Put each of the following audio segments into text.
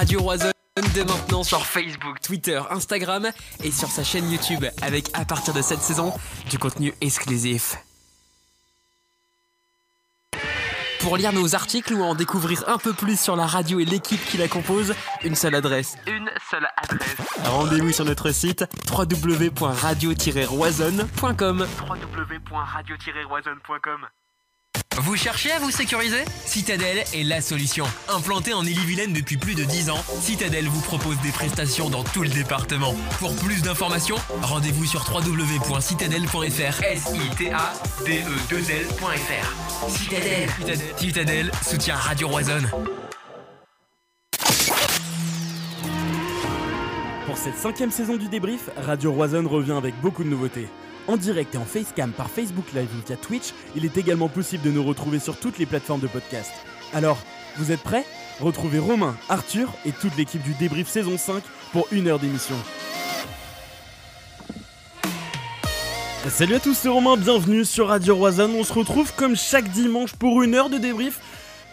Radio Roison dès maintenant sur Facebook, Twitter, Instagram et sur sa chaîne YouTube avec à partir de cette saison du contenu exclusif. Pour lire nos articles ou en découvrir un peu plus sur la radio et l'équipe qui la compose, une seule adresse. Une seule adresse. Rendez-vous sur notre site www.radio-roisonne.com. www.radio-roisonne.com. Vous cherchez à vous sécuriser? Citadel est la solution. Implanté en Ille-et-Vilaine depuis plus de 10 ans, Citadel vous propose des prestations dans tout le département. Pour plus d'informations, rendez-vous sur www.citadel.fr. s i t a d e 2 lfr Citadel. Citadel. Citadel soutient Radio Roisonne. Pour cette cinquième saison du débrief, Radio Roisonne revient avec beaucoup de nouveautés. En direct et en facecam par Facebook Live ou via Twitch, il est également possible de nous retrouver sur toutes les plateformes de podcast. Alors, vous êtes prêts? Retrouvez Romain, Arthur et toute l'équipe du débrief saison 5 pour une heure d'émission. Salut à tous, c'est Romain, bienvenue sur Radio Roisonne. On se retrouve comme chaque dimanche pour une heure de débrief.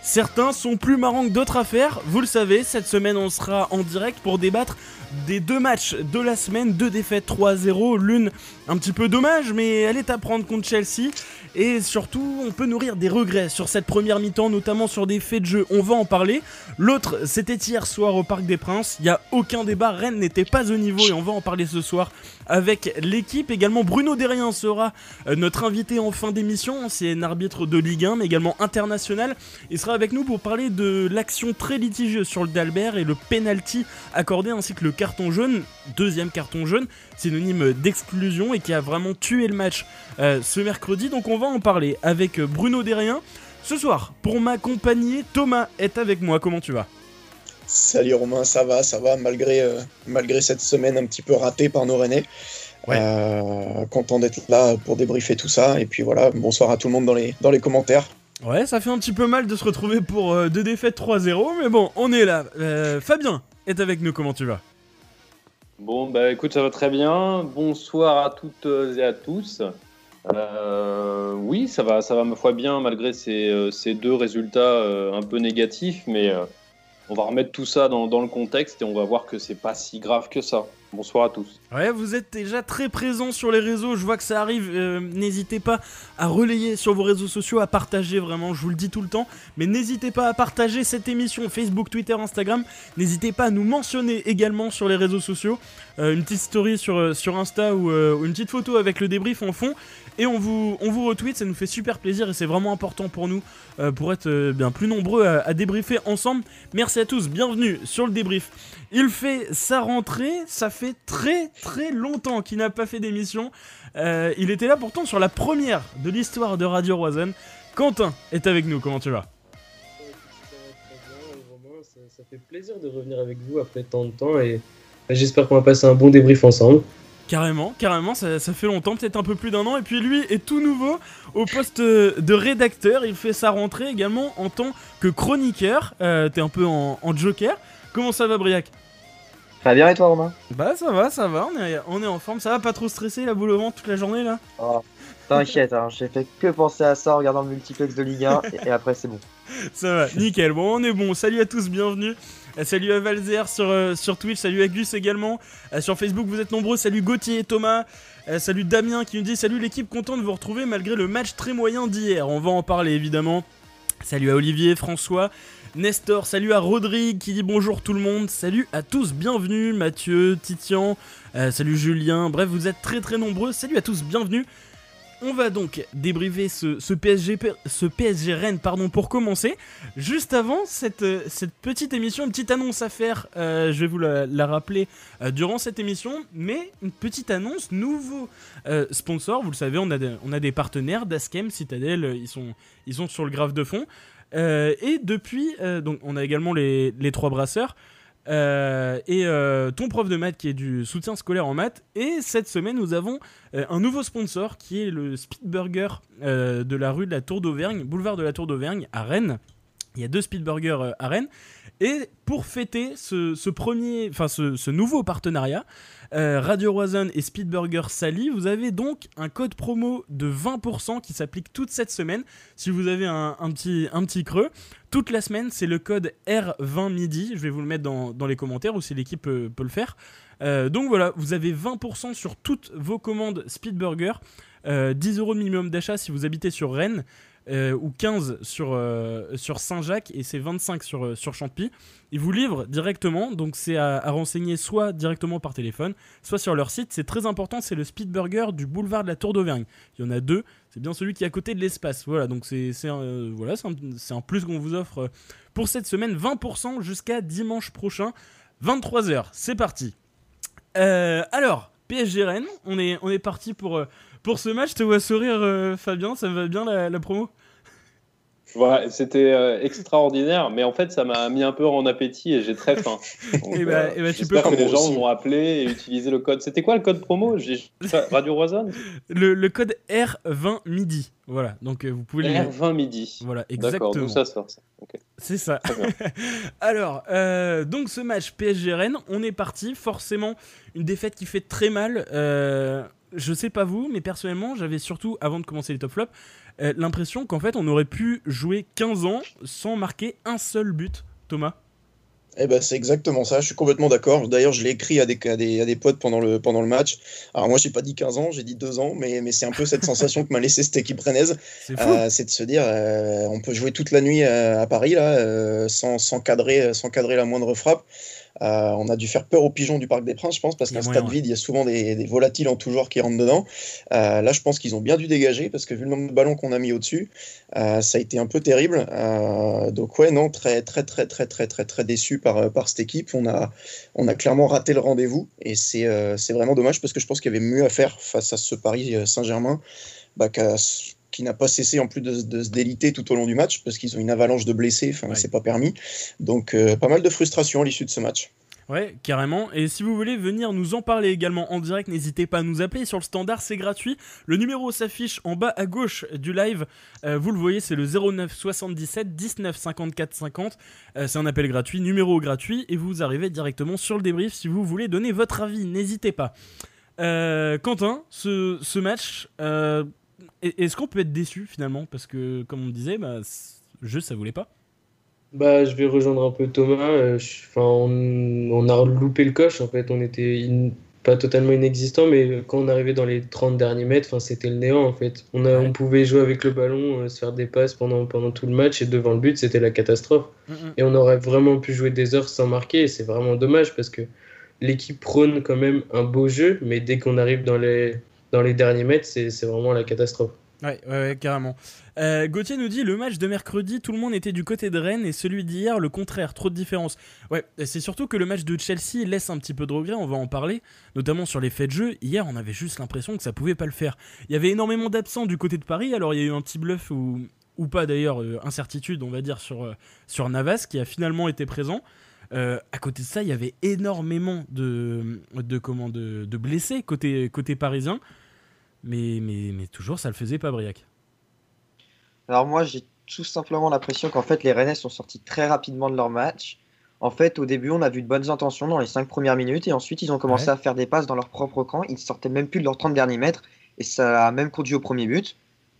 Certains sont plus marrants que d'autres à faire, vous le savez, cette semaine on sera en direct pour débattre des deux matchs de la semaine, deux défaites 3-0, l'une un petit peu dommage mais elle est à prendre contre Chelsea et surtout on peut nourrir des regrets sur cette première mi-temps notamment sur des faits de jeu, on va en parler. L'autre c'était hier soir au Parc des Princes, il n'y a aucun débat, Rennes n'était pas au niveau et on va en parler ce soir avec l'équipe. Également Bruno Derrien sera euh, notre invité en fin d'émission, c'est un arbitre de Ligue 1 mais également international. Il sera avec nous pour parler de l'action très litigieuse sur le d'Albert et le penalty accordé ainsi que le carton jaune, deuxième carton jaune, synonyme d'exclusion et qui a vraiment tué le match euh, ce mercredi. Donc on va en parler avec Bruno Derrien. Ce soir, pour m'accompagner, Thomas est avec moi. Comment tu vas? Salut Romain, ça va, ça va, malgré, euh, malgré cette semaine un petit peu ratée par nos Rennais. Euh, content d'être là pour débriefer tout ça. Et puis voilà, bonsoir à tout le monde dans les, dans les commentaires. Ouais, ça fait un petit peu mal de se retrouver pour euh, deux défaites 3-0, mais bon, on est là. Fabien est avec nous, comment tu vas? Bon, bah écoute, ça va très bien. Bonsoir à toutes et à tous. Oui, ça va, ça va me foi bien malgré ces, ces deux résultats un peu négatifs, mais on va remettre tout ça dans, le contexte et on va voir que c'est pas si grave que ça. Bonsoir à tous. Ouais, vous êtes déjà très présents sur les réseaux, je vois que ça arrive. Euh, n'hésitez pas à relayer sur vos réseaux sociaux, à partager vraiment, je vous le dis tout le temps. Mais n'hésitez pas à partager cette émission Facebook, Twitter, Instagram. N'hésitez pas à nous mentionner également sur les réseaux sociaux. Euh, une petite story sur, euh, sur Insta ou une petite photo avec le débrief en fond et on vous, on vous retweet, ça nous fait super plaisir et c'est vraiment important pour nous pour être bien plus nombreux à, débriefer ensemble. Merci à tous, bienvenue sur le débrief. Il fait sa rentrée, ça fait très très longtemps qu'il n'a pas fait d'émission. Euh, il était là pourtant sur la première de l'histoire de Radio Roisen. Quentin est avec nous, comment tu vas? Ça fait plaisir de revenir avec vous après tant de temps et j'espère qu'on va passer un bon débrief ensemble. Carrément, carrément, ça, fait longtemps, peut-être un peu plus d'un an. Et puis lui est tout nouveau au poste de rédacteur. Il fait sa rentrée également en tant que chroniqueur. Euh, T'es un peu en, joker. Comment ça va, Briac? Très bien, et toi, Romain Bah, ça va, ça va. On est, on est en forme. Ça va pas trop stresser la boule au ventre toute la journée là oh, T'inquiète, hein, j'ai fait que penser à ça en regardant le multiplex de Ligue 1 et après c'est bon. Ça va, nickel. Bon, on est bon. Salut à tous, bienvenue euh, salut à Valzer sur, euh, sur Twitch, salut à Gus également. Euh, sur Facebook, vous êtes nombreux. Salut Gauthier, Thomas. salut Damien qui nous dit Salut l'équipe, content de vous retrouver malgré le match très moyen d'hier. On va en parler évidemment. Salut à Olivier, François. Nestor, salut à Rodrigue qui dit bonjour tout le monde, salut à tous, bienvenue Mathieu, Titian, salut Julien, bref vous êtes très très nombreux, salut à tous, bienvenue. On va donc débriefer ce, PSG, ce PSG Rennes pardon, pour commencer. Juste avant cette, cette petite émission, une petite annonce à faire, euh, je vais vous la, rappeler euh, durant cette émission, mais une petite annonce, nouveau euh, sponsor, vous le savez, on a, des, partenaires, Daskem, Citadel, ils sont, ils sont sur le graphe de fond. Et depuis, donc on a également les, trois brasseurs. Euh, et euh, ton prof de maths qui est du soutien scolaire en maths. Et cette semaine, nous avons euh, un nouveau sponsor qui est le Speedburger de la rue de la Tour d'Auvergne, boulevard de la Tour d'Auvergne à Rennes. Il y a deux Speedburgers à Rennes. Et pour fêter ce, nouveau partenariat, euh, Radio Roison et Speedburger Sally, vous avez donc un code promo de 20% qui s'applique toute cette semaine. Si vous avez un, petit, creux, toute la semaine, c'est le code R20 midi. Je vais vous le mettre dans, les commentaires ou si l'équipe peut, le faire. Euh, donc voilà, vous avez 20% sur toutes vos commandes Speedburger. Euh, 10 euros minimum d'achat si vous habitez sur Rennes. Euh, ou 15 sur, euh, sur Saint-Jacques et c'est 25 sur, euh, sur Champy. Ils vous livrent directement, donc c'est à, à renseigner soit directement par téléphone, soit sur leur site. C'est très important, c'est le Speedburger du boulevard de la Tour d'Auvergne. Il y en a deux, c'est bien celui qui est à côté de l'espace. Voilà, donc c'est euh, voilà, un, un plus qu'on vous offre euh, pour cette semaine. 20% jusqu'à dimanche prochain, 23h. C'est parti. Alors, PSG Rennes, on est, on est parti pour, pour ce match. Te vois sourire, euh, Fabien, ça me va bien la, la promo? Voilà, c'était euh, extraordinaire, mais en fait, ça m'a mis un peu en appétit et j'ai très faim. Donc, Eh bah- eh bah, tu peux- que les gens vont appeler et utiliser le code. C'était quoi le code promo? Radio Roison le, le code R20 midi. Voilà, donc euh, vous pouvez le R20 midi. Voilà, D'accord, exactement. d'où ça sort ça C'est ça. Alors, euh, donc ce match PSG Rennes, on est parti. Forcément, une défaite qui fait très mal. Je sais pas vous, mais personnellement, j'avais surtout, avant de commencer les top flops, euh, l'impression qu'en fait, on aurait pu jouer 15 ans sans marquer un seul but. Thomas Eh ben, c'est exactement ça, je suis complètement d'accord. D'ailleurs, je l'ai écrit à des, à, des, à des potes pendant le, pendant le match. Alors, moi, j'ai pas dit 15 ans, j'ai dit 2 ans, mais, mais c'est un peu cette sensation que m'a laissé cette équipe rennaise. C'est. Euh, de se dire, euh, on peut jouer toute la nuit euh, à Paris, là, sans, sans, cadrer, sans cadrer la moindre frappe. Euh, on a dû faire peur aux pigeons du Parc des Princes, je pense, parce qu'un stade ouais. vide, il y a souvent des, des volatiles en tout genre qui rentrent dedans. Euh, là, je pense qu'ils ont bien dû dégager, parce que vu le nombre de ballons qu'on a mis au-dessus, euh, ça a été un peu terrible. Donc ouais, non, très très très très très très très déçu par, par cette équipe. On a, on a clairement raté le rendez-vous, et c'est vraiment dommage, parce que je pense qu'il y avait mieux à faire face à ce Paris Saint-Germain, bah, qu'à- qui n'a pas cessé en plus de, de se déliter tout au long du match, parce qu'ils ont une avalanche de blessés, enfin Ouais. c'est pas permis. Donc euh, pas mal de frustration à l'issue de ce match. Ouais, carrément. Et si vous voulez venir nous en parler également en direct, n'hésitez pas à nous appeler sur le standard, c'est gratuit. Le numéro s'affiche en bas à gauche du live. Euh, vous le voyez, c'est le 09 77 19 54 50. Euh, c'est un appel gratuit, numéro gratuit, et vous arrivez directement sur le débrief si vous voulez donner votre avis. N'hésitez pas. Euh, Quentin, ce, ce match, est-ce qu'on peut être déçu finalement? Parce que, comme on disait, bah, le jeu ça voulait pas. Bah, je vais rejoindre un peu Thomas. euh, je- Enfin, on, on a loupé le coche en fait. On était in- pas totalement inexistant, mais quand on arrivait dans les 30 derniers mètres, enfin, c'était le néant en fait. On, a, Ouais. on pouvait jouer avec le ballon, euh, se faire des passes pendant, pendant tout le match, et devant le but, c'était la catastrophe. Et on aurait vraiment pu jouer des heures sans marquer, et c'est vraiment dommage parce que l'équipe prône quand même un beau jeu, mais dès qu'on arrive dans les, dans les derniers mètres, c'est vraiment la catastrophe. Ouais, ouais, ouais, carrément. Euh, Gauthier nous dit le match de mercredi, tout le monde était du côté de Rennes et celui d'hier, le contraire, trop de différence. Ouais, c'est surtout que le match de Chelsea laisse un petit peu de regret, on va en parler, notamment sur les faits de jeu. Hier, on avait juste l'impression que ça pouvait pas le faire. Il y avait énormément d'absents du côté de Paris, alors il y a eu un petit bluff ou, ou pas d'ailleurs, euh, incertitude, on va dire, sur, euh, sur Navas qui a finalement été présent. Euh, à côté de ça, il y avait énormément de, de, comment, de, de blessés côté, côté parisien. Mais, mais, mais toujours, ça le faisait pas, Briac. Alors moi, j'ai tout simplement l'impression qu'en fait, les Rennais sont sortis très rapidement de leur match. En fait, au début, on a vu de bonnes intentions dans les 5 premières minutes et ensuite, ils ont commencé Ouais. à faire des passes dans leur propre camp. Ils sortaient même plus de leurs 30 derniers mètres et ça a même conduit au premier but.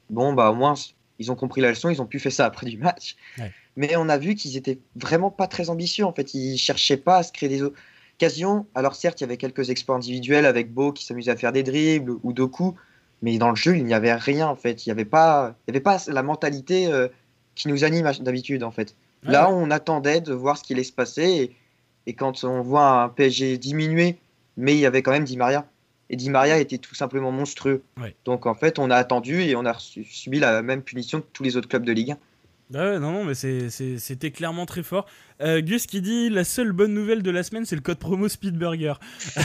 Bon, bah au moins, ils ont compris la leçon, ils ont pu faire ça après du match. Ouais. Mais on a vu qu'ils étaient vraiment pas très ambitieux. En fait, ils cherchaient pas à se créer des occasions. Alors certes, il y avait quelques exploits individuels avec Beau qui s'amusait à faire des dribbles ou Doku, mais dans le jeu, il n'y avait rien en fait. Il n'y avait pas, il y avait pas la mentalité euh, qui nous anime d'habitude en fait. Là, on attendait de voir ce qui allait se passer et, et quand on voit un PSG diminuer, mais il y avait quand même Di Maria. Et Di Maria était tout simplement monstrueux. Ouais. Donc en fait, on a attendu et on a reçu- subi la même punition que tous les autres clubs de Ligue 1. Ah ouais, non, non, mais c'était clairement très fort. Euh, Gus qui dit la seule bonne nouvelle de la semaine, c'est le code promo Speedburger.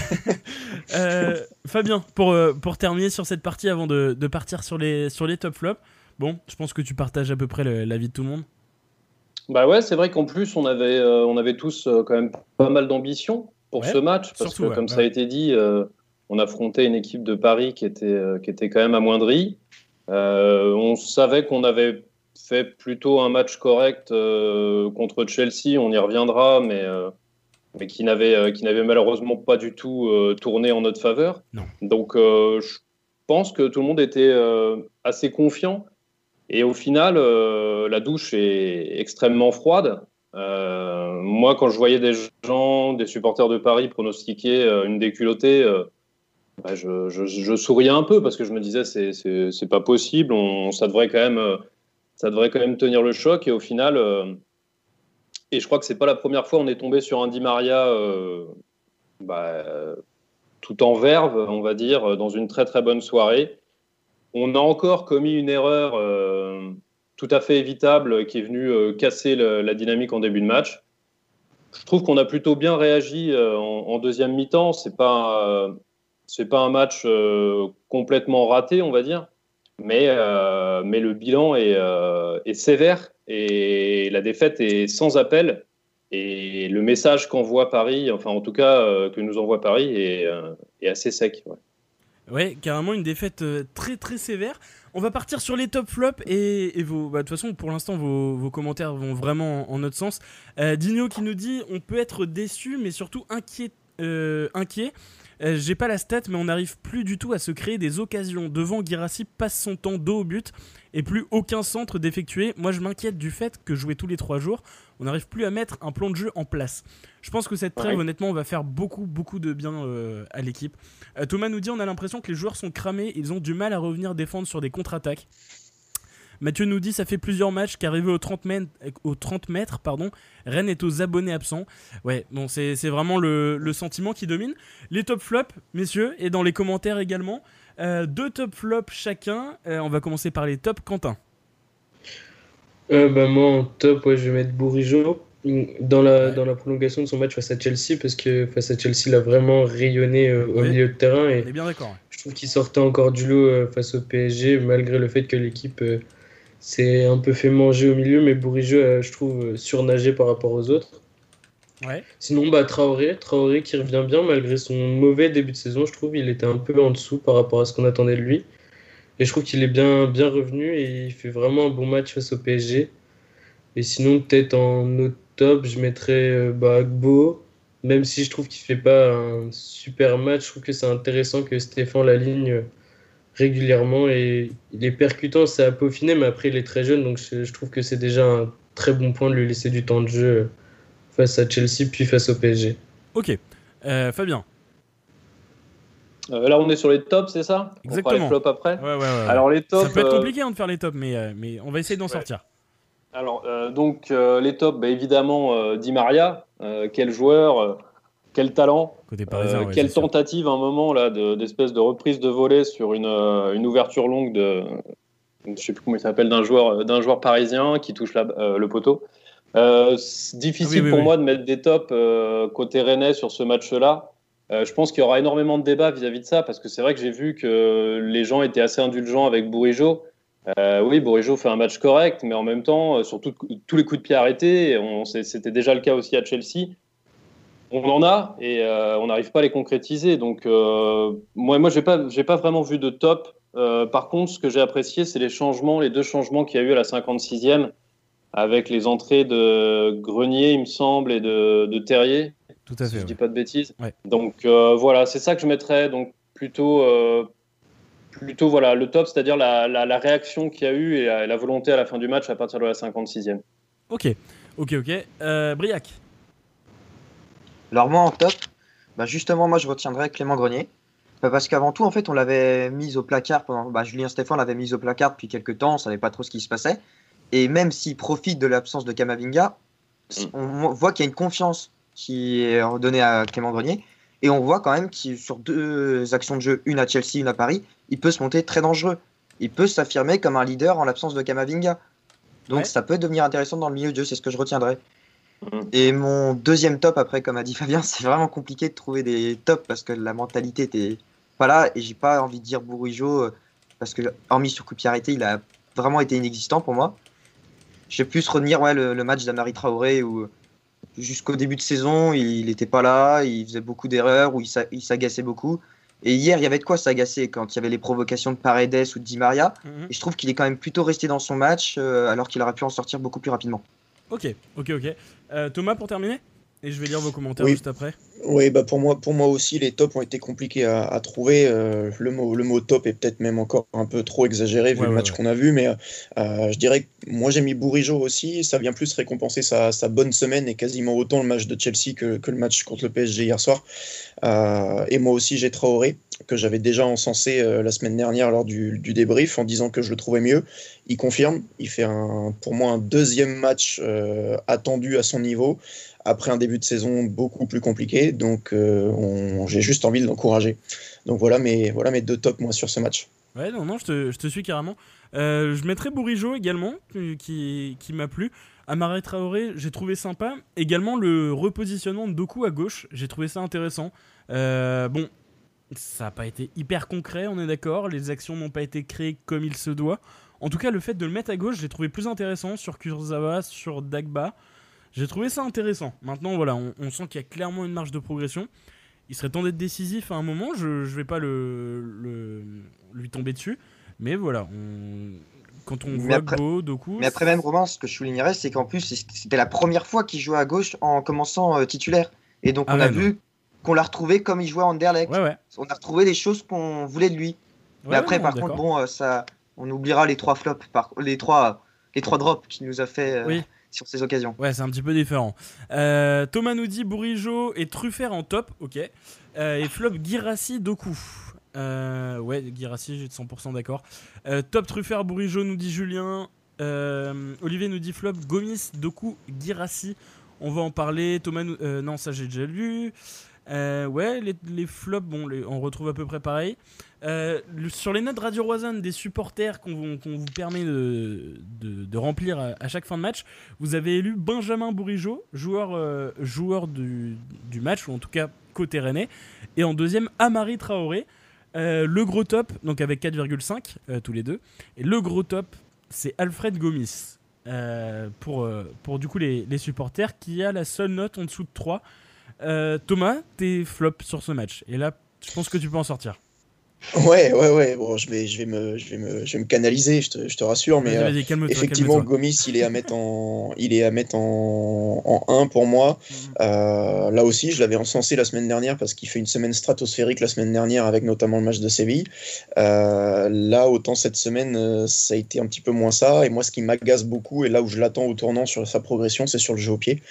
Euh, Fabien, pour, euh, pour terminer sur cette partie avant de, de partir sur les, sur les top flops, bon, je pense que tu partages à peu près l'avis de tout le monde. Bah ouais, c'est vrai qu'en plus, on avait, euh, on avait tous euh, quand même pas mal d'ambition pour Ouais, ce match, parce surtout, que, ouais, comme ça a été dit, euh, on affrontait une équipe de Paris qui était, euh, qui était quand même amoindrie. Euh, on savait qu'on avait fait plutôt un match correct contre Chelsea. On y reviendra, mais mais qui n'avait qui n'avait malheureusement pas du tout tourné en notre faveur. Non. Donc je pense que tout le monde était assez confiant. Et au final, la douche est extrêmement froide. Euh, moi, quand je voyais des gens, des supporters de Paris pronostiquer euh, une déculottée, euh, bah, je, je, souriais un peu parce que je me disais c'est pas possible, ça devrait quand même ça devrait quand même tenir le choc et au final et je crois que c'est pas la première fois on est tombé sur un Di Maria bah, tout en verve, on va dire, dans une très très bonne soirée. On a encore commis une erreur tout à fait évitable qui est venu euh, casser la dynamique en début de match. Je trouve qu'on a plutôt bien réagi euh, en, deuxième mi-temps. C'est pas euh, c'est pas un match complètement raté, on va dire, mais mais le bilan est, est, sévère et la défaite est sans appel. Et le message qu'envoie Paris, enfin en tout cas que nous envoie Paris, est, assez sec. Ouais. carrément une défaite très très sévère. On va partir sur les top flops et, vos. Bah, de toute façon, pour l'instant, vos, commentaires vont vraiment en, notre sens. Euh, Dino qui nous dit on peut être déçu, mais surtout. Euh, inquiet. Euh, j'ai pas la stat, mais on n'arrive plus du tout à se créer des occasions. Devant, Girassi passe son temps dos au but et plus aucun centre d'effectuer. Moi, je m'inquiète du fait que jouer tous les trois jours, on n'arrive plus à mettre un plan de jeu en place. Je pense que cette trêve, honnêtement, va faire beaucoup, beaucoup de bien euh, à l'équipe. Euh, Thomas nous dit on a l'impression que les joueurs sont cramés, ils ont du mal à revenir défendre sur des contre-attaques. Mathieu nous dit ça fait plusieurs matchs qu'arrivé aux 30 mètres, aux 30 mètres pardon, Rennes est aux abonnés absents. Ouais, bon, c'est vraiment le, le, sentiment qui domine. Les top flops, messieurs, et dans les commentaires également. Euh, deux top flops chacun. Euh, on va commencer par les tops. Quentin euh, bah, Moi, en top, je vais mettre Bourigeau dans la, dans la prolongation de son match face à Chelsea, parce que face à Chelsea, il a vraiment rayonné au milieu de terrain. Et bien. Je trouve qu'il sortait encore du lot face au PSG, malgré le fait que l'équipe s'est un peu fait manger au milieu, mais Bourigeau, je trouve, surnagé par rapport aux autres. Sinon, bah, Traoré, Traoré qui revient bien malgré son mauvais début de saison, je trouve. Il était un peu en dessous par rapport à ce qu'on attendait de lui. Et je trouve qu'il est bien, bien revenu et il fait vraiment un bon match face au PSG. Et sinon, peut-être en autre top, je mettrais euh, bah, Même si je trouve qu'il fait pas un super match, je trouve que c'est intéressant que Stéphane la ligne régulièrement et il est percutant, c'est à peaufiner, mais après il est très jeune, donc je trouve que c'est déjà un très bon point de lui laisser du temps de jeu face à Chelsea puis face au PSG. Ok. Euh, Fabien euh, Là, on est sur les tops, c'est ça? Exactement. On fera les flops après? Ouais, ouais, ouais. Alors, les tops. Ça peut être euh, compliqué hein, de faire les tops, mais, mais on va essayer d'en sortir. Alors, donc, les tops, bah, évidemment, Di Maria. quel joueur, quel talent. Parisien, quelle tentative, à un moment, là, d'espèce de, reprise de volée sur une, une ouverture longue de. Je sais plus comment il s'appelle, d'un joueur, joueur parisien qui touche la, le poteau. Euh, difficile pour moi de mettre des tops euh, côté Rennais sur ce match-là. Euh, je pense qu'il y aura énormément de débats vis-à-vis de ça parce que c'est vrai que j'ai vu que les gens étaient assez indulgents avec Bourigeau. oui, Bourigeau fait un match correct, mais en même temps, sur tous les coups de pied arrêtés, c'était déjà le cas aussi à Chelsea. On en a et on n'arrive pas à les concrétiser. Donc, moi, moi, j'ai pas, pas vraiment vu de top. par contre, ce que j'ai apprécié, c'est les changements, les deux changements qu'il y a eu à la 56e avec les entrées de Grenier, il me semble, et de, de Terrier. Tout à fait. Si je dis pas de bêtises. Donc euh, voilà, c'est ça que je mettrais. Donc plutôt, euh, plutôt voilà, le top, c'est-à-dire la, la, réaction qu'il y a eu et la, volonté à la fin du match à partir de la 56e. Ok, ok, ok. Euh, Briac. Alors moi en top, bah justement moi je retiendrai Clément Grenier. Bah, parce qu'avant tout, en fait, on l'avait mis au placard pendant. Bah, Julien Stéphane l'avait mis au placard depuis quelques temps, on savait pas trop ce qui se passait. Et même s'il profite de l'absence de Kamavinga, mm. on voit qu'il y a une confiance qui est redonnée à Clément Grenier. Et on voit quand même que sur deux actions de jeu, une à Chelsea, une à Paris, il peut se monter très dangereux. Il peut s'affirmer comme un leader en l'absence de Kamavinga. Donc ça peut devenir intéressant dans le milieu de jeu, c'est ce que je retiendrai. Mm. Et mon deuxième top, après, comme a dit Fabien, c'est vraiment compliqué de trouver des tops parce que la mentalité était pas là. Et j'ai pas envie de dire Bourigeau euh, parce que, hormis sur coup arrêté, il a vraiment été inexistant pour moi. J'ai pu se retenir ouais, le, match d'Amari Traoré où jusqu'au début de saison, il n'était pas là, il faisait beaucoup d'erreurs, où il s'agaçait beaucoup. Et hier, il y avait de quoi s'agacer quand il y avait les provocations de Paredes ou de Di Maria. Mhm. Et je trouve qu'il est quand même plutôt resté dans son match, euh, alors qu'il aurait pu en sortir beaucoup plus rapidement. Ok, ok, ok. Euh, Thomas, pour terminer Et je vais lire vos commentaires Oui. juste après. Oui, bah pour moi, pour moi aussi, les tops ont été compliqués à, à trouver. Euh, le, mot, le mot top est peut-être même encore un peu trop exagéré vu Ouais, le ouais, match ouais. qu'on a vu, mais euh, je dirais que moi j'ai mis Bourigeau aussi. Ça vient plus récompenser sa, sa bonne semaine et quasiment autant le match de Chelsea que, que le match contre le PSG hier soir. Euh, et moi aussi j'ai Traoré, que j'avais déjà encensé euh, la semaine dernière lors du, débrief en disant que je le trouvais mieux. Il confirme, il fait pour moi un deuxième match euh, attendu à son niveau après un début de saison beaucoup plus compliqué. Donc, euh, j'ai juste envie de l'encourager. Donc voilà mes, deux tops moi sur ce match. Ouais, non, non, je te, suis carrément. Je mettrais Bourigeau également, qui, m'a plu. Amare Traoré, j'ai trouvé sympa. Également le repositionnement de Doku à gauche, j'ai trouvé ça intéressant. Bon, ça n'a pas été hyper concret, on est d'accord. Les actions n'ont pas été créées comme il se doit. En tout cas, le fait de le mettre à gauche, j'ai trouvé plus intéressant sur Kurzawa, sur Dagba. J'ai trouvé ça intéressant. Maintenant, voilà, on, on sent qu'il y a clairement une marge de progression. Il serait temps d'être décisif à un moment. Je ne vais pas le, le- lui tomber dessus. Mais voilà, on- quand on Mais voit après- Gbo, Doku. Mais après, même, Romain, ce que je soulignerais, c'est qu'en plus, c'était la première fois qu'il jouait à gauche en commençant euh, titulaire. Et donc, Ah on a vu qu'on l'a retrouvé comme il jouait à Anderlecht. Ouais, ouais. On a retrouvé les choses qu'on voulait de lui. Mais après, par contre, bon, euh, ça, on oubliera les trois flops, par, les trois, les trois drops qu'il nous a fait euh, Oui. sur ces occasions. Ouais, c'est un petit peu différent. Euh, Thomas nous dit Bourigeau et Truffert en top, ok. Euh, et flop Girassi Doku. Euh, ouais, Girassi, j'ai 100% d'accord. Top Truffert Bourigeau nous dit Julien. Olivier nous dit flop Gomis Doku Girassi. On va en parler. Thomas, nous- non, ça j'ai déjà lu. Euh, ouais, les, les flops, bon, les- on retrouve à peu près pareil. Euh, sur les notes Radio Roisanne des supporters qu'on qu'on vous permet de, de- remplir à, chaque fin de match, vous avez élu Benjamin Bourigeau, joueur, euh, joueur du, du match, ou en tout cas côté rennais. Et en deuxième, Amari Traoré. Le gros top, donc avec 4,5 euh, tous les deux. Et le gros top, c'est Alfred Gomis. pour, pour du coup les, les supporters, qui a la seule note en dessous de 3. Euh, Thomas, tes flops sur ce match. Et là, je pense que tu peux en sortir. Ouais, ouais, ouais. Bon, je vais, je vais, me, je vais, me, je vais me canaliser, je te, je te rassure, mais euh, effectivement. Gomis, il est à mettre en, il est à mettre en, en 1 pour moi. Euh, là aussi, je l'avais encensé la semaine dernière parce qu'il fait une semaine stratosphérique la semaine dernière avec notamment le match de Séville. Euh, là, autant cette semaine, ça a été un petit peu moins ça. Et moi, ce qui m'agace beaucoup et là où je l'attends au tournant sur sa progression, c'est sur le jeu au pied.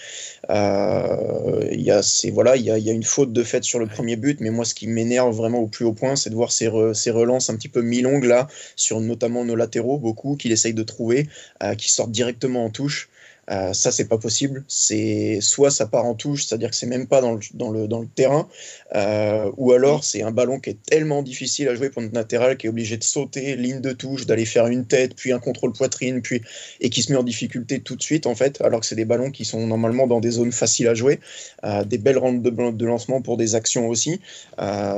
Il y a, c'est voilà, il y a, il y a une faute de fait sur le Ouais. premier but, mais moi, ce qui m'énerve vraiment au plus haut point, c'est de voir ces, re- ces relances un petit peu mi-longues là, sur notamment nos latéraux, beaucoup qu'il essaye de trouver, euh, qui sortent directement en touche. Euh, ça, c'est pas possible. C'est soit ça part en touche, c'est-à-dire que c'est même pas dans le, dans le, dans le terrain, euh, ou alors c'est un ballon qui est tellement difficile à jouer pour notre latéral qui est obligé de sauter ligne de touche, d'aller faire une tête, puis un contrôle poitrine, puis et qui se met en difficulté tout de suite en fait, alors que c'est des ballons qui sont normalement dans des zones faciles à jouer, euh, des belles rampes de, de lancement pour des actions aussi.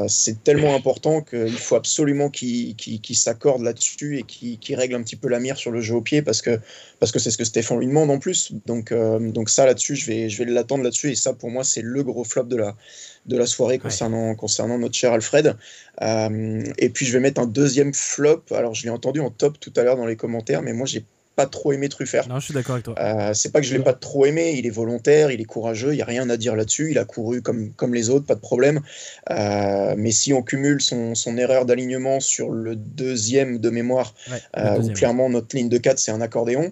C'est tellement important qu'il faut absolument qu'il qu'il s'accorde là-dessus et qu'il qu'il règle un petit peu la mire sur le jeu au pied parce que parce que c'est ce que Stéphane lui demande en plus. Donc, euh, donc ça là-dessus, je vais, je vais l'attendre là-dessus. Et ça, pour moi, c'est le gros flop de la, de la soirée concernant, concernant notre cher Alfred. Euh, et puis, je vais mettre un deuxième flop. Alors, je l'ai entendu en top tout à l'heure dans les commentaires, mais moi, j'ai pas trop aimé Truffert. Non, je suis d'accord avec toi. Euh, c'est pas que je l'ai pas trop aimé, il est volontaire, il est courageux, il y a rien à dire là-dessus, il a couru comme, comme les autres, pas de problème. Euh, mais si on cumule son, son erreur d'alignement sur le deuxième de mémoire, Ouais, euh, où clairement notre ligne de 4 c'est un accordéon,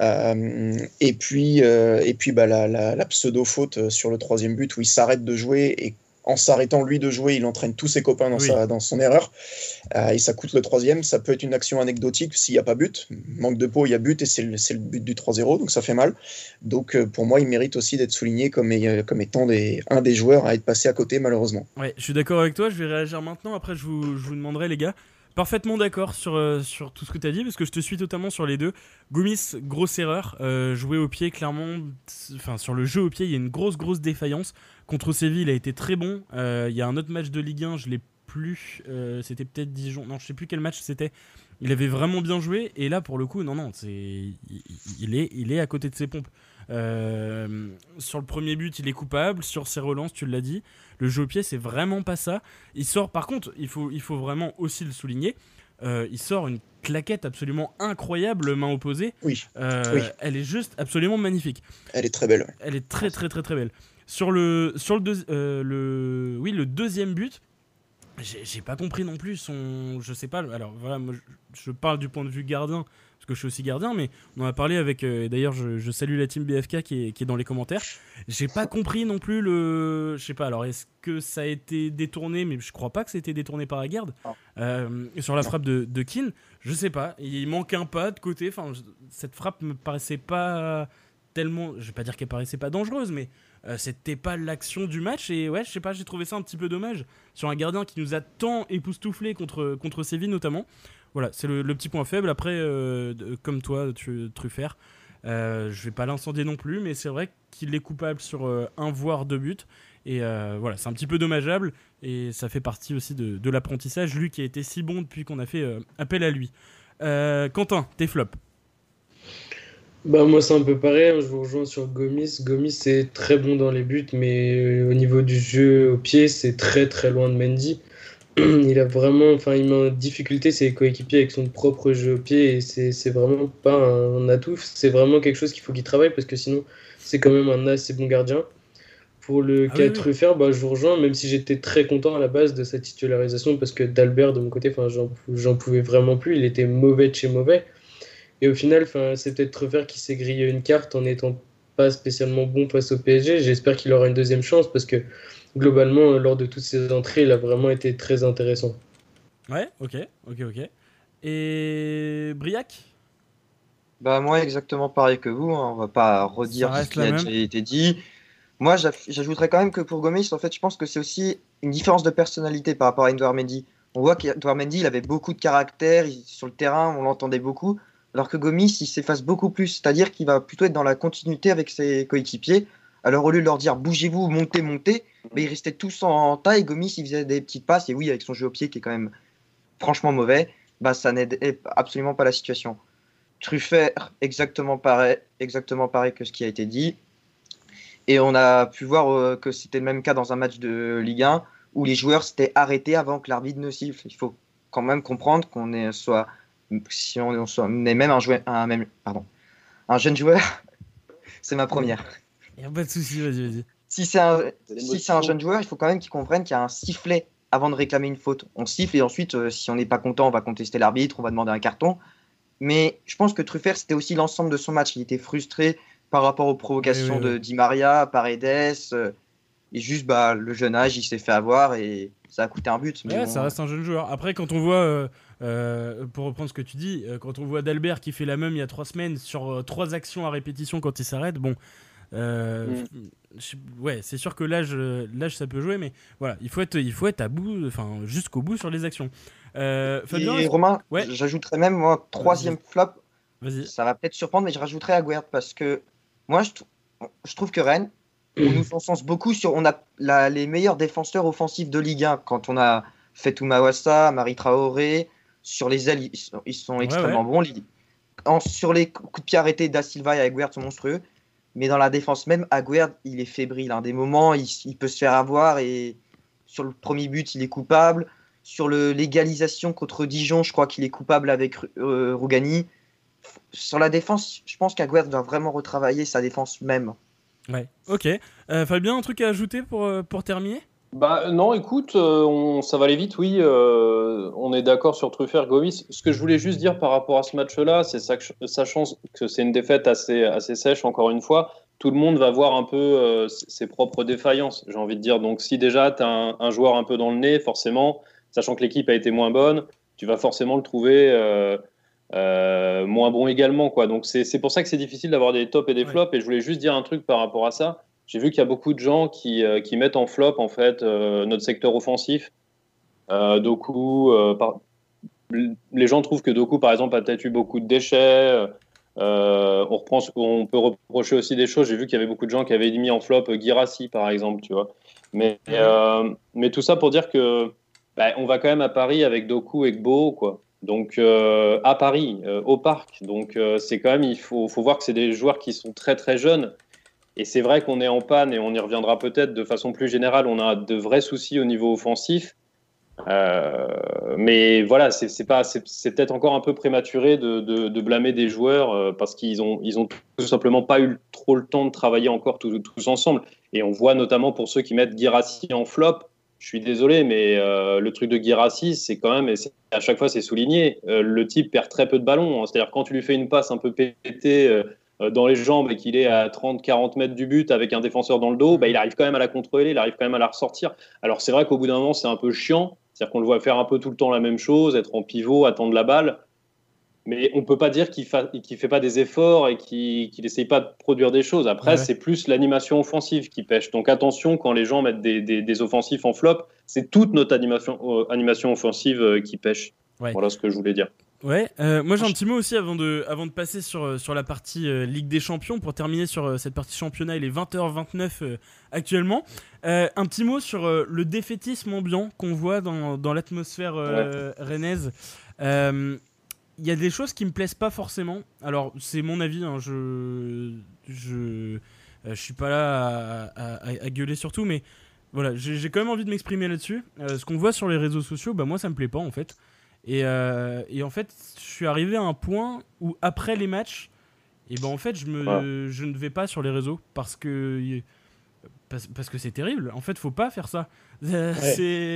et puis, et puis bah, la, la, la pseudo-faute sur le troisième but où il s'arrête de jouer et en s'arrêtant lui de jouer, il entraîne tous ses copains dans, Oui. sa, dans son erreur. Euh, et ça coûte le troisième. Ça peut être une action anecdotique s'il n'y a pas but. Manque de peau, il y a but et c'est le, but du 3-0, donc ça fait mal. Donc euh, pour moi, il mérite aussi d'être souligné comme, euh, comme étant des, un des joueurs à être passé à côté, malheureusement. Ouais, je suis d'accord avec toi, je vais réagir maintenant, après je vous, je vous demanderai les gars. Parfaitement d'accord sur, sur tout ce que tu as dit, parce que je te suis totalement sur les deux. Gomis, grosse erreur. Jouer au pied, clairement, enfin sur le jeu au pied, il y a une grosse, grosse défaillance. Contre Séville, il a été très bon. Euh, Il y a un autre match de Ligue 1, je l'ai plus. euh, c'était peut-être Dijon. Non, je sais plus quel match c'était. Il avait vraiment bien joué. Et là, pour le coup, non, non, c'est, il, est, il est à côté de ses pompes. sur le premier but, il est coupable. Sur ses relances, tu l'as dit. Le jeu au pied, c'est vraiment pas ça. Il sort, par contre, il faut, il faut vraiment aussi le souligner. il sort une claquette absolument incroyable, main opposée. Oui. Elle est juste absolument magnifique. Elle est très belle. Elle est très, très, très, très belle. Sur le, sur le, le, oui, le deuxième but, j'ai pas compris non plus son. Je sais pas. Alors voilà, moi, je, parle du point de vue gardien, parce que je suis aussi gardien, mais on en a parlé avec. Euh, d'ailleurs, je, salue la team BFK qui est, qui est dans les commentaires. J'ai pas compris non plus le. Je sais pas, alors est-ce que ça a été détourné, mais je crois pas que ça a été détourné par Agard. Euh, sur la frappe de, de Keane, je sais pas. Il manque un pas de côté. Enfin, cette frappe me paraissait pas tellement. Je vais pas dire qu'elle paraissait pas dangereuse, mais euh, c'était pas l'action du match et ouais je sais pas j'ai trouvé ça un petit peu dommage. Sur un gardien qui nous a tant époustouflé contre, contre Séville notamment. Voilà c'est le, petit point faible. Après euh, comme toi tu, Truffert euh, je vais pas l'incendier non plus mais c'est vrai qu'il est coupable sur un voire deux buts. Et voilà c'est un petit peu dommageable et ça fait partie aussi de, de l'apprentissage. Lui qui a été si bon depuis qu'on a fait appel à lui. Quentin tes flops bah moi c'est un peu pareil, hein, je vous rejoins sur Gomis. Gomis c'est très bon dans les buts, mais euh, au niveau du jeu au pied, c'est très très loin de Mendy. Il a vraiment, enfin il met en difficulté ses coéquipiers avec son propre jeu au pied et c'est vraiment pas un atout, c'est vraiment quelque chose qu'il faut qu'il travaille parce que sinon c'est quand même un assez bon gardien. Pour le ah, 4 bah, je vous rejoins, même si j'étais très content à la base de sa titularisation parce que d'Albert de mon côté, j'en pouvais vraiment plus, il était mauvais de chez mauvais. Et au final, c'est peut-être Trevor qui s'est grillé une carte en n'étant pas spécialement bon face au PSG. J'espère qu'il aura une deuxième chance parce que globalement, lors de toutes ses entrées, il a vraiment été très intéressant. Ouais, ok, ok, ok. Et Briac? Bah moi exactement pareil que vous, hein. on va pas redire ce qui a déjà été dit. Moi j'ajouterais quand même que pour Gomis, en fait je pense que c'est aussi une différence de personnalité par rapport à Edouard Mendy. On voit qu'Edouard Mendy il avait beaucoup de caractère, sur le terrain on l'entendait beaucoup alors que Gomis, il s'efface beaucoup plus, c'est-à-dire qu'il va plutôt être dans la continuité avec ses coéquipiers. Alors au lieu de leur dire bougez-vous, montez, montez, mais ils restaient tous en taille. Gomis, il faisait des petites passes, et oui, avec son jeu au pied qui est quand même franchement mauvais, bah, ça n'aide absolument pas la situation. Truffert, exactement pareil, exactement pareil que ce qui a été dit. Et on a pu voir euh, que c'était le même cas dans un match de Ligue 1 où les joueurs s'étaient arrêtés avant que l'arbitre ne siffle. Il faut quand même comprendre qu'on soit si on, on, est même un, joueur, un, même, pardon, un jeune joueur, c'est ma première. Il n'y a pas de souci, vas-y, vas-y. Si c'est un, si un jeune joueur, il faut quand même qu'il comprenne qu'il y a un sifflet avant de réclamer une faute. On siffle et ensuite, euh, si on n'est pas content, on va contester l'arbitre, on va demander un carton. Mais je pense que Truffert, c'était aussi l'ensemble de son match. Il était frustré par rapport aux provocations de Di Maria, Paredes. Euh, et juste, bah, le jeune âge, il s'est fait avoir et ça a coûté un but. Mais ça reste un jeune joueur. Après, quand on voit euh, euh, pour reprendre ce que tu dis, euh, quand on voit D'Albert qui fait la même il y a trois semaines sur euh, trois actions à répétition quand il s'arrête, bon, mm. ouais, c'est sûr que l'âge, l'âge ça peut jouer, mais voilà, il faut être, il faut être à bout, enfin jusqu'au bout sur les actions. Fabien, Et Romain, ouais. j'ajouterais même moi troisième flop. Ça va peut-être surprendre, mais je rajouterais Aguerd parce que moi je, je trouve que Rennes, on nous encense beaucoup sur, on a les meilleurs défenseurs offensifs de Ligue 1 quand on a Fetou Mawassa, Marie Traoré, sur les ailes, ils sont, extrêmement bons. sur les coups de pied arrêtés, Da Silva et Aguerd sont monstrueux. Mais dans la défense même, Aguerd, il est fébrile. Hein. Des moments, il, peut se faire avoir. Et sur le premier but, il est coupable. Sur l'égalisation contre Dijon, je crois qu'il est coupable avec euh, Rougani. Sur la défense, je pense qu'Aguerd doit vraiment retravailler sa défense même. Ouais, ok. Euh, Fabien, un truc à ajouter pour, euh, pour terminer? Bah non, écoute, euh, on, ça va aller vite, oui. Euh, on est d'accord sur Truffert, Gomis. Ce que je voulais juste dire par rapport à ce match-là, c'est sachant que c'est une défaite assez, assez sèche, encore une fois, tout le monde va voir un peu euh, ses propres défaillances, j'ai envie de dire. Donc si déjà tu as un, joueur un peu dans le nez, forcément, sachant que l'équipe a été moins bonne, tu vas forcément le trouver moins bon également. Quoi. Donc c'est pour ça que c'est difficile d'avoir des tops et des flops. Et je voulais juste dire un truc par rapport à ça j'ai vu qu'il y a beaucoup de gens qui, euh, qui, mettent en flop en fait euh, notre secteur offensif. Euh, Doku, les gens trouvent que Doku, par exemple, a peut-être eu beaucoup de déchets. on, reprend, on peut reprocher aussi des choses. J'ai vu qu'il y avait beaucoup de gens qui avaient mis en flop Girassi, par exemple, tu vois. Mais, mais tout ça pour dire que bah, on va quand même à Paris avec Doku et Gbo, quoi. donc à Paris, au parc. Donc c'est quand même, il faut, faut voir que c'est des joueurs qui sont très très jeunes. Et c'est vrai qu'on est en panne et on y reviendra peut-être de façon plus générale. On a de vrais soucis au niveau offensif. Euh, mais voilà, c'est peut-être encore un peu prématuré de, blâmer des joueurs euh, parce qu'ils ont, ils ont tout simplement pas eu trop le temps de travailler encore tous, ensemble. Et on voit notamment pour ceux qui mettent Girassi en flop. Je suis désolé, mais euh, le truc de Girassi, c'est quand même, et à chaque fois c'est souligné, le type perd très peu de ballons. C'est-à-dire quand tu lui fais une passe un peu pétée dans les jambes et qu'il est à 30-40 mètres du but avec un défenseur dans le dos, bah, il arrive quand même à la contrôler, il arrive quand même à la ressortir. Alors c'est vrai qu'au bout d'un moment, c'est un peu chiant, c'est-à-dire qu'on le voit faire un peu tout le temps la même chose, être en pivot, attendre la balle. Mais on ne peut pas dire qu'il ne fait pas des efforts et qu'il n'essaye pas de produire des choses. Après, c'est plus l'animation offensive qui pêche. Donc attention, quand les gens mettent des, offensifs en flop, c'est toute notre animation, euh, animation offensive euh, qui pêche. Voilà ce que je voulais dire. Ouais, euh, moi j'ai un petit mot aussi avant de, avant de passer sur, euh, sur la partie euh, Ligue des Champions. Pour terminer sur cette partie championnat, il est 20h29 actuellement. un petit mot sur le défaitisme ambiant qu'on voit dans, dans l'atmosphère rennaise. Il y a des choses qui me plaisent pas forcément. Alors, c'est mon avis, hein, je, je, je suis pas là à, à, à gueuler surtout, mais voilà, j'ai quand même envie de m'exprimer là-dessus. ce qu'on voit sur les réseaux sociaux, bah, moi ça me plaît pas en fait. Euh, et, en fait, je suis arrivé à un point où après les matchs, et ben en fait, je, me, je ne vais pas sur les réseaux parce que parce, que c'est terrible. En fait, faut pas faire ça. T'as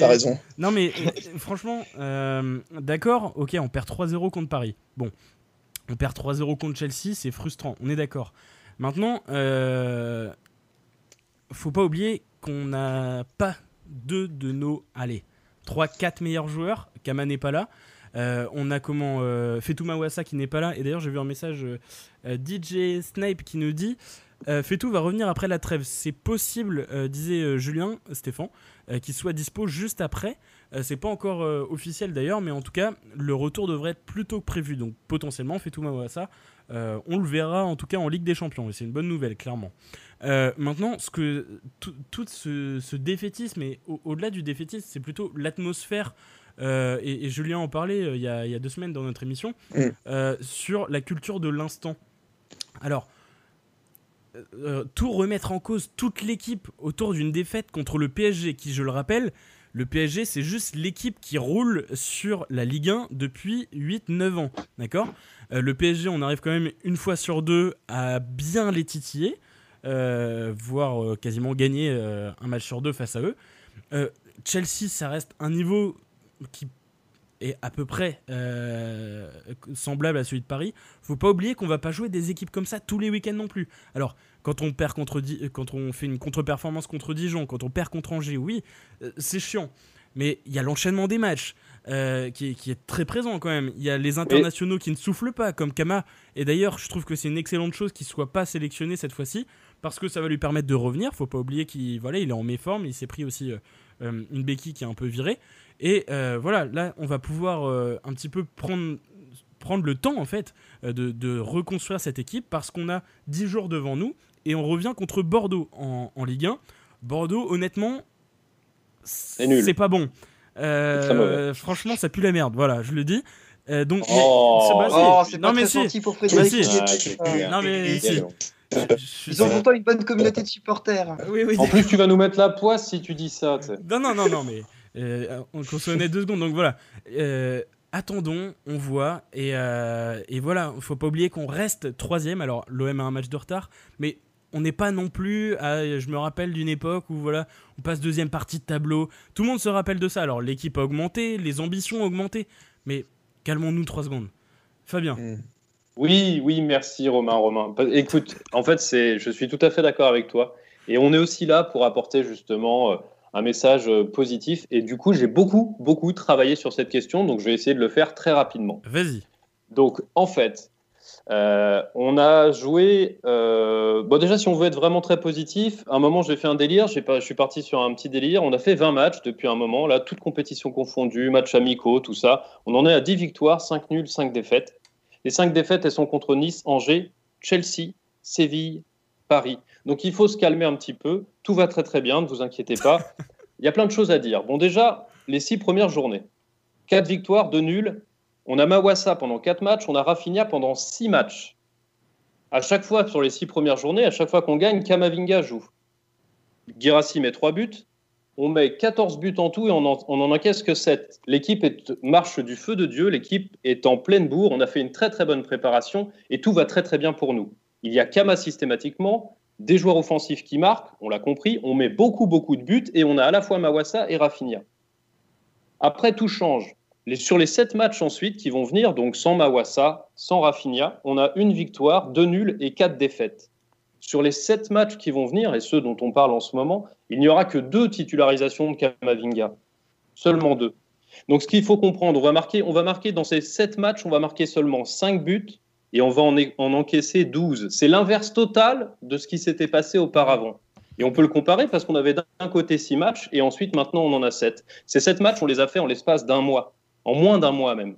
raison. Non mais euh, franchement, euh, d'accord, ok, on perd 3-0 contre Paris. Bon, on perd 3-0 contre Chelsea, c'est frustrant. On est d'accord. Maintenant, faut pas oublier qu'on n'a pas deux de nos allez 3-4 meilleurs joueurs. Kama n'est pas là. Euh, on a comment euh, Fetou Mawassa qui n'est pas là. Et d'ailleurs, j'ai vu un message euh, euh, DJ Snipe qui nous dit Fetou va revenir après la trêve. C'est possible, disait Julien Stéphane, qu'il soit dispo juste après. c'est pas encore officiel d'ailleurs, mais en tout cas, le retour devrait être plutôt prévu. Donc potentiellement, Fetou Mawassa, on le verra en tout cas en Ligue des Champions. Et c'est une bonne nouvelle, clairement. maintenant, ce que tout, ce, défaitisme, et au-delà du défaitisme, c'est plutôt l'atmosphère euh, et, Julien en parlait euh, il y, a, deux semaines dans notre émission, mm. euh, sur la culture de l'instant. Alors, tout remettre en cause toute l'équipe autour d'une défaite contre le PSG, qui, je le rappelle, le PSG, c'est juste l'équipe qui roule sur la Ligue 1 depuis 8-9 ans. D'accord? Le PSG, on arrive quand même une fois sur deux à bien les titiller, voire quasiment gagner un match sur deux face à eux. Chelsea, ça reste un niveau qui est à peu près euh, semblable à celui de Paris, faut pas oublier qu'on va pas jouer des équipes comme ça tous les week-ends non plus. Alors, quand on perd contre quand on fait une contre-performance contre Dijon, quand on perd contre Angers, oui, euh, c'est chiant. Mais il y a l'enchaînement des matchs euh, qui, est très présent quand même. Il y a les internationaux qui ne soufflent pas, comme Kama. Et d'ailleurs, je trouve que c'est une excellente chose qu'il soit pas sélectionné cette fois-ci, parce que ça va lui permettre de revenir. Faut pas oublier qu'il voilà, il est en méforme, il s'est pris aussi une béquille qui est un peu virée. Et euh, voilà, là, on va pouvoir euh, un petit peu prendre, prendre le temps, en fait, euh, de, reconstruire cette équipe parce qu'on a 10 jours devant nous et on revient contre Bordeaux en, Ligue 1. Bordeaux, honnêtement, c'est pas bon. franchement, ça pue la merde, voilà, je le dis. donc, oh, c'est pas très si. pour Frédéric. non, mais si. Ils ont pourtant une bonne communauté de supporters. En plus, tu vas nous mettre la poisse si tu dis ça. Non, non, non, non, mais euh, on consommait deux secondes. Donc voilà. Euh, attendons, on voit. Et, euh, et voilà, il faut pas oublier qu'on reste troisième. Alors, l'OM a un match de retard, mais on n'est pas non plus. je me rappelle d'une époque où voilà, on passe deuxième partie de tableau. Tout le monde se rappelle de ça. Alors, l'équipe a augmenté, les ambitions ont augmenté. Mais calmons-nous trois secondes. Fabien. Mm. Oui, oui, merci Romain. Romain. Écoute, en fait, c'est, je suis tout à fait d'accord avec toi. Et on est aussi là pour apporter justement un message euh, positif. Et du coup, j'ai beaucoup, beaucoup travaillé sur cette question, donc je vais essayer de le faire très rapidement. Vas-y. Donc, en fait, euh, on a joué. Euh, bon, déjà, si on veut être vraiment très positif, à un moment, j'ai fait un délire. Pas, je suis parti sur un petit délire. On a fait 20 matchs depuis un moment, là, toutes compétitions confondues, matchs amicaux, tout ça. On en est à 10 victoires, 5 nuls, 5 défaites. Les 5 défaites, elles sont contre Nice, Angers, Chelsea, Séville, Paris. Donc il faut se calmer un petit peu. Tout va très très bien, ne vous inquiétez pas. Il y a plein de choses à dire. Bon, déjà, les six premières journées. Quatre victoires, deux nuls, On a Mawassa pendant 4 matchs, on a Rafinha pendant 6 matchs. À chaque fois, sur les 6 premières journées, à chaque fois qu'on gagne, Kamavinga joue. Girassi met 3 buts, on met 14 buts en tout et on en, encaisse que 7. L'équipe marche du feu de Dieu, l'équipe est en pleine bourre, on a fait une très très bonne préparation et tout va très très bien pour nous. Il y a Kama systématiquement, des joueurs offensifs qui marquent, on l'a compris, on met beaucoup beaucoup de buts et on a à la fois Mawassa et Rafinha. Après, tout change. sur les 7 matchs ensuite qui vont venir, donc sans Mawassa, sans Rafinha, on a une victoire, deux nuls et quatre défaites. Sur les 7 matchs qui vont venir, et ceux dont on parle en ce moment, il n'y aura que deux titularisations de Kamavinga. Seulement deux. Donc ce qu'il faut comprendre, on va marquer, on va marquer dans ces 7 matchs, on va marquer seulement 5 buts et on va en, en encaisser 12. C'est l'inverse total de ce qui s'était passé auparavant. Et on peut le comparer parce qu'on avait d'un côté 6 matchs et ensuite maintenant on en a 7. Ces 7 matchs, on les a fait en l'espace d'un mois, en moins d'un mois même.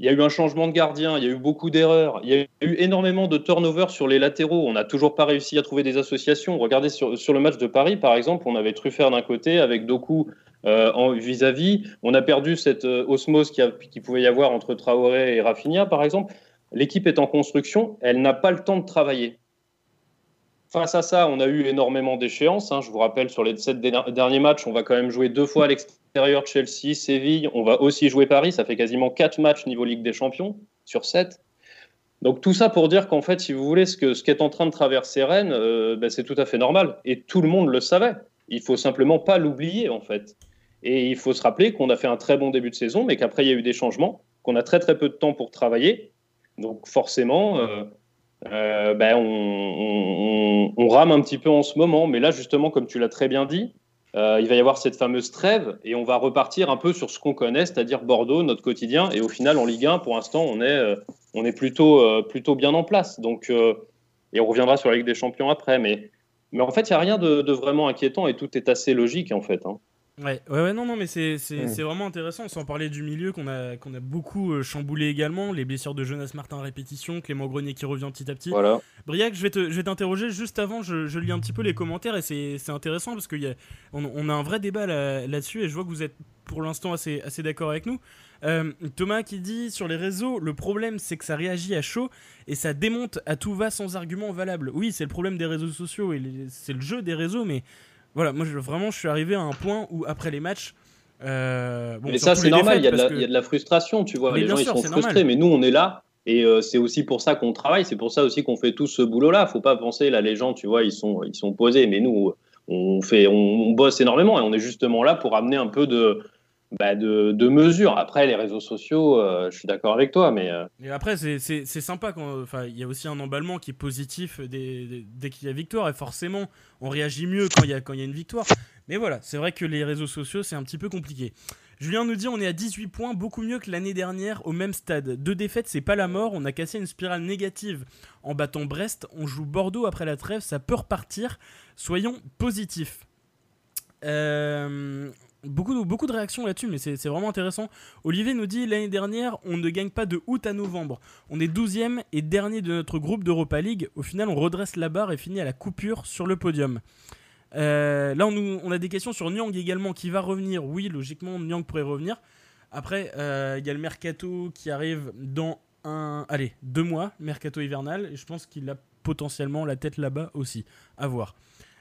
Il y a eu un changement de gardien, il y a eu beaucoup d'erreurs, il y a eu énormément de turnover sur les latéraux. On n'a toujours pas réussi à trouver des associations. Regardez sur, le match de Paris, par exemple, on avait Truffert d'un côté avec Doku euh, vis-à-vis. On a perdu cette euh, osmose qui, qui, pouvait y avoir entre Traoré et Rafinha, par exemple. L'équipe est en construction, elle n'a pas le temps de travailler. Face à ça, on a eu énormément d'échéances. Hein. Je vous rappelle, sur les sept derniers matchs, on va quand même jouer deux fois à l'extérieur Chelsea, Séville. On va aussi jouer Paris. Ça fait quasiment quatre matchs niveau Ligue des Champions sur sept. Donc tout ça pour dire qu'en fait, si vous voulez, ce qu'est ce en train de traverser Rennes, euh, ben, c'est tout à fait normal. Et tout le monde le savait. Il faut simplement pas l'oublier, en fait. Et il faut se rappeler qu'on a fait un très bon début de saison, mais qu'après, il y a eu des changements, qu'on a très très peu de temps pour travailler. Donc forcément, euh, euh, ben on, rame un petit peu en ce moment. Mais là, justement, comme tu l'as très bien dit, euh, il va y avoir cette fameuse trêve et on va repartir un peu sur ce qu'on connaît, c'est-à-dire Bordeaux, notre quotidien. Et au final, en Ligue 1, pour l'instant, on est, on est plutôt, plutôt bien en place. Donc, et on reviendra sur la Ligue des Champions après. Mais, mais en fait, il n'y a rien de, vraiment inquiétant et tout est assez logique, en fait. Hein. Ouais, ouais, non, non, mais c'est mmh. vraiment intéressant, sans parler du milieu qu'on a, qu'on a beaucoup euh, chamboulé également, les blessures de Jonas Martin à répétition, Clément Grenier qui revient petit à petit. Voilà. Briac, je vais t'interroger juste avant, je, je, lis un petit peu les commentaires et c'est intéressant parce qu'on a, on, a un vrai débat là-dessus et je vois que vous êtes pour l'instant assez, assez d'accord avec nous. Euh, Thomas qui dit sur les réseaux, le problème c'est que ça réagit à chaud et ça démonte à tout va sans argument valable. Oui, c'est le problème des réseaux sociaux et c'est le jeu des réseaux, mais voilà, moi je, vraiment je suis arrivé à un point où après les matchs. Euh, bon, mais ça c'est normal, il y, a de la frustration, tu vois, les gens ils sont frustrés, mais nous on est là. Et euh, c'est aussi pour ça qu'on travaille, c'est pour ça aussi qu'on fait tout ce boulot-là. Faut pas penser là, les gens, tu vois, ils sont, ils sont posés, mais nous, on fait, on bosse énormément et on est justement là pour amener un peu de, bah, de, de, mesures. Après, les réseaux sociaux, euh, je suis d'accord avec toi, mais. Euh, après, c'est sympa il y a aussi un emballement qui est positif dès, dès, qu'il y a victoire, et forcément, on réagit mieux quand il y a, y a une victoire. Mais voilà, c'est vrai que les réseaux sociaux, c'est un petit peu compliqué. Julien nous dit on est à 18 points, beaucoup mieux que l'année dernière au même stade. Deux défaites, c'est pas la mort, on a cassé une spirale négative en battant Brest, on joue Bordeaux après la trêve, ça peut repartir. Soyons positifs. Euh, Beaucoup, de réactions là-dessus, mais c'est vraiment intéressant. Olivier nous dit l'année dernière, on ne gagne pas de août à novembre. On est 12e et dernier de notre groupe d'Europa League. Au final, on redresse la barre et finit à la coupure sur le podium. Euh, là, on, on, a des questions sur Nyang également qui va revenir. Oui, logiquement, Nyang pourrait revenir. Après, euh, il y a le mercato qui arrive dans un, allez, deux mois, mercato hivernal. Et je pense qu'il a potentiellement la tête là-bas aussi. À voir.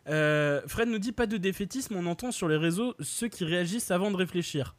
Euh, Fred nous dit pas de défaitisme, on entend sur les réseaux ceux qui réagissent avant de réfléchir.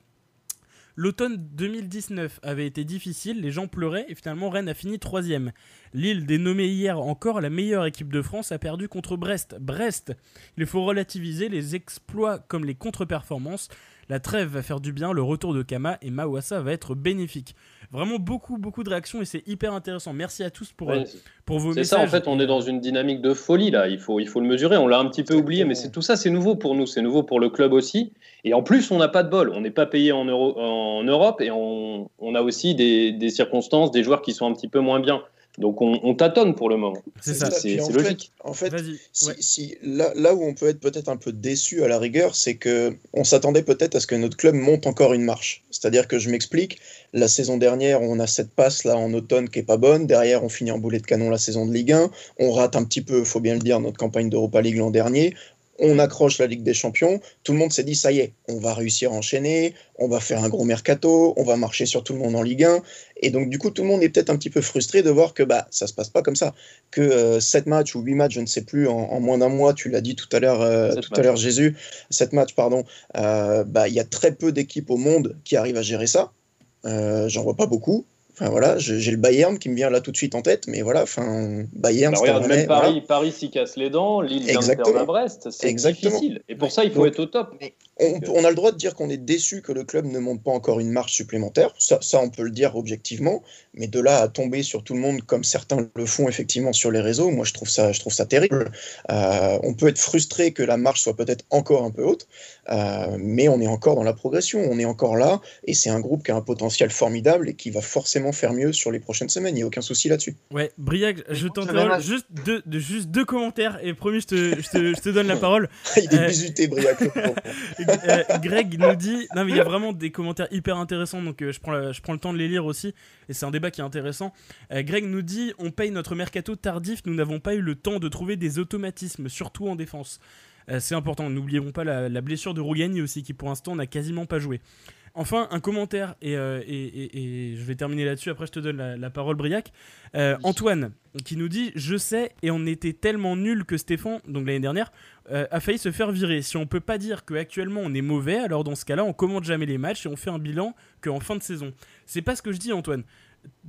L'automne 2019 avait été difficile, les gens pleuraient et finalement Rennes a fini troisième. Lille, dénommée hier encore la meilleure équipe de France, a perdu contre Brest. Brest, il faut relativiser les exploits comme les contre-performances. La trêve va faire du bien, le retour de Kama et Mawassa va être bénéfique. Vraiment beaucoup, beaucoup de réactions et c'est hyper intéressant. Merci à tous pour, euh, pour vos messages. C'est ça, en fait, on est dans une dynamique de folie là. Il faut, il faut le mesurer. On l'a un petit peu oublié, mais c'est tout ça, c'est nouveau pour nous. C'est nouveau pour le club aussi. Et en plus, on n'a pas de bol. On n'est pas payé en, en, Europe et on, on a aussi des, des circonstances, des joueurs qui sont un petit peu moins bien. Donc on, tâtonne pour le moment. C'est ça, c'est logique. en fait, si, là, là, où on peut être peut-être un peu déçu à la rigueur, c'est que on s'attendait peut-être à ce que notre club monte encore une marche. C'est-à-dire que je m'explique, la saison dernière, on a cette passe là en automne qui est pas bonne. Derrière, on finit en boulet de canon la saison de Ligue 1. On rate un petit peu, faut bien le dire, notre campagne d'Europa League l'an dernier on accroche la Ligue des Champions, tout le monde s'est dit ça y est, on va réussir à enchaîner, on va faire un gros mercato, on va marcher sur tout le monde en Ligue 1. Et donc du coup, tout le monde est peut-être un petit peu frustré de voir que bah ça se passe pas comme ça, que 7 euh, matchs ou 8 matchs, je ne sais plus, en, moins d'un mois, tu l'as dit tout à l'heure, euh, tout à l'heure Jésus, 7 matchs pardon, euh, bah il y a très peu d'équipes au monde qui arrivent à gérer ça. J'en vois pas beaucoup. Enfin voilà, j'ai le Bayern qui me vient là tout de suite en tête, mais voilà, enfin Bayern. Bah, regarde, même Paris, Paris s'y casse les dents, Lille vient de perdre à Brest, c'est difficile. Et pour ça, il faut être au top. On, a le droit de dire qu'on est déçu que le club ne monte pas encore une marche supplémentaire, ça, ça, on peut le dire objectivement, mais de là à tomber sur tout le monde comme certains le font effectivement sur les réseaux, moi je trouve ça, je trouve ça terrible. Euh, on peut être frustré que la marche soit peut-être encore un peu haute, euh, mais on est encore dans la progression, on est encore là, et c'est un groupe qui a un potentiel formidable et qui va forcément faire mieux sur les prochaines semaines, il n'y a aucun souci là-dessus. Ouais, Briac, je t'entends juste deux, juste deux commentaires, et promis, je te, je te, je te donne la parole. il est euh... bisuté, Briac. Euh, Greg nous dit, non mais il y a vraiment des commentaires hyper intéressants, donc euh, je, prends je prends le temps de les lire aussi, et c'est un débat qui est intéressant. Greg nous dit, on paye notre mercato tardif, nous n'avons pas eu le temps de trouver des automatismes, surtout en défense. c'est important, n'oublions pas la, la, blessure de Rougani aussi, qui pour l'instant n'a quasiment pas joué. Enfin, un commentaire, euh, et, je vais terminer là-dessus, après je te donne la, parole, Briac. Euh, Antoine, qui nous dit Je sais, et on était tellement nul que Stéphane, donc l'année dernière, euh, a failli se faire virer. Si on peut pas dire qu'actuellement on est mauvais, alors dans ce cas-là, on commente jamais les matchs et on fait un bilan qu'en fin de saison. C'est pas ce que je dis, Antoine.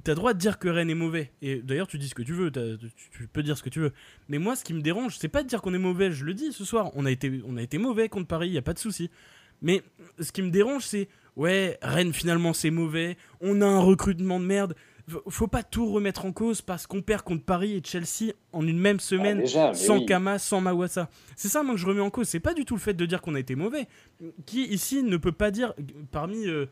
T'as droit de dire que Rennes est mauvais. Et d'ailleurs, tu dis ce que tu veux, tu, peux dire ce que tu veux. Mais moi, ce qui me dérange, c'est pas de dire qu'on est mauvais, je le dis ce soir. On a été, on a été mauvais contre Paris, y a pas de souci. Mais ce qui me dérange, c'est ouais, Rennes finalement c'est mauvais, on a un recrutement de merde. Faut pas tout remettre en cause parce qu'on perd contre Paris et Chelsea en une même semaine ah, sans Kama, sans Mawassa. C'est ça moi que je remets en cause. C'est pas du tout le fait de dire qu'on a été mauvais. Qui ici ne peut pas dire parmi euh,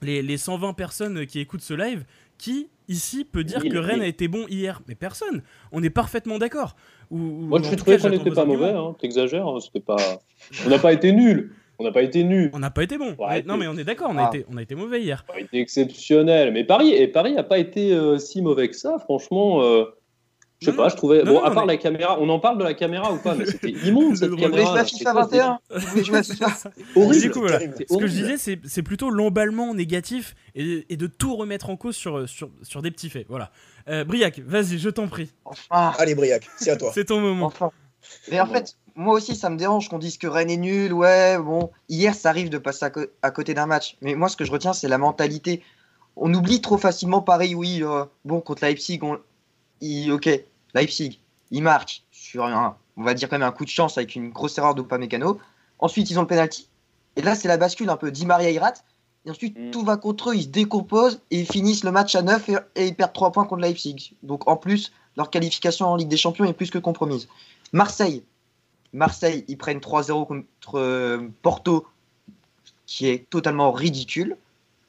les, les 120 personnes qui écoutent ce live, qui ici peut dire que Rennes a été bon hier? Mais personne. On est parfaitement d'accord. Moi, je trouvais qu'on n'était pas mauvais. Hein. T'exagères. Hein. Pas... On n'a pas été nuls. On n'a pas été nus. On n'a pas été bon. non, mais on est d'accord, on, a ah. été, on a été mauvais hier. On a été exceptionnel. Mais Paris, et Paris n'a pas été euh, si mauvais que ça, franchement. Euh, je sais pas, je trouvais. bon, à part la caméra, on en parle de la caméra ou pas Mais c'était immonde cette caméra. Je FIFA 21 Horrible. Du coup, voilà. Ce que je disais, c'est plutôt l'emballement négatif et, et, de tout remettre en cause sur, sur, sur des petits faits. Voilà. Euh, Briac, vas-y, je t'en prie. Enfin. Allez, Briac, c'est à toi. c'est ton moment. Enfin. Mais en fait, moi aussi, ça me dérange qu'on dise que Rennes est nul. Ouais, bon, hier, ça arrive de passer à, côté d'un match. Mais moi, ce que je retiens, c'est la mentalité. On oublie trop facilement Paris, oui. Euh, bon, contre Leipzig, on... ok, Leipzig, il marque sur un, on va dire quand même un coup de chance avec une grosse erreur d'Upamecano. Ensuite, ils ont le penalty. Et là, c'est la bascule un peu. Di Maria, il rate. Et ensuite, mm. tout va contre eux, ils se décomposent et ils finissent le match à 9 et, et, ils perdent 3 points contre Leipzig. Donc en plus, leur qualification en Ligue des Champions est plus que compromise. Marseille, Marseille, ils prennent 3-0 contre euh, Porto, qui est totalement ridicule.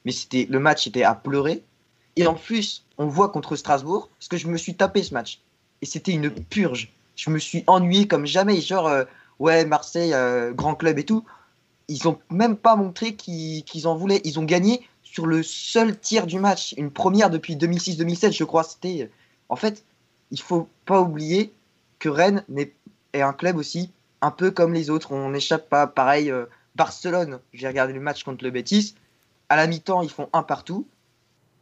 Mais c'était le match était à pleurer. Et en plus, on voit contre Strasbourg, parce que je me suis tapé ce match. Et c'était une purge. Je me suis ennuyé comme jamais. Genre, euh, ouais, Marseille, euh, grand club et tout. Ils n'ont même pas montré qu'ils en voulaient. Ils ont gagné sur le seul tir du match. Une première depuis 2006-2007, je crois. C'était. En fait, il faut pas oublier que Rennes n'est et un club aussi un peu comme les autres. On n'échappe pas. Pareil, euh, Barcelone, j'ai regardé le match contre le Betis. À la mi-temps, ils font un partout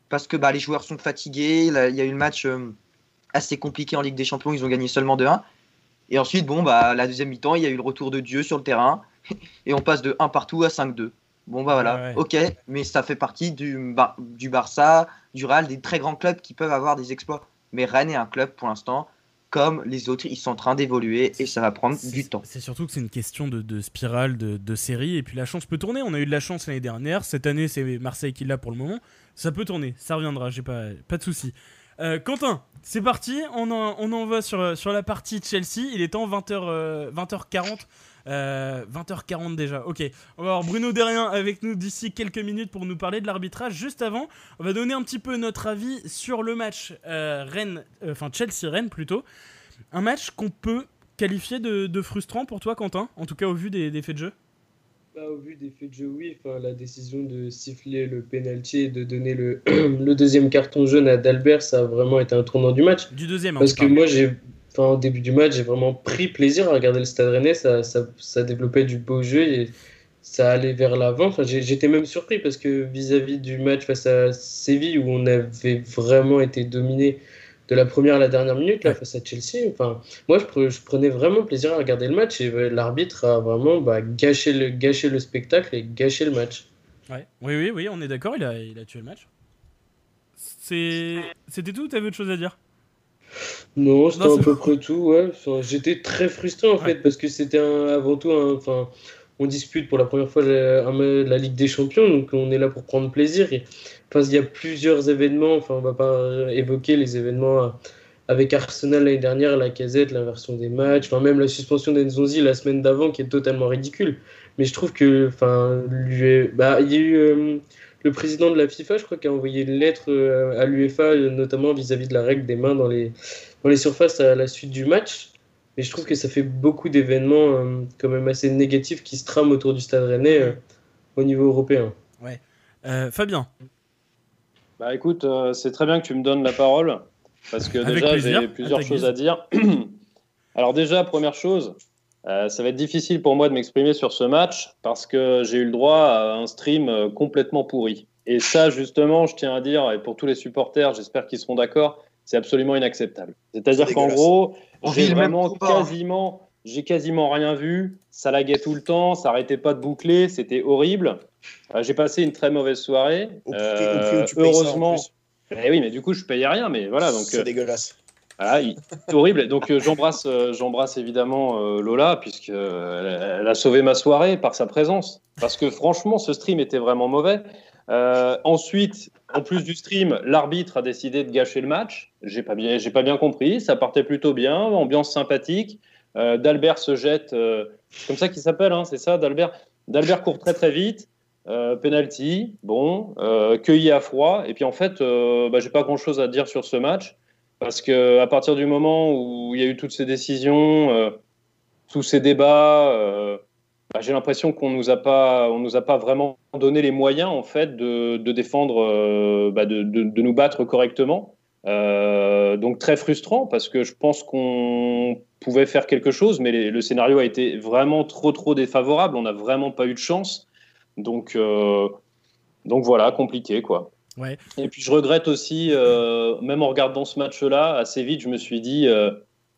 parce que bah, les joueurs sont fatigués. il y a eu le match euh, assez compliqué en Ligue des Champions. Ils ont gagné seulement 2-1. Et ensuite, bon, bah, la deuxième mi-temps, il y a eu le retour de Dieu sur le terrain. Et on passe de 1 partout à 5-2. Bon, bah voilà, ok, mais ça fait partie du, du Barça, du Real, des très grands clubs qui peuvent avoir des exploits. Mais Rennes est un club pour l'instant comme les autres, ils sont en train d'évoluer et ça va prendre du temps. C'est surtout que c'est une question de, spirale, de, série, et puis la chance peut tourner. On a eu de la chance l'année dernière, cette année c'est Marseille qui l'a pour le moment. Ça peut tourner, ça reviendra, j'ai pas, pas de souci. Euh, Quentin, c'est parti, on en, on en va sur, sur la partie Chelsea. Il est temps 20h, 20h40. 20h40 déjà. Ok. On va avoir Bruno Derrien avec nous d'ici quelques minutes pour nous parler de l'arbitrage. Juste avant, on va donner un petit peu notre avis sur le match euh, Rennes, euh, enfin Chelsea-Rennes plutôt. Un match qu'on peut qualifier de, frustrant pour toi, Quentin, en tout cas au vu des, faits de jeu? Bah, au vu des faits de jeu, oui. Enfin, la décision de siffler le penalty et de donner le, le deuxième carton jaune à Dalbert, ça a vraiment été un tournant du match. Du deuxième, Parce que moi, j'ai enfin, au début du match, j'ai vraiment pris plaisir à regarder le Stade Rennais. Ça, ça, ça développait du beau jeu et ça allait vers l'avant. Enfin, j'étais même surpris parce que vis-à-vis du match face à Séville, où on avait vraiment été dominé de la première à la dernière minute, là, face à Chelsea, enfin, moi, je, prenais vraiment plaisir à regarder le match et l'arbitre a vraiment bah, gâché, le, gâché le spectacle et gâché le match. Ouais. Oui, oui, oui, on est d'accord, il a, il a tué le match. C'était tout ou t'avais autre chose à dire? Non, c'était à peu près tout. Ouais. J'étais très frustré en fait parce que c'était avant tout un, enfin, on dispute pour la première fois la, Ligue des Champions, donc on est là pour prendre plaisir. enfin, il y a plusieurs événements, enfin, on va pas évoquer les événements avec Arsenal l'année dernière, la casette, l'inversion des matchs, enfin, même la suspension d'Enzonzi la semaine d'avant qui est totalement ridicule. Mais je trouve que, enfin, bah, il y a eu euh, le président de la FIFA, je crois, qui a envoyé une lettre euh, à l'UEFA, notamment vis-à-vis de la règle des mains dans les, dans les surfaces à la suite du match. Mais je trouve que ça fait beaucoup d'événements euh, quand même assez négatifs qui se trament autour du Stade Rennais euh, au niveau européen. Ouais. Euh, Fabien. Bah écoute, c'est très bien que tu me donnes la parole parce que déjà j'ai plusieurs choses à dire. Alors déjà, première chose, ça va être difficile pour moi de m'exprimer sur ce match parce que j'ai eu le droit à un stream complètement pourri. Et ça, justement, je tiens à dire, et pour tous les supporters, j'espère qu'ils seront d'accord, c'est absolument inacceptable. C'est-à-dire qu'en gros, j'ai vraiment quasiment, j'ai quasiment rien vu. Ça laguait tout le temps, ça arrêtait pas de boucler, c'était horrible. Euh, j'ai passé une très mauvaise soirée. Euh, heureusement. Eh oui, mais du coup, je payais rien, mais voilà. Donc, c'est euh, dégueulasse. C'est horrible. Donc j'embrasse, j'embrasse évidemment Lola puisque elle a sauvé ma soirée par sa présence. Parce que franchement, ce stream était vraiment mauvais. ensuite, en plus du stream, l'arbitre a décidé de gâcher le match. J'ai pas bien, j'ai pas bien compris. Ça partait plutôt bien, ambiance sympathique. Euh, D'Albert se jette, euh, comme ça qu'il s'appelle, hein, c'est ça, D'Albert? D'Albert court très très vite. Euh, penalty, bon, cueilli à froid. Et puis en fait, bah, j'ai pas grand chose à dire sur ce match parce que à partir du moment où il y a eu toutes ces décisions, tous ces débats bah, j'ai l'impression qu'on nous a pas, on nous a pas vraiment donné les moyens en fait de, défendre, euh, bah de, nous battre correctement. Euh, donc très frustrant parce que je pense qu'on pouvait faire quelque chose, mais le scénario a été vraiment trop trop défavorable. On n'a vraiment pas eu de chance. Donc euh, donc voilà, compliqué quoi. Ouais. Et puis je regrette aussi, euh, même en regardant ce match-là, assez vite, je me suis dit, euh,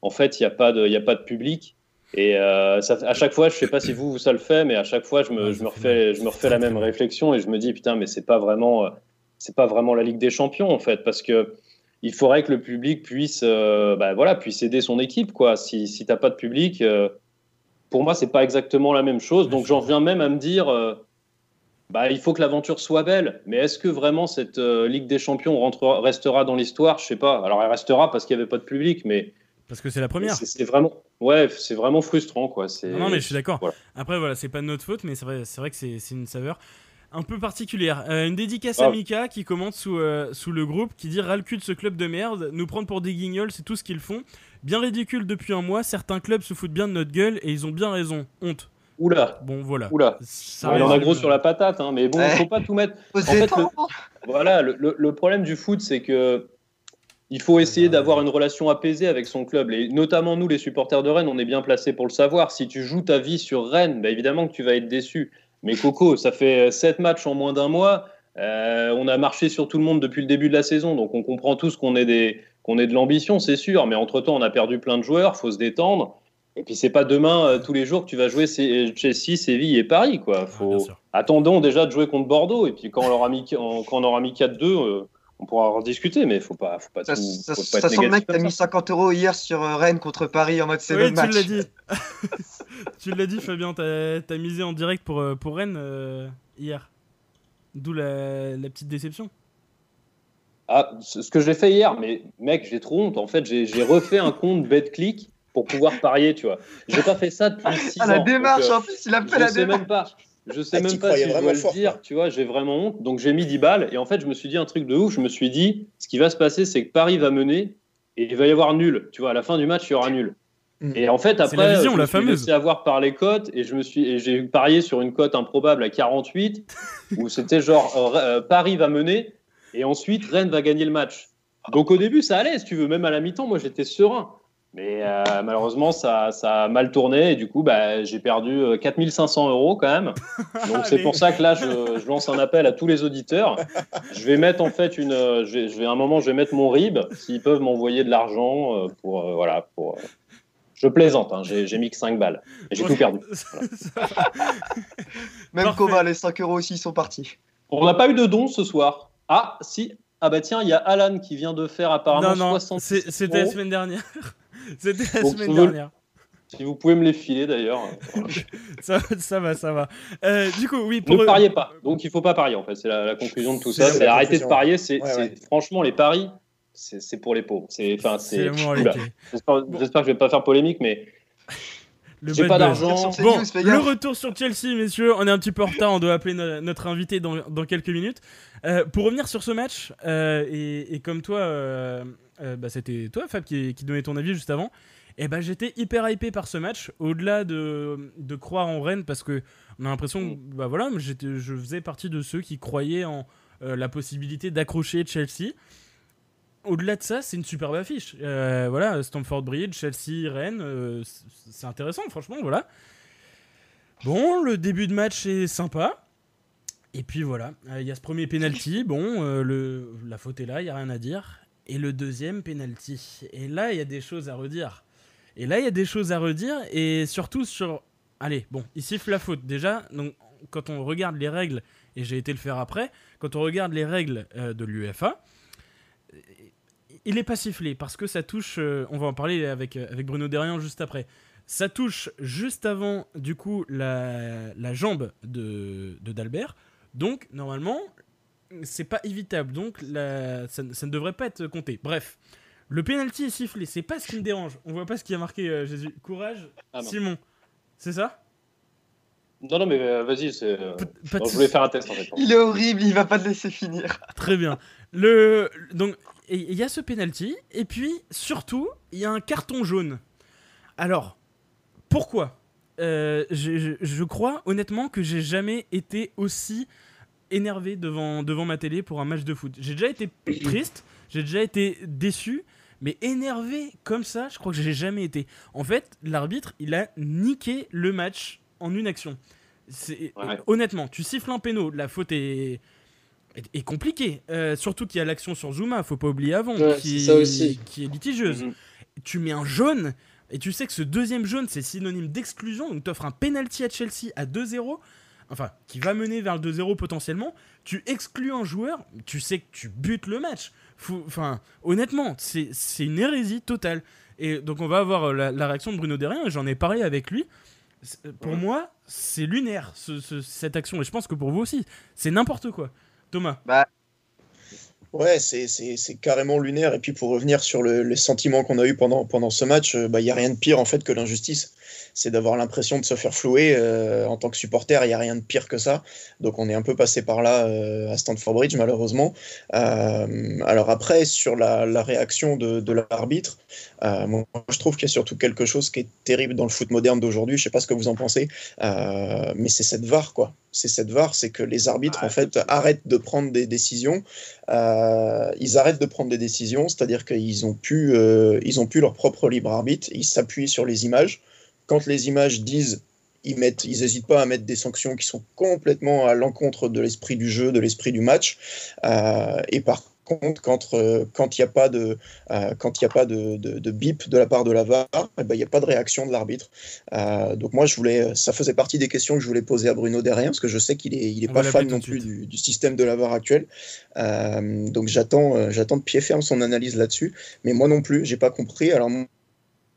en fait, il n'y a pas de, a pas de public. Et euh, ça, à chaque fois, je sais pas si vous, ça le fait, mais à chaque fois, je me, je me refais, je me refais la même réflexion et je me dis putain, mais c'est pas vraiment, pas vraiment la Ligue des Champions en fait, parce que il faudrait que le public puisse, bah, voilà, puisse aider son équipe quoi. Si, si t'as pas de public, pour moi, c'est pas exactement la même chose. Donc j'en viens même à me dire, bah, il faut que l'aventure soit belle. Mais est-ce que vraiment cette Ligue des Champions rentrera, restera dans l'histoire? Je sais pas. Alors elle restera parce qu'il y avait pas de public, mais parce que c'est la première. C'est vraiment, ouais, c'est vraiment frustrant, quoi. Non, non, mais je suis d'accord. Après, voilà, c'est pas de notre faute, mais c'est vrai, c'est vrai que c'est une saveur un peu particulière. Euh, une dédicace à ah. Mika qui commente sous, euh, sous le groupe, qui dit ras le cul de ce club de merde, nous prendre pour des guignols, c'est tout ce qu'ils font. Bien ridicule depuis un mois, certains clubs se foutent bien de notre gueule et ils ont bien raison. Honte. Oula. Bon, voilà. Oula. Ça il en a gros sur la patate, hein, mais bon, il faut pas tout mettre. En fait, voilà, le, le, problème du foot, c'est que il faut essayer d'avoir une relation apaisée avec son club. Et notamment nous, les supporters de Rennes, on est bien placés pour le savoir. Si tu joues ta vie sur Rennes, bah évidemment que tu vas être déçu. Mais Coco, ça fait sept matchs en moins d'un mois. Euh, on a marché sur tout le monde depuis le début de la saison, donc on comprend tous qu'on ait, des, qu'on ait de l'ambition, c'est sûr. Mais entre-temps, on a perdu plein de joueurs, faut se détendre. Et puis c'est pas demain, euh, tous les jours, que tu vas jouer Chelsea, Séville et Paris. Quoi. Faut... Attendons déjà de jouer contre Bordeaux. Et puis quand on aura mis, quand on aura mis 4-2 on pourra en discuter, mais faut pas, faut pas ça, tout, ça, faut pas ça sent mec, t'as mis 50 euros hier sur euh, Rennes contre Paris en mode c'est oui, match. Tu l'as dit. tu l'as dit, Fabien. T'as as misé en direct pour, euh, pour Rennes euh, hier. D'où la, la, petite déception. Ah, ce que j'ai fait hier, mais mec, j'ai trop honte. En fait, j'ai refait un compte BetClick pour pouvoir parier, tu vois. J'ai pas fait ça depuis 6 ah, ans. La démarche, en plus, il a fait la démarche. Même pas. Je sais ah, même pas si je dois le dire, tu vois, j'ai vraiment honte. Donc j'ai mis 10 balles et en fait, je me suis dit un truc de ouf. Je me suis dit, ce qui va se passer, c'est que Paris va mener et il va y avoir nul. Tu vois, à la fin du match, il y aura nul. Mm. Et en fait, après, la vision, je la me fameuse. suis laissé avoir par les cotes et je me suis et j'ai parié sur une cote improbable à 48 où c'était genre euh, euh, Paris va mener et ensuite Rennes va gagner le match. Donc au début, ça allait, si tu veux, même à la mi-temps, moi j'étais serein. Mais euh, malheureusement, ça, ça, a mal tourné et du coup, bah, j'ai perdu 4500 euros quand même. Donc c'est pour ça que là, je, je, lance un appel à tous les auditeurs. Je vais mettre en fait une, je vais, je vais à un moment, je vais mettre mon RIB s'ils peuvent m'envoyer de l'argent pour, voilà, pour. Je plaisante, hein, j'ai mis que 5 balles. J'ai tout perdu. Même Kova, les 5 euros aussi sont partis. On n'a pas eu de dons ce soir. Ah, si. Ah bah tiens, il y a Alan qui vient de faire apparemment non, non, C'était la semaine dernière. C'était la semaine dernière. Si vous pouvez me les filer d'ailleurs. ça, ça, va, ça va. Euh, du coup, oui. Pour... Ne pariez pas. Donc il faut pas parier en fait. C'est la, conclusion de tout ça. C'est arrêter de parier. C'est franchement les paris, c'est pour les pauvres. C'est enfin c'est. J'espère que je vais pas faire polémique, mais j'ai pas d'argent. Bon, le retour sur Chelsea, messieurs. On est un petit peu en retard. On doit appeler notre invité dans, dans, quelques minutes. Euh, pour revenir sur ce match, euh, et, et, comme toi, euh, bah, c'était toi, Fab, qui, qui, donnait ton avis juste avant. Et bah, j'étais hyper hypé par ce match, au-delà de, de, croire en Rennes, parce que on a l'impression que bah, voilà, je faisais partie de ceux qui croyaient en la possibilité d'accrocher Chelsea au-delà de ça, c'est une superbe affiche. Euh, voilà, Stamford Bridge, Chelsea, Rennes, euh, c'est intéressant, franchement, voilà. Bon, le début de match est sympa. Et puis voilà, euh, il y a ce premier penalty. Bon, le, la faute est là, il n'y a rien à dire. Et le deuxième penalty. Et là, il y a des choses à redire. Et là, il y a des choses à redire. Et surtout sur. Allez, bon, il siffle la faute. Déjà, donc, quand on regarde les règles, et j'ai été le faire après, quand on regarde les règles de l'UFA, il est pas sifflé parce que ça touche. Euh, on va en parler avec, euh, avec Bruno Derrian juste après. Ça touche juste avant, du coup, la, la jambe de, de d'Albert. Donc, normalement, c'est pas évitable. Donc, la, ça, ça, ne devrait pas être compté. Bref, le penalty est sifflé. C'est pas ce qui me dérange. On voit pas ce qui a marqué euh, Jésus. Courage, ah Simon. C'est ça? Non, non, mais vas-y, c'est... je voulais faire un test en fait. Il est horrible, il va pas te laisser finir. Très bien. Le... Donc, il y a ce penalty, et puis surtout, il y a un carton jaune. Alors, pourquoi? Euh, je, crois honnêtement que j'ai jamais été aussi énervé devant, devant ma télé pour un match de foot. J'ai déjà été triste, j'ai déjà été déçu, mais énervé comme ça, je crois que j'ai jamais été. En fait, l'arbitre, il a niqué le match en une action. Honnêtement, tu siffles un péno, la faute est est, compliqué. Euh, surtout qu'il y a l'action sur Zuma, faut pas oublier avant, qui, qui, est litigieuse. Mhm. Tu mets un jaune, et tu sais que ce deuxième jaune, c'est synonyme d'exclusion, donc tu offres un penalty à Chelsea à 2-0, enfin, qui va mener vers le 2-0 potentiellement. Tu exclus un joueur, tu sais que tu butes le match. Enfin, honnêtement, c'est une hérésie totale. Et donc, on va avoir la, réaction de Bruno Derrien, et j'en ai parlé avec lui. Pour moi, c'est lunaire, cette action, et je pense que pour vous aussi. C'est n'importe quoi. Thomas bah. Ouais, c'est carrément lunaire. Et puis pour revenir sur le, les sentiments qu'on a eu pendant, pendant ce match, il euh, n'y bah, a rien de pire en fait que l'injustice c'est d'avoir l'impression de se faire flouer. Euh, en tant que supporter, il n'y a rien de pire que ça. Donc on est un peu passé par là euh, à Stanford Bridge, malheureusement. Euh, alors après, sur la, réaction de, l'arbitre, moi je trouve qu'il y a surtout quelque chose qui est terrible dans le foot moderne d'aujourd'hui. Je ne sais pas ce que vous en pensez, mais c'est cette VAR, quoi. C'est cette VAR, c'est que les arbitres, en fait, arrêtent de prendre des décisions. ils arrêtent de prendre des décisions, c'est-à-dire qu'ils ont, pu, ils ont pu leur propre libre arbitre, ils s'appuient sur les images quand les images disent, ils mettent, ils n'hésitent pas à mettre des sanctions qui sont complètement à l'encontre de l'esprit du jeu, de l'esprit du match. Euh, et par contre, quand euh, quand il n'y a pas de euh, quand il a pas de, de, bip de la part de la VAR, eh ben, il n'y a pas de réaction de l'arbitre. donc moi je voulais, ça faisait partie des questions que je voulais poser à Bruno derrière parce que je sais qu'il est il est pas fan non plus du, du, système de la VAR actuel. donc j'attends j'attends de pied ferme son analyse là-dessus. Mais moi non plus, j'ai pas compris. Alors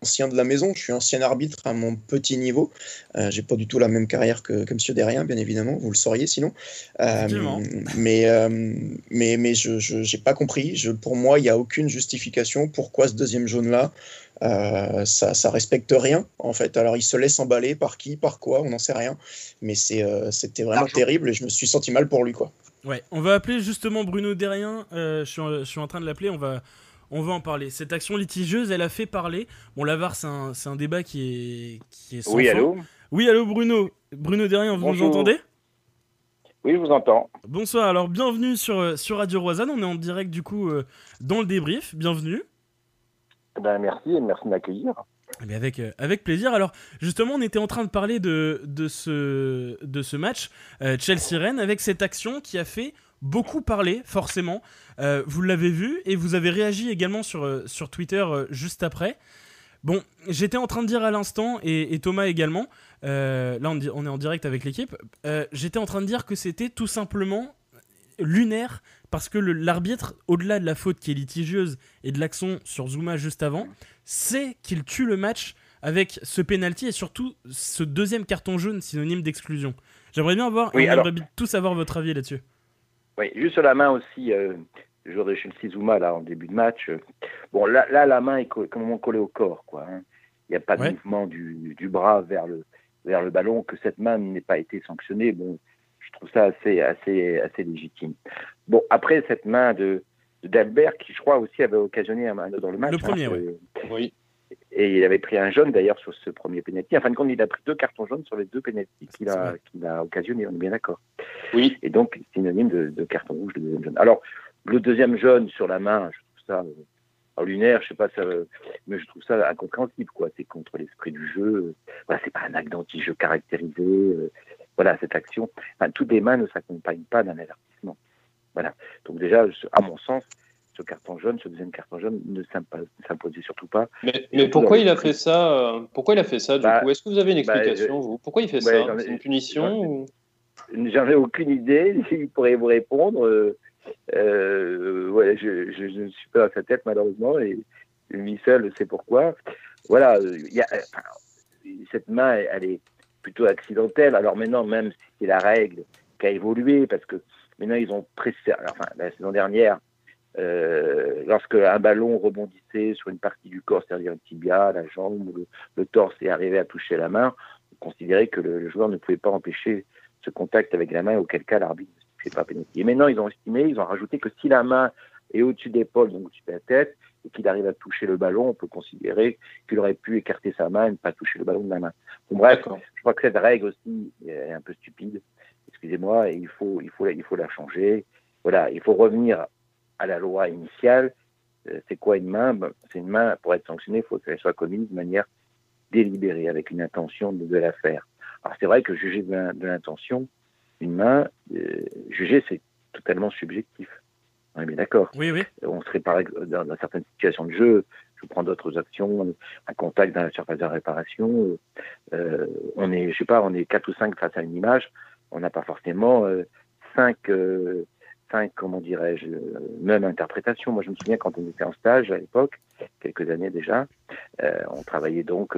ancien de la maison, je suis ancien arbitre à mon petit niveau. Euh, j'ai pas du tout la même carrière que, que Monsieur Derrien, bien évidemment, vous le sauriez sinon. Euh, mais, euh, mais, mais je n'ai pas compris. Je, pour moi, il n'y a aucune justification pourquoi ce deuxième jaune-là, euh, ça, ça respecte rien en fait. Alors il se laisse emballer par qui, par quoi, on n'en sait rien. Mais c'était vraiment terrible et je me suis senti mal pour lui quoi. Ouais, on va appeler justement Bruno Derrien. je, suis je suis en train de l'appeler. On va on va en parler. Cette action litigieuse, elle a fait parler. Bon, la VAR, c'est un, débat qui est, qui est sans Oui, allô Oui, allô, Bruno. Bruno Derrien, vous nous entendez Oui, je vous entends. Bonsoir, alors bienvenue sur, sur Radio Roisanne. On est en direct, du coup, euh, dans le débrief. Bienvenue. Ben, merci et merci de m'accueillir. Mais avec, euh, avec plaisir. Alors, justement, on était en train de parler de, de, ce, de ce match euh, Chelsea-Rennes avec cette action qui a fait beaucoup parler, forcément. Euh, vous l'avez vu et vous avez réagi également sur, sur Twitter juste après. Bon, j'étais en train de dire à l'instant, et, Thomas également, là on, on, est en direct avec l'équipe, j'étais en train de dire que c'était tout simplement lunaire parce que l'arbitre, au-delà de la faute qui est litigieuse et de l'action sur Zuma juste avant, c'est qu'il tue le match avec ce penalty et surtout ce deuxième carton jaune synonyme d'exclusion. J'aimerais bien avoir, oui, alors... tous avoir votre avis là-dessus. Oui, juste sur la main aussi, euh, le jour de Chelsea Zuma là en début de match. Euh, bon, là, là, la main est complètement collée au corps, quoi. Hein. Il n'y a pas de mouvement du, du, bras vers le vers le ballon, que cette main n'ait pas été sanctionnée. Bon, je trouve ça assez, assez, assez légitime. Bon, après, cette main de d'Albert, qui je crois aussi avait occasionné un, dans le match. Le premier, hein, oui. Et il avait pris un jaune d'ailleurs sur ce premier pénalty. En fin de compte, il a pris deux cartons jaunes sur les deux pénaltys qu'il a, qu'il a occasionné, on est bien d'accord. Oui. Et donc, synonyme de, de carton rouge, le deuxième jaune. Alors, le deuxième jaune sur la main, je trouve ça en lunaire, je sais pas, ça, mais je trouve ça incompréhensible, quoi. C'est contre l'esprit du jeu. Voilà, c'est pas un acte d'anti-jeu caractérisé. Euh, voilà, cette action. Enfin, toutes les mains ne s'accompagnent pas d'un avertissement. Voilà. Donc déjà, à mon sens, ce carton jaune, ce deuxième carton jaune ne s'imposait surtout pas. Mais, pourquoi il a fait ça euh, Pourquoi il a fait ça du bah, coup? Est-ce que vous avez une bah, explication vous? Pourquoi il fait ça? C'est une punition J'en ai aucune idée. Il pourrait vous répondre. Euh, euh, ouais, je, ne suis pas à sa tête malheureusement et lui seul sait pourquoi. Voilà, y a, cette main, elle est plutôt accidentelle. Alors maintenant, même si c'est la règle qui a évolué, parce que maintenant ils ont précisé, enfin la saison dernière, euh, lorsque un ballon rebondissait sur une partie du corps, c'est-à-dire le tibia, la jambe ou le, torse et arrivait à toucher la main, on considérait que le, joueur ne pouvait pas empêcher ce contact avec la main, auquel cas l'arbitre ne pouvait pas pénaliser. Et maintenant, ils ont estimé, ils ont rajouté que si la main est au-dessus d'épaule, donc au-dessus de la tête, et qu'il arrive à toucher le ballon, on peut considérer qu'il aurait pu écarter sa main et ne pas toucher le ballon de la main. Bon, bref, je crois que cette règle aussi est un peu stupide. Excusez-moi, et il faut, il faut, il faut la changer. Voilà, il faut revenir à la loi initiale. Euh, c'est quoi une main? Ben, C'est une main, pour être sanctionnée, il faut qu'elle soit commise de manière délibérée, avec une intention de, la faire. Alors c'est vrai que juger de l'intention, une main, euh, juger c'est totalement subjectif. On est bien d'accord. Oui, oui. On serait par dans, dans, certaines situations de jeu, je prends d'autres actions, un contact dans la surface de réparation, euh, on est, je sais pas, on est quatre ou cinq face à une image, on n'a pas forcément euh, cinq, cinq, comment dirais-je, euh, même interprétations. Moi, je me souviens quand on était en stage à l'époque, quelques années déjà, euh, on travaillait donc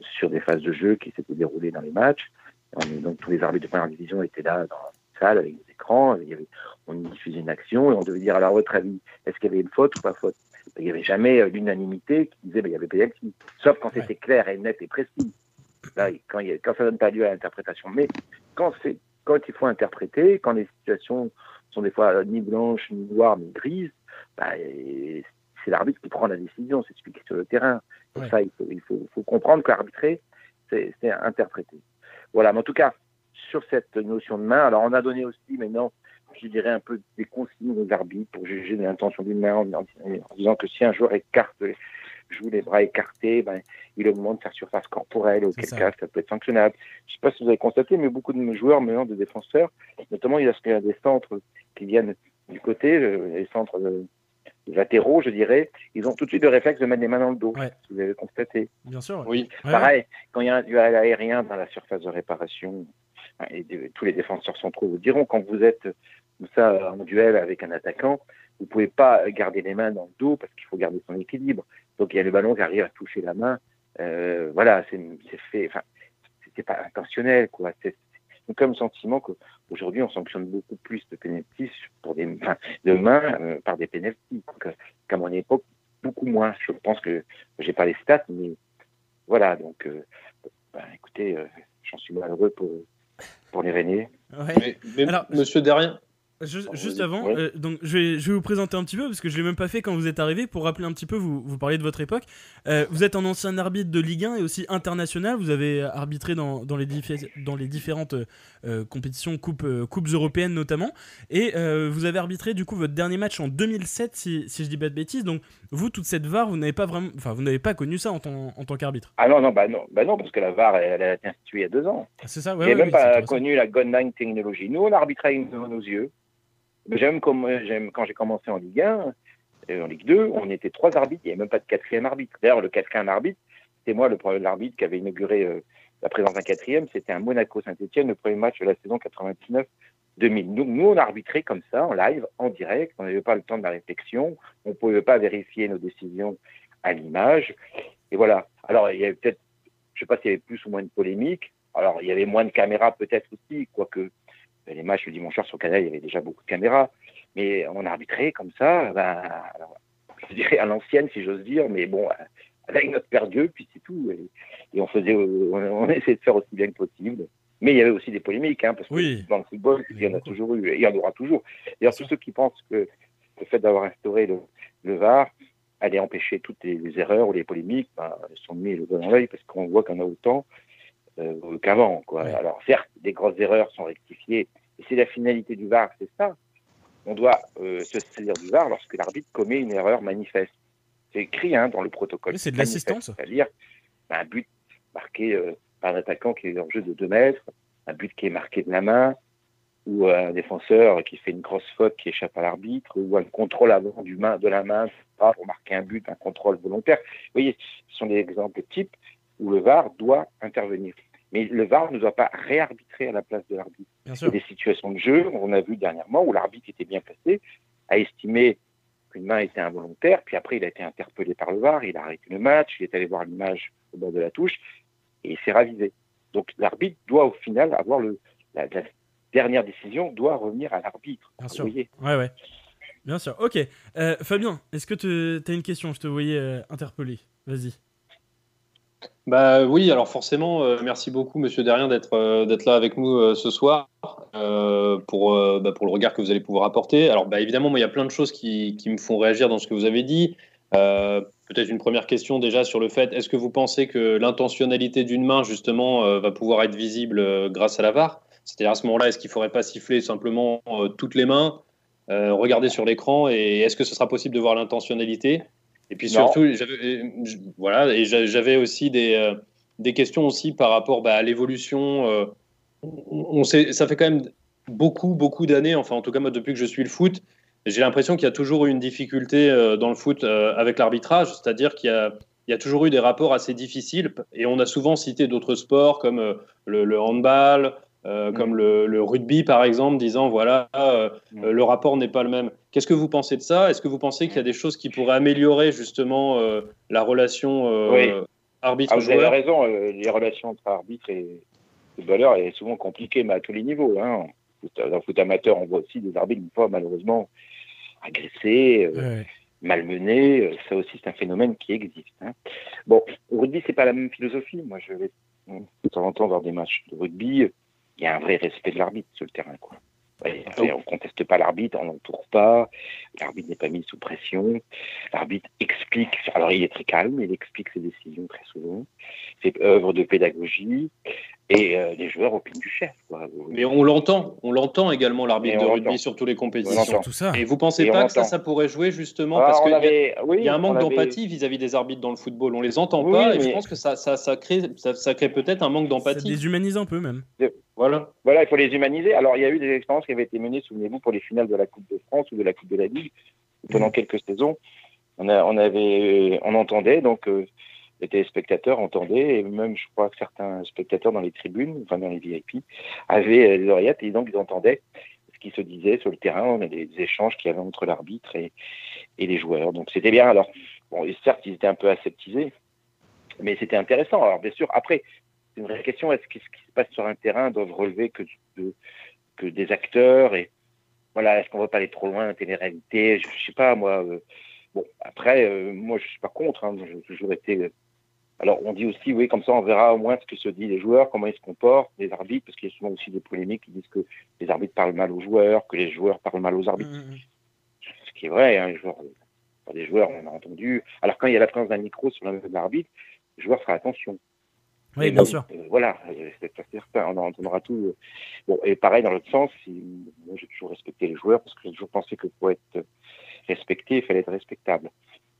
sur des phases de jeu qui s'étaient déroulées dans les matchs. On, donc tous les arbitres de première division étaient là dans la salle avec des écrans. Il y avait, on diffusait une action et on devait dire alors à votre avis, est-ce qu'il y avait une faute ou pas faute? Il n'y avait jamais l'unanimité qui disait ben, il y avait penalty, sauf quand c'était clair et net et précis. Là, quand, il quand ça donne pas lieu à l'interprétation. Mais quand, quand il faut interpréter, quand les situations sont des fois ni blanches, ni noires, ni grises, bah, c'est l'arbitre qui prend la décision, c'est celui qui est sur le terrain. Pour ça, il faut, il faut, faut comprendre qu'arbitrer, c'est interpréter. Voilà, mais en tout cas, sur cette notion de main, alors on a donné aussi maintenant, je dirais, un peu des consignes aux arbitres pour juger l'intention d'une main en, disant que si un joueur écarte joue les bras écartés, ben, il augmente sa surface corporelle, auquel cas ça peut être sanctionnable. Je ne sais pas si vous avez constaté, mais beaucoup de joueurs, maintenant de défenseurs, notamment il y a des centres qui viennent du côté, euh, les centres latéraux, je dirais, ils ont tout de suite le réflexe de mettre les mains dans le dos, si vous avez constaté. Bien sûr. Oui. Pareil, quand il y a un duel aérien dans la surface de réparation, et tous les défenseurs centraux vous diront, quand vous êtes ça en duel avec un attaquant, vous pouvez pas garder les mains dans le dos parce qu'il faut garder son équilibre. Donc il y a le ballon qui arrive à toucher la main. Euh, voilà, c'est fait. Enfin, c'était pas intentionnel, quoi. C'est comme sentiment qu'aujourd'hui on sanctionne beaucoup plus de pénalties pour des, enfin, de mains euh, par des pénalties qu'à mon époque beaucoup moins. Je pense que j'ai pas les stats, mais voilà. Donc, euh, ben, écoutez, j'en suis malheureux pour pour les Rennais. Mais, Alors, Monsieur Derrien, Juste, avant, euh, donc je vais, je vais vous présenter un petit peu parce que je l'ai même pas fait quand vous êtes arrivé pour rappeler un petit peu. Vous, vous parliez de votre époque. Euh, vous êtes un ancien arbitre de Ligue 1 et aussi international. Vous avez arbitré dans, dans les, dans les différentes euh, compétitions, coupes, coupes européennes notamment. Et vous avez arbitré du coup votre dernier match en 2007, si, si je dis pas de bêtises. Donc vous, toute cette VAR, vous n'avez pas vraiment, enfin vous n'avez pas connu ça en, tant, en tant qu'arbitre. Ah non non bah non bah non parce que la VAR elle, a été instituée il y a deux ans. Ah, c'est ça. Ouais, même pas connu la Line technologie. Nous on arbitrait avec nos yeux. J'aime comme j'aime quand j'ai commencé en Ligue 1, euh, en Ligue 2, on était trois arbitres, il n'y avait même pas de quatrième arbitre. D'ailleurs, le quatrième arbitre, c'était moi, le premier arbitre qui avait inauguré euh, la présence d'un quatrième, c'était un Monaco-Saint-Etienne, le premier match de la saison 99-2000. Nous, nous, on arbitrait comme ça, en live, en direct, on n'avait pas le temps de la réflexion, on ne pouvait pas vérifier nos décisions à l'image. Et voilà. Alors, il y avait peut-être, je ne sais pas s'il y avait plus ou moins de polémique. Alors, il y avait moins de caméras peut-être aussi, quoique les matchs le dimanche soir sur Canal, il y avait déjà beaucoup de caméras. Mais on arbitrait comme ça, ben, je dirais à l'ancienne, si j'ose dire, mais bon, avec notre père Dieu, puis c'est tout. Et, on faisait, on, essayait de faire aussi bien que possible. Mais il y avait aussi des polémiques, hein, parce que dans le football, il y en a toujours eu, et il y en aura toujours. D'ailleurs, tous ceux qui pensent que le fait d'avoir instauré le, VAR allait empêcher toutes les, erreurs ou les polémiques, ben, sont mis le doigt dans l'œil parce qu'on voit qu'on a autant euh, qu'avant. Quoi. Alors certes, des grosses erreurs sont rectifiées, et c'est la finalité du VAR, c'est ça. On doit euh, se saisir du VAR lorsque l'arbitre commet une erreur manifeste. C'est écrit hein, dans le protocole. c'est de l'assistance. C'est-à-dire un but marqué euh, par un attaquant qui est en jeu de 2 mètres, un but qui est marqué de la main, ou un défenseur qui fait une grosse faute qui échappe à l'arbitre, ou un contrôle avant du main, de la main pour marquer un but, un contrôle volontaire. Vous voyez, ce sont des exemples types où le VAR doit intervenir. Mais le VAR ne doit pas réarbitrer à la place de l'arbitre. Il y a des situations de jeu, on a vu dernièrement, où l'arbitre était bien placé, a estimé qu'une main était involontaire, puis après il a été interpellé par le VAR, il a arrêté le match, il est allé voir l'image au bord de la touche, et il s'est ravisé. Donc l'arbitre doit au final avoir le, la, dernière décision, doit revenir à l'arbitre. Bien sûr. Ouais, ouais. Bien sûr. Ok. Euh, Fabien, est-ce que tu as une question? Je te voyais euh, interpellé. Vas-y. Bah oui, alors forcément, euh, merci beaucoup, Monsieur Derrien, d'être euh, là avec nous euh, ce soir pour bah, pour le regard que vous allez pouvoir apporter. Alors bah, évidemment, il y a plein de choses qui, qui, me font réagir dans ce que vous avez dit. Peut-être une première question déjà sur le fait est-ce que vous pensez que l'intentionnalité d'une main justement va pouvoir être visible grâce à la VAR? C'est-à-dire à ce moment-là, est-ce qu'il ne faudrait pas siffler simplement toutes les mains, regarder sur l'écran et est-ce que ce sera possible de voir l'intentionnalité? Et puis surtout, voilà, et j'avais aussi des, euh, des questions aussi par rapport bah, à l'évolution. Euh, on, sait, ça fait quand même beaucoup, beaucoup d'années, enfin en tout cas moi depuis que je suis le foot, j'ai l'impression qu'il y a toujours eu une difficulté euh, dans le foot avec l'arbitrage, c'est-à-dire qu'il y a, il y a toujours eu des rapports assez difficiles et on a souvent cité d'autres sports comme le, le handball, euh, comme le, rugby par exemple, disant voilà, euh, euh, le rapport n'est pas le même. Qu'est-ce que vous pensez de ça? Est-ce que vous pensez qu'il y a des choses qui pourraient améliorer justement la relation oui. arbitre-joueur ah, Vous avez raison, les relations entre arbitre et footballeur est souvent compliquées, mais à tous les niveaux. Hein. Dans le foot amateur, on voit aussi des arbitres, une fois malheureusement, agressés. malmenés, ça aussi c'est un phénomène qui existe. Hein. Bon, au rugby c'est pas la même philosophie. Moi je vais de temps en temps voir des matchs de rugby il y a un vrai respect de l'arbitre sur le terrain. Quoi. on ne conteste pas l'arbitre, on n'entoure pas, l'arbitre n'est pas mis sous pression, l'arbitre explique, alors il est très calme, il explique ses décisions très souvent, fait œuvre de pédagogie, et euh, les joueurs opinent du chef. Mais on l'entend, on l'entend également l'arbitre de rugby sur toutes les compétitions. Tout ça. Et vous pensez pas que ça, ça pourrait jouer justement parce qu'il y, y, a un manque d'empathie vis-à-vis des arbitres dans le football. On les entend pas et je pense que ça, ça, ça crée, ça, crée peut-être un manque d'empathie. Ça déshumanise un peu même. Voilà. Voilà, il faut les humaniser. Alors il y a eu des expériences qui avaient été menées, souvenez-vous, pour les finales de la Coupe de France ou de la Coupe de la Ligue pendant mmh. quelques saisons. On, a, on avait, on entendait donc. Euh, les téléspectateurs entendaient, et même je crois que certains spectateurs dans les tribunes, enfin dans les VIP, avaient des oreillettes et donc ils entendaient ce qui se disait sur le terrain, les échanges qu'il y avait entre l'arbitre et, les joueurs. Donc c'était bien. Alors, bon, certes, ils étaient un peu aseptisés, mais c'était intéressant. Alors bien sûr, après, c'est une vraie question, est-ce que ce qui se passe sur un terrain doit relever que, des acteurs et voilà, est-ce qu'on va pas aller trop loin, télé-réalité, je, je sais pas moi. Euh, bon, après, euh, moi je suis pas contre, hein, j'ai toujours été Alors on dit aussi, oui, comme ça on verra au moins ce que se disent les joueurs, comment ils se comportent, les arbitres, parce qu'il y a souvent aussi des polémiques qui disent que les arbitres parlent mal aux joueurs, que les joueurs parlent mal aux arbitres. Mmh, mmh. Ce qui est vrai, hein, les joueurs, les joueurs, on a entendu. Alors quand il y a la présence d'un micro sur l'arbitre, le joueur fera attention. Oui, bien sûr. Euh, voilà, c'est certain, on entendra tout. Bon, et pareil, dans l'autre sens, moi j'ai toujours respecté les joueurs parce que j'ai toujours pensé que pour être respecté, il fallait être respectable.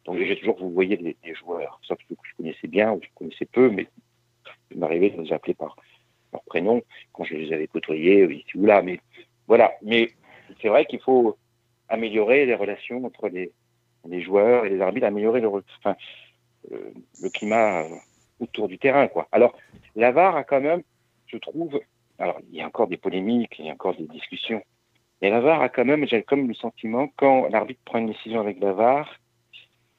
Donc j'ai toujours vous voyez des, joueurs, sauf que je connaissais bien ou je connaissais peu, mais il m'arrivait de les appeler par leur prénom quand je les avais côtoyés ici ou là. Mais voilà, mais c'est vrai qu'il faut améliorer les relations entre les, joueurs et les arbitres, améliorer le, euh, climat euh, autour du terrain. Quoi. Alors, la VAR a quand même, je trouve, alors il y a encore des polémiques, il y a encore des discussions, mais la VAR a quand même, j'ai comme le sentiment, quand l'arbitre prend une décision avec la VAR,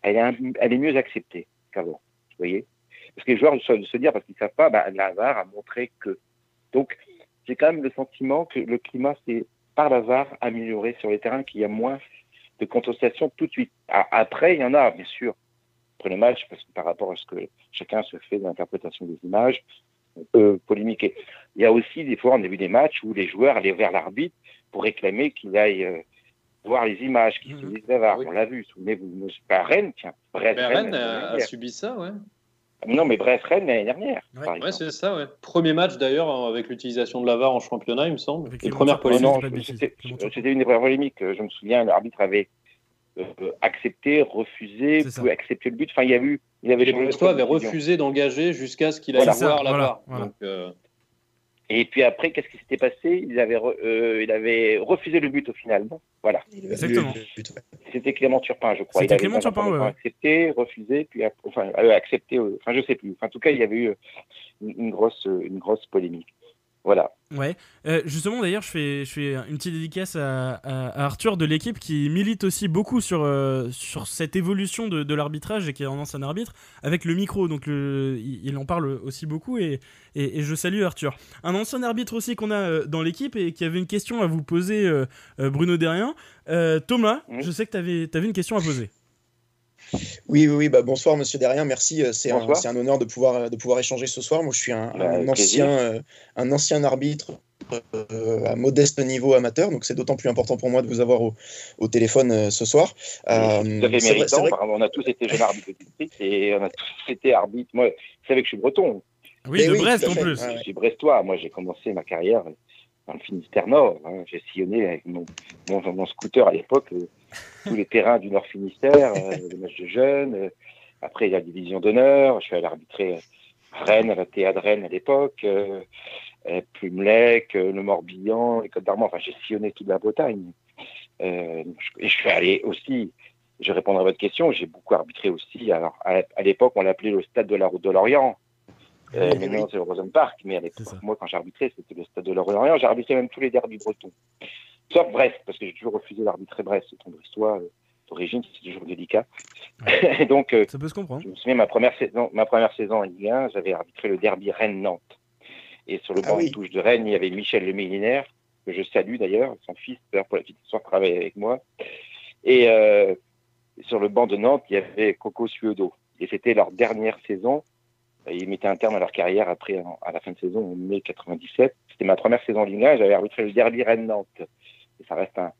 elle est, mieux acceptée qu'avant. Vous voyez Parce que les joueurs de se dire, parce qu'ils ne savent pas, bah, la a montré que. Donc, j'ai quand même le sentiment que le climat s'est, par la VAR, amélioré sur les terrains, qu'il y a moins de contestation tout de suite. Après, il y en a, bien sûr, après le match, parce que par rapport à ce que chacun se fait de l'interprétation des images, on peut polémiquer. Il y a aussi des fois, a vu des matchs où les joueurs allaient vers l'arbitre pour réclamer qu'il aille euh, voir les images, qu'il se mhm. dise On l'a vu, souvenez-vous, pas Rennes, tiens. Brest, Rennes, a, subi ça, ouais. Non, mais Brest-Rennes l'année dernière. Ouais, c'est ça, ouais. Premier match d'ailleurs avec l'utilisation de la VAR en championnat, il me semble. Les premières polémiques. C'était une vraie polémique. Je me souviens, l'arbitre avait euh, accepté, refusé, pouvait accepter le but. Enfin, il y a eu. Il avait les Brestois avaient refusé d'engager jusqu'à ce qu'il aille voir la VAR. Donc, euh, et puis après, qu'est-ce qui s'était passé? Il avait, euh, il avait refusé le but au final. Voilà. Exactement. C'était Clément Turpin, je crois. C'était Clément Turpin, ouais. Accepté, refusé, puis enfin, euh, accepté. Enfin, je sais plus. Enfin, en tout cas, il y avait eu une grosse, une grosse polémique. Voilà. Ouais. Euh, justement, d'ailleurs, je fais, je fais une petite dédicace à, Arthur de l'équipe qui milite aussi beaucoup sur, euh, sur cette évolution de, l'arbitrage et qui est un ancien arbitre avec le micro. Donc, il, en parle aussi beaucoup et, et, je salue Arthur. Un ancien arbitre aussi qu'on a euh, dans l'équipe et qui avait une question à vous poser, Bruno Derrien. Thomas, je sais que tu avais, avais une question à poser. Oui, oui, oui bah, bonsoir Monsieur Derrien, merci. Euh, c'est un, un, honneur de pouvoir, euh, de pouvoir échanger ce soir. Moi, je suis un, bah, ancien, euh, un ancien arbitre à modeste niveau amateur, donc c'est d'autant plus important pour moi de vous avoir au, au téléphone ce soir. Euh, méritant, on a tous été jeunes arbitres et on a tous été arbitres. Moi, vous savez que je suis breton. Oui, de Brest en plus. Je suis brestois. Moi, j'ai commencé ma carrière dans le Finistère Nord. Hein. J'ai sillonné avec mon, mon, scooter à l'époque tous les terrains du Nord Finistère, euh, les matchs de jeunes. Euh, après, la division d'honneur. Je suis allé arbitrer Rennes, à la de Rennes à l'époque, euh, Plumelec, le Morbihan, les Côtes d'Armor. Enfin, j'ai sillonné toute la Bretagne. et je suis allé aussi, je répondrai à votre question, j'ai beaucoup arbitré aussi. Alors, à, l'époque, on l'appelait le stade de la route de l'Orient. Euh, maintenant, c'est le Rosen Park, mais à l'époque, moi, quand j'arbitrais, c'était le stade de l'Orient. J'ai arbitré même tous les derbys bretons. Sauf Brest, parce que j'ai toujours refusé d'arbitrer Brest. C'est un brestois euh, d'origine, c'est toujours délicat. et donc, euh, ça peut se comprendre. Je me souviens, ma première saison, ma première saison en Ligue 1, j'avais arbitré le derby Rennes-Nantes. Et sur le ah banc de touche de Rennes, il y avait Michel Le Millinaire, que je salue d'ailleurs, son fils, pour la petite histoire, travaille avec moi. Et euh, sur le banc de Nantes, il y avait Coco Suedo. Et c'était leur dernière saison. Ils mettaient un terme à leur carrière après, à la fin de saison, en mai 97. C'était ma première saison en Ligue 1, j'avais arbitré le derby Rennes-Nantes et ça reste un,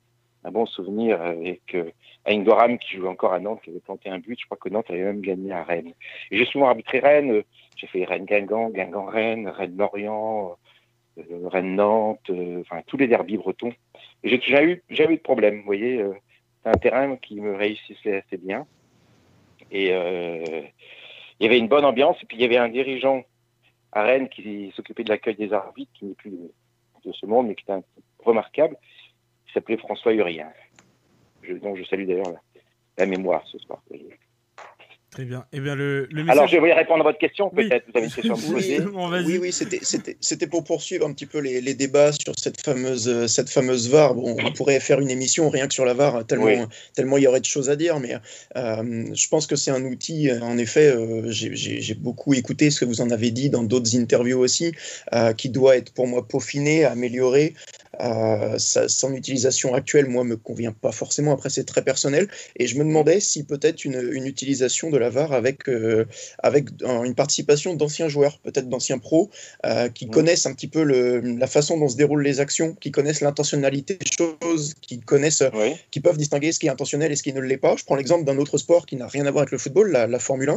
bon souvenir avec euh, qui joue encore à Nantes, qui avait planté un but. Je crois que Nantes avait même gagné à Rennes. Et j'ai souvent arbitré Rennes. J'ai fait Rennes-Guingamp, Guingamp-Rennes, Rennes-Lorient, euh, Rennes-Nantes, euh, enfin tous les derbys bretons. Et j'ai jamais eu, de problème. Vous voyez, c'est un terrain qui me réussissait assez bien. Et il y avait une bonne ambiance. Et puis il y avait un dirigeant à Rennes qui s'occupait de l'accueil des arbitres, qui n'est plus de ce monde, mais qui était remarquable qui s'appelait François Urien. Je, dont je salue d'ailleurs la, mémoire ce soir. Très bien. Eh bien le, le Alors, je vais répondre à votre question, peut-être. Vous avez une question à me poser Oui, oui, c'était pour poursuivre un petit peu les, les, débats sur cette fameuse, cette fameuse VAR. Bon, on pourrait faire une émission rien que sur la VAR, tellement, tellement il y aurait de choses à dire, mais euh, je pense que c'est un outil, en effet, euh, j'ai beaucoup écouté ce que vous en avez dit dans d'autres interviews aussi, euh, qui doit être pour moi peaufiné, amélioré. Euh, son utilisation actuelle, moi, me convient pas forcément. Après, c'est très personnel. Et je me demandais si peut-être une, utilisation de la VAR avec, euh, avec une participation d'anciens joueurs, peut-être d'anciens pros, euh, qui connaissent un petit peu le, la façon dont se déroulent les actions, qui connaissent l'intentionnalité des choses, qui connaissent, qui peuvent distinguer ce qui est intentionnel et ce qui ne l'est pas. Je prends l'exemple d'un autre sport qui n'a rien à voir avec le football, la, la Formule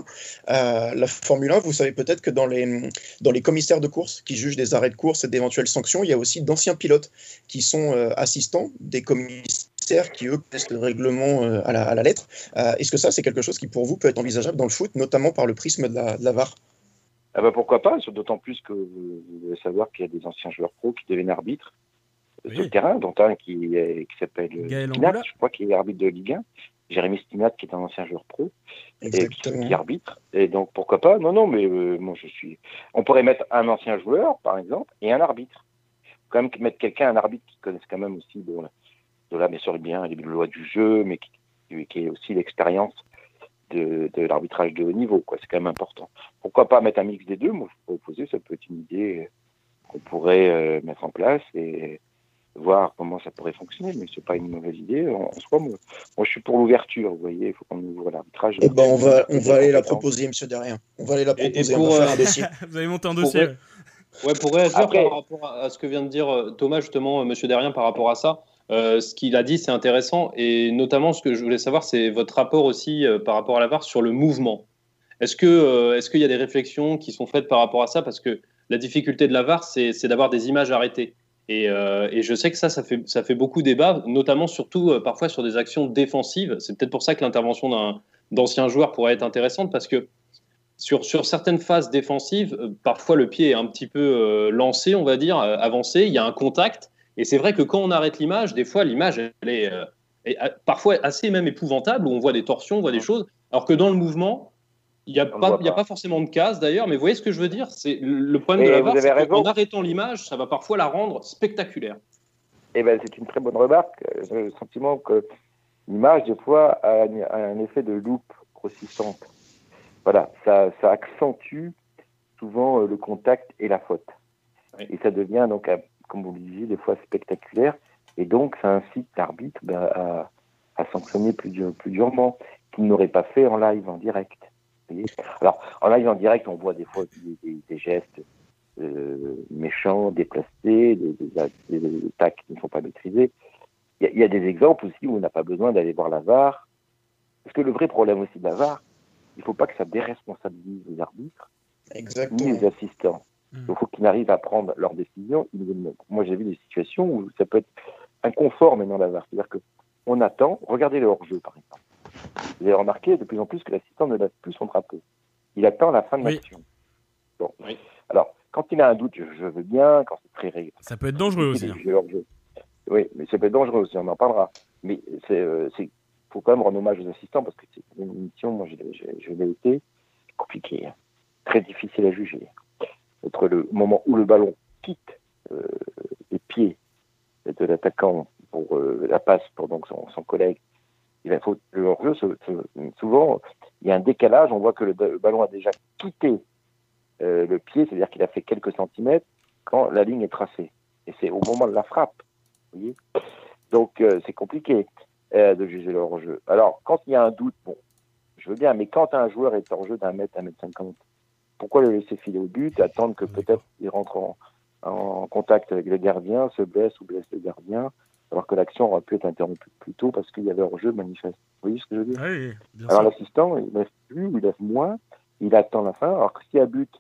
1. la Formule 1, vous savez peut-être que dans les, dans les commissaires de course qui jugent des arrêts de course et d'éventuelles sanctions, il y a aussi d'anciens pilotes qui sont euh, assistants des commissaires qui, eux, connaissent le règlement euh, à, la, lettre. Euh, est-ce que ça, c'est quelque chose qui, pour vous, peut être envisageable dans le foot, notamment par le prisme de la, VAR? Ah bah pourquoi pas, d'autant plus que vous devez savoir qu'il y a des anciens joueurs pro qui deviennent arbitres sur le terrain, dont un qui, qui s'appelle Spinat, je crois qu'il est arbitre de Ligue 1, Jérémy Stinat qui est un ancien joueur pro, et qui, arbitre. Et donc pourquoi pas? Non, non, mais moi je suis. On pourrait mettre un ancien joueur, par exemple, et un arbitre quand même mettre quelqu'un, un arbitre qui connaisse quand même aussi de, de là, bien sûr, bien les lois du jeu, mais qui, qui ait aussi l'expérience de, de l'arbitrage de haut niveau. Quoi. C'est quand même important. Pourquoi pas mettre un mix des deux? Moi, je peux proposer, ça peut être une idée qu'on pourrait euh, mettre en place et voir comment ça pourrait fonctionner, mais c'est pas une mauvaise idée. En, soi, moi, je suis pour l'ouverture, vous voyez, il faut qu'on ouvre l'arbitrage. Eh ben, on va, on va aller la proposer, monsieur Derrien. On va aller la proposer, on va faire un dossier. vous allez monter un dossier. Ouais, pour réagir par rapport à ce que vient de dire euh, Thomas, justement, euh, Monsieur Derrien, par rapport à ça, euh, ce qu'il a dit, c'est intéressant. Et notamment, ce que je voulais savoir, c'est votre rapport aussi par rapport à la VAR sur le mouvement. Est-ce que est-ce qu'il y a des réflexions qui sont faites par rapport à ça? Parce que la difficulté de la VAR, c'est d'avoir des images arrêtées. Et, et, je sais que ça, ça fait, ça fait beaucoup débat, notamment surtout parfois sur des actions défensives. C'est peut-être pour ça que l'intervention d'anciens joueurs pourrait être intéressante, parce que sur, certaines phases défensives, euh, parfois le pied est un petit peu euh, lancé, on va dire, euh, avancé, il y a un contact. Et c'est vrai que quand on arrête l'image, des fois l'image elle est, parfois assez même épouvantable, où on voit des torsions, on voit des choses, alors que dans le mouvement, il n'y a, pas, a pas. forcément de casse d'ailleurs, mais vous voyez ce que je veux dire? C'est le problème de la VAR, c'est qu'en arrêtant l'image, ça va parfois la rendre spectaculaire. Eh ben, c'est une très bonne remarque. J'ai le sentiment que l'image, des fois, a un effet de loupe grossissante voilà, ça, ça accentue souvent euh, le contact et la faute. Et ça devient donc, comme vous le disiez, des fois spectaculaire. Et donc, ça incite l'arbitre ben, à, à, sanctionner plus, plus durement, qu'il n'aurait pas fait en live, en direct. Alors, en live, en direct, on voit des fois des, des, gestes euh, méchants, déplacés, des, des, des, attaques qui ne sont pas maîtrisées. Il y, y, a des exemples aussi où on n'a pas besoin d'aller voir la VAR. Parce que le vrai problème aussi de la VAR, il ne faut pas que ça déresponsabilise les arbitres ni les assistants. Hmm. Il faut qu'ils arrivent à prendre leurs décisions. Moi, j'ai vu des situations où ça peut être inconfort maintenant la VAR. C'est-à-dire qu'on attend, regardez le hors-jeu par exemple. Vous avez remarqué de plus en plus que l'assistant ne lève plus son drapeau. Il attend la fin de l'action. Bon. Alors, quand il a un doute, je, veux bien, quand c'est très régulier. Ça peut être dangereux aussi. Hein. Oui, mais ça peut être dangereux aussi, on en parlera. Mais c'est euh, faut quand même rendre hommage aux assistants parce que c'est une mission, moi je, l'ai été, compliquée, hein. très difficile à juger. Entre le moment où le ballon quitte euh, les pieds de l'attaquant pour euh, la passe pour donc son, collègue, il faut le hors-jeu, souvent il y a un décalage, on voit que le, ballon a déjà quitté euh, le pied, c'est-à-dire qu'il a fait quelques centimètres quand la ligne est tracée. Et c'est au moment de la frappe. Donc c'est compliqué. De juger leur jeu. Alors, quand il y a un doute, bon, je veux bien, mais quand un joueur est en jeu d'un mètre, un mètre cinquante, pourquoi le laisser filer au but, attendre que peut-être il rentre en, contact avec le gardien, se blesse ou blesse le gardien, alors que l'action aurait pu être interrompue plus tôt parce qu'il y avait hors-jeu manifeste. Vous voyez ce que je veux dire? Oui, Alors l'assistant, il lève plus ou il lève moins, il attend la fin, alors que s'il y a but,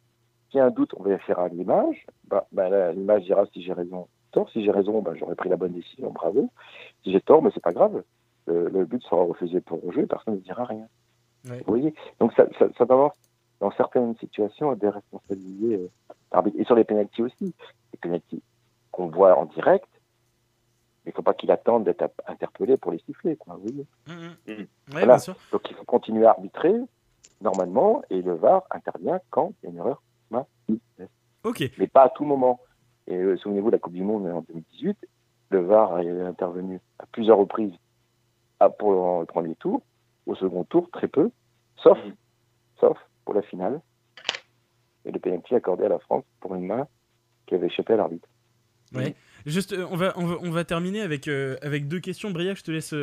s'il y a un doute, on vérifiera l'image, bah, bah, l'image dira si j'ai raison tort. Si j'ai raison, bah, j'aurais pris la bonne décision, bravo. Si j'ai tort, mais c'est pas grave le, but sera refusé pour jeu, personne ne dira rien. Vous voyez? Donc ça, ça, ça dans certaines situations, à déresponsabiliser euh, Et sur les pénalties aussi. Les pénalties qu'on voit en direct, il ne faut pas qu'il attende d'être interpellé pour les siffler. Quoi, vous voyez? Mmh, mmh. Mmh. voilà. Donc il faut continuer à arbitrer normalement et le VAR intervient quand il y a une erreur Mais pas à tout moment. Et euh, souvenez-vous, la Coupe du Monde en 2018, le VAR est intervenu à plusieurs reprises pour le premier tour. Au second tour, très peu, sauf, sauf pour la finale. Et le pénalty accordé à la France pour une main qui avait échappé à l'arbitre. Oui. Juste, on va, on va, terminer avec, avec deux questions. Briac, je te laisse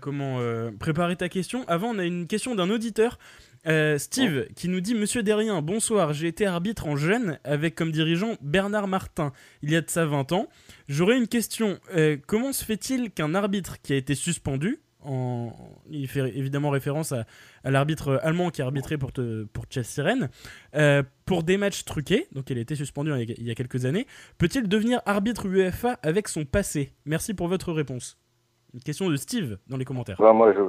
comment préparer ta question. Avant, on a une question d'un auditeur euh, Steve qui nous dit Monsieur Derrien, bonsoir, j'ai été arbitre en jeune avec comme dirigeant Bernard Martin il y a de ça 20 ans. J'aurais une question. Euh, comment se fait-il qu'un arbitre qui a été suspendu, en... il fait évidemment référence à, l'arbitre allemand qui a arbitré pour, pour Chelsea Rennes, euh, pour des matchs truqués, donc il a été suspendu il y a quelques années, peut-il devenir arbitre UEFA avec son passé? Merci pour votre réponse. Une question de Steve dans les commentaires. Bah, moi, je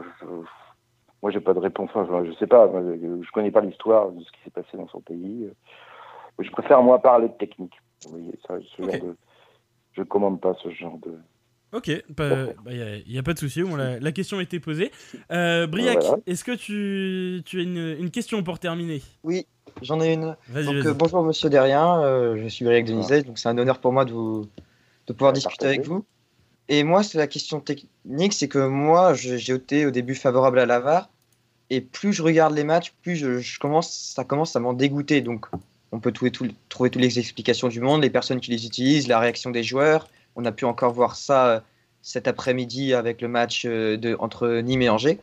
moi, j'ai pas de réponse. Enfin, je sais pas. Je connais pas l'histoire de ce qui s'est passé dans son pays. Je préfère, moi, parler de technique. ça, ce genre de... Je commande pas ce genre de. Ok, il bah, n'y a, pas de souci, la, la, question a été posée. Euh, Briac, est-ce que tu, tu as une, une, question pour terminer? Oui, j'en ai une. Donc, euh, bonjour Monsieur Derrien, euh, je suis Briac Denizet, donc c'est un honneur pour moi de, vous, de pouvoir discuter avec vous. Et moi, c'est la question technique, c'est que moi, j'ai été au début favorable à l'AVAR, et plus je regarde les matchs, plus je, commence, ça commence à m'en dégoûter. Donc, on peut trouver, tout, trouver toutes les explications du monde, les personnes qui les utilisent, la réaction des joueurs. On a pu encore voir ça euh, cet après-midi avec le match euh, de, entre Nîmes et Angers.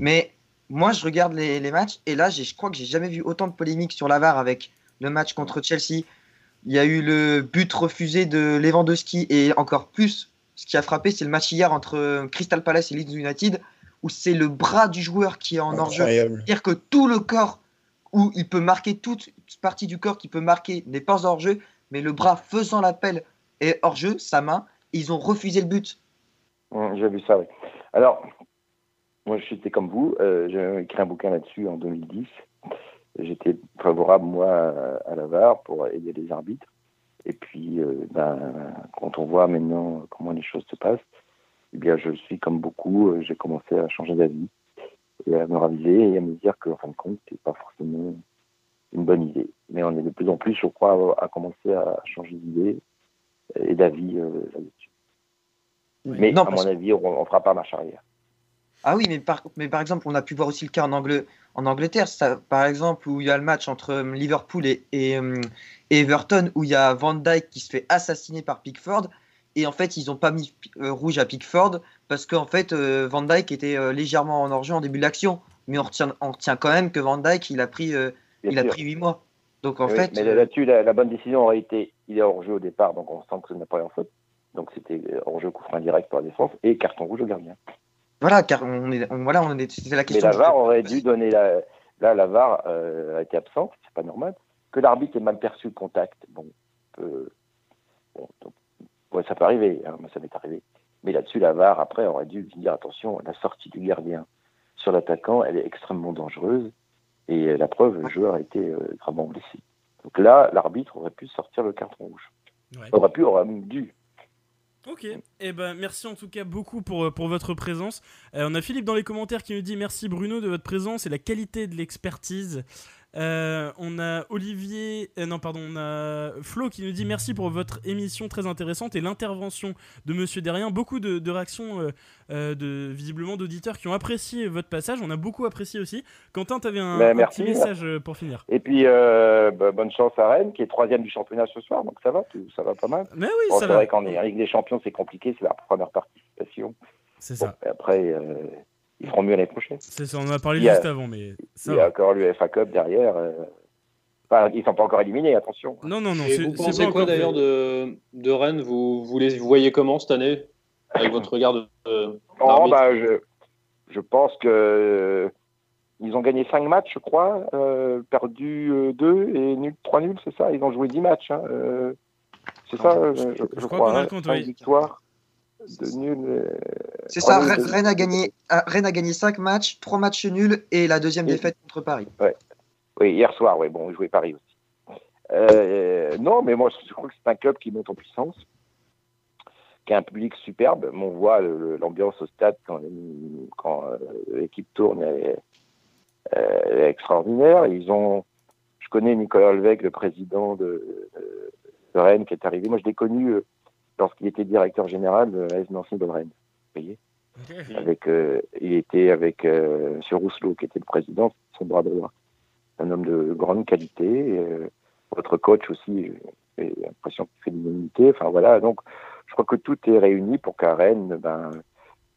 Mais moi, je regarde les, les matchs et là, je crois que j'ai jamais vu autant de polémiques sur la VAR avec le match contre Chelsea. Il y a eu le but refusé de Lewandowski et encore plus, ce qui a frappé, c'est le match hier entre Crystal Palace et Leeds United où c'est le bras du joueur qui est en hors-jeu. C'est-à-dire que tout le corps, où il peut marquer toute partie du corps qui peut marquer n'est pas hors-jeu, mais le bras faisant l'appel est hors-jeu, sa main, ils ont refusé le but. J'ai vu ça, oui. Alors, moi, j'étais comme vous. Euh, j'ai écrit un bouquin là-dessus en 2010. J'étais favorable, moi, à la VAR pour aider les arbitres. Et puis, euh, ben, quand on voit maintenant comment les choses se passent, eh bien, je suis comme beaucoup, euh, j'ai commencé à changer d'avis et à me raviser et à me dire qu'en fin de compte, c'est pas forcément une bonne idée. Mais on est de plus en plus, je crois, à commencer à changer d'idée et d'avis euh, là-dessus. mais à mon avis, on ne fera pas marche arrière. Ah oui, mais par, mais par exemple, on a pu voir aussi le cas en, en Angleterre, ça, par exemple, où il y a le match entre euh, Liverpool et, et, Everton, où il y a Van Dyke qui se fait assassiner par Pickford. Et en fait, ils n'ont pas mis euh, rouge à Pickford parce qu'en fait, euh, Van Dyke était euh, légèrement en hors-jeu en début de l'action. Mais on retient, on retient quand même que Van Dyke, il a pris, il a pris 8 mois. Donc en fait. Mais là-dessus, la, bonne décision aurait été il est hors-jeu au départ, donc on sent que ce n'est pas en faute. Donc c'était hors-jeu coup franc direct par la défense et carton rouge au gardien. Voilà, car on est, voilà, on est, c'était la question. Mais la VAR aurait dû donner la. Là, la VAR a été absente, c'est pas normal. Que l'arbitre ait mal perçu le contact, bon, bon donc, ça peut arriver, hein, ça m'est arrivé. Mais là-dessus, la VAR, après, aurait dû dire attention, la sortie du gardien sur l'attaquant, elle est extrêmement dangereuse. Et la preuve, le joueur a été euh, gravement blessé. Donc là, l'arbitre aurait pu sortir le carton rouge. Aurait pu, aurait même dû. Ok, et eh ben merci en tout cas beaucoup pour, euh, pour votre présence. Euh, on a Philippe dans les commentaires qui nous dit merci Bruno de votre présence et la qualité de l'expertise. Euh, on a Olivier, euh, non pardon, on a Flo qui nous dit merci pour votre émission très intéressante et l'intervention de Monsieur Derrien. Beaucoup de, réactions, euh, de, visiblement d'auditeurs qui ont apprécié votre passage. On a beaucoup apprécié aussi. Quentin, tu avais un, ben, petit message pour finir. Et puis bah, bonne chance à Rennes qui est troisième du championnat ce soir, donc ça va, ça va pas mal. Mais oui, c'est vrai qu'en Ligue des Champions c'est compliqué, c'est la première participation. C'est ça. Après ils feront mieux l'année prochaine. C'est ça, on en a parlé juste avant, mais Il y a encore l'UFA Cup derrière. Euh... Enfin, ils sont pas encore éliminés, attention. Non, non, non. vous pensez quoi d'ailleurs de, de Rennes? Vous, vous les voyez comment cette année Avec votre regard de. oh, bah, je, je pense que. Ils ont gagné 5 matchs, je crois, euh, perdu 2 euh, et nul, 3 nuls, c'est ça? Ils ont joué 10 matchs. Hein, euh, c'est ça, je, je, je crois. crois qu'on a le compte, oui. De nul. Euh, c'est ça, Rennes a, gagné, Rennes a gagné 5 matchs, 3 matchs nuls et la deuxième défaite contre Paris. Ouais. Oui, hier soir, oui, bon, on jouait Paris aussi. Euh, non, mais moi, je crois que c'est un club qui monte en puissance, qui a un public superbe. On voit l'ambiance au stade quand, quand euh, l'équipe tourne, elle est, extraordinaire. Ils ont, je connais Nicolas Olvec, le président de, de, Rennes, qui est arrivé. Moi, je l'ai connu lorsqu'il était directeur général de AS Nancy de Rennes. Vous voyez avec, euh, Il était avec euh, M. Rousselot, qui était le président, son bras droit. Un homme de grande qualité. Euh, votre coach aussi, J'ai l'impression qu'il fait l'unanimité. Enfin voilà, donc je crois que tout est réuni pour qu'à Rennes, ben,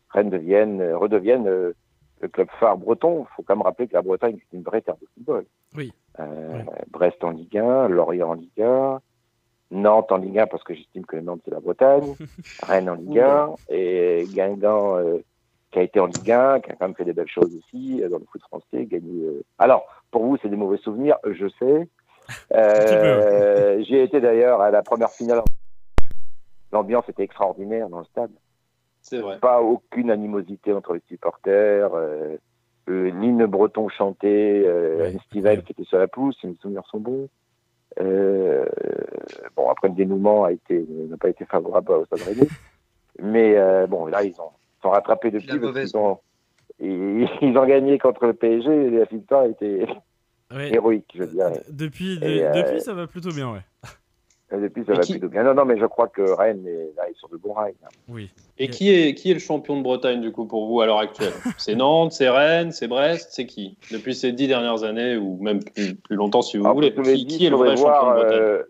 Rennes devienne, redevienne le club phare breton. Il faut quand même rappeler que la Bretagne, c'est une vraie terre de football. Oui. Euh, Brest en Ligue 1, Lorient en Ligue 1, Nantes en Ligue 1 parce que j'estime que Nantes c'est la Bretagne, Rennes en Ligue 1 et Guingamp euh, qui a été en Ligue 1, qui a quand même fait des belles choses aussi euh, dans le foot français, gagné. Euh. Alors pour vous c'est des mauvais souvenirs, je sais. Euh, J'ai été d'ailleurs à la première finale. L'ambiance était extraordinaire dans le stade. C'est vrai. Pas aucune animosité entre les supporters. Euh, euh, l'hymne breton chanté, euh, Ouais, Steven qui était sur la pelouse, si mes souvenirs sont bons. Euh, bon, après le dénouement a été n'a pas été favorable au Stade Rennais, mais euh, bon, là ils ont sont rattrapés depuis qu'ils ont ils, ils ont gagné contre le PSG et la victoire a été Ouais. héroïque, je dirais. Depuis, de- Et, euh, depuis, ça va plutôt bien, ouais. Et depuis, ça Et va qui- plutôt bien. Non, non, mais je crois que Rennes est, là, est sur de bons rails. là. Oui. Et qui est, qui est le champion de Bretagne, du coup, pour vous, à l'heure actuelle? C'est Nantes, c'est Rennes, c'est Brest, c'est qui? Depuis ces dix dernières années, ou même plus, plus longtemps, si vous Alors, voulez. Qui, dit, qui est le vrai champion de Bretagne? euh,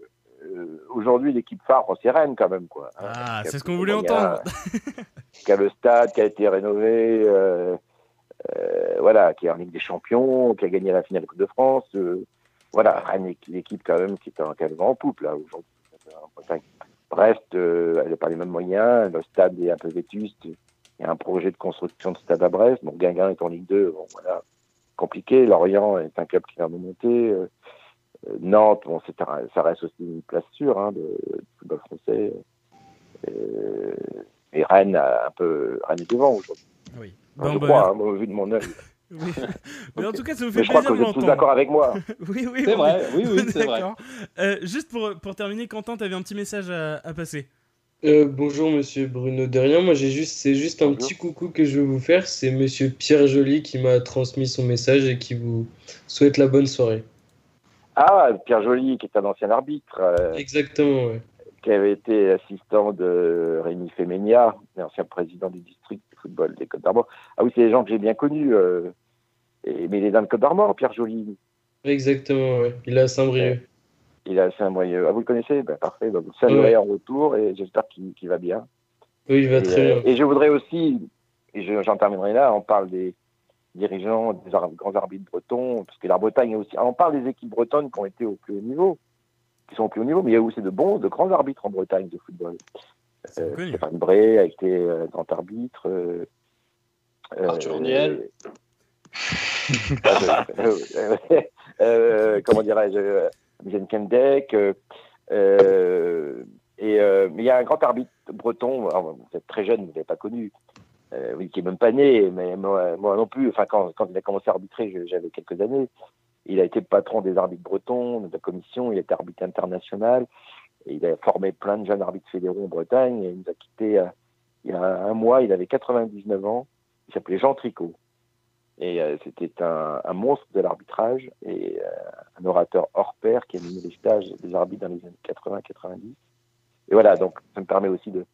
euh, Aujourd'hui, l'équipe phare, c'est Rennes quand même. Quoi. Hein, Ah, c'est ce qu'on voulait entendre. qui a le stade, qui a été rénové, euh, euh, voilà, qui est en Ligue des Champions, qui a gagné la finale de Coupe de France. Voilà, Rennes est l'équipe quand même qui est en, qui en poupe là aujourd'hui en Bretagne. Brest, euh, elle n'a pas les mêmes moyens, le stade est un peu vétuste. Il y a un projet de construction de stade à Brest. Bon, Guingamp est en Ligue 2, bon voilà, compliqué. Lorient est un club qui va monter. Euh, Nantes, bon, ça reste aussi une place sûre hein, de, de football français. Euh, et Rennes, a un peu, Rennes est devant aujourd'hui. Oui. Enfin, Bon, je crois, hein, au vu de mon œil. Oui. Mais en tout cas, ça nous fait je crois plaisir que de vous êtes tous l'entendre. d'accord avec moi. Oui, oui, C'est vrai, oui, c'est vrai. Euh, juste pour, pour terminer, Quentin, tu avais un petit message à, à passer. Euh, bonjour Monsieur Bruno Derrien, moi j'ai juste c'est juste un Bonjour. petit coucou que je veux vous faire, c'est Monsieur Pierre Joly qui m'a transmis son message et qui vous souhaite la bonne soirée. Ah, Pierre Joly, qui est un ancien arbitre, euh, Exactement, ouais. qui avait été assistant de Rémi Femenia, l'ancien président du football des Côtes d'Armor. Ah oui, c'est des gens que j'ai bien connus. euh, et, mais il est dans le Côte d'Armor, Pierre Joly. Exactement, ouais. Il est à Saint-Brieuc. Il a un moyen. Ah, vous le connaissez? Ben, Parfait. Donc, vous le saluerez en retour et j'espère qu'il va bien. Oui, il va Et, très euh, bien. et je voudrais aussi, et je- j'en terminerai là, on parle des dirigeants, des ar- grands arbitres bretons, parce que la Bretagne est aussi. On parle des équipes bretonnes qui ont été au plus haut niveau, qui sont au plus haut niveau, mais il y a aussi de bons, de grands arbitres en Bretagne de football. Euh. Stéphane Bray a été euh, grand arbitre. euh, Arthur euh, Niel. euh, euh, comment dirais-je Michel Kendek. euh, euh, et, euh, mais il y a un grand arbitre breton, alors, vous êtes très jeune, vous ne l'avez pas connu, euh, oui, qui est même pas né, mais moi, moi non plus. Enfin, quand, quand il a commencé à arbitrer, j'avais quelques années. Il a été patron des arbitres bretons, de la commission, il a été arbitre international. Il a formé plein de jeunes arbitres fédéraux en Bretagne. Et il nous a quittés euh, il y a un mois, il avait 99 ans. Il s'appelait Jean Tricot. Et euh, c'était un, monstre de l'arbitrage et euh, un orateur hors pair qui a mené les stages des arbitres dans les années 80-90. Et voilà, donc ça me permet aussi de,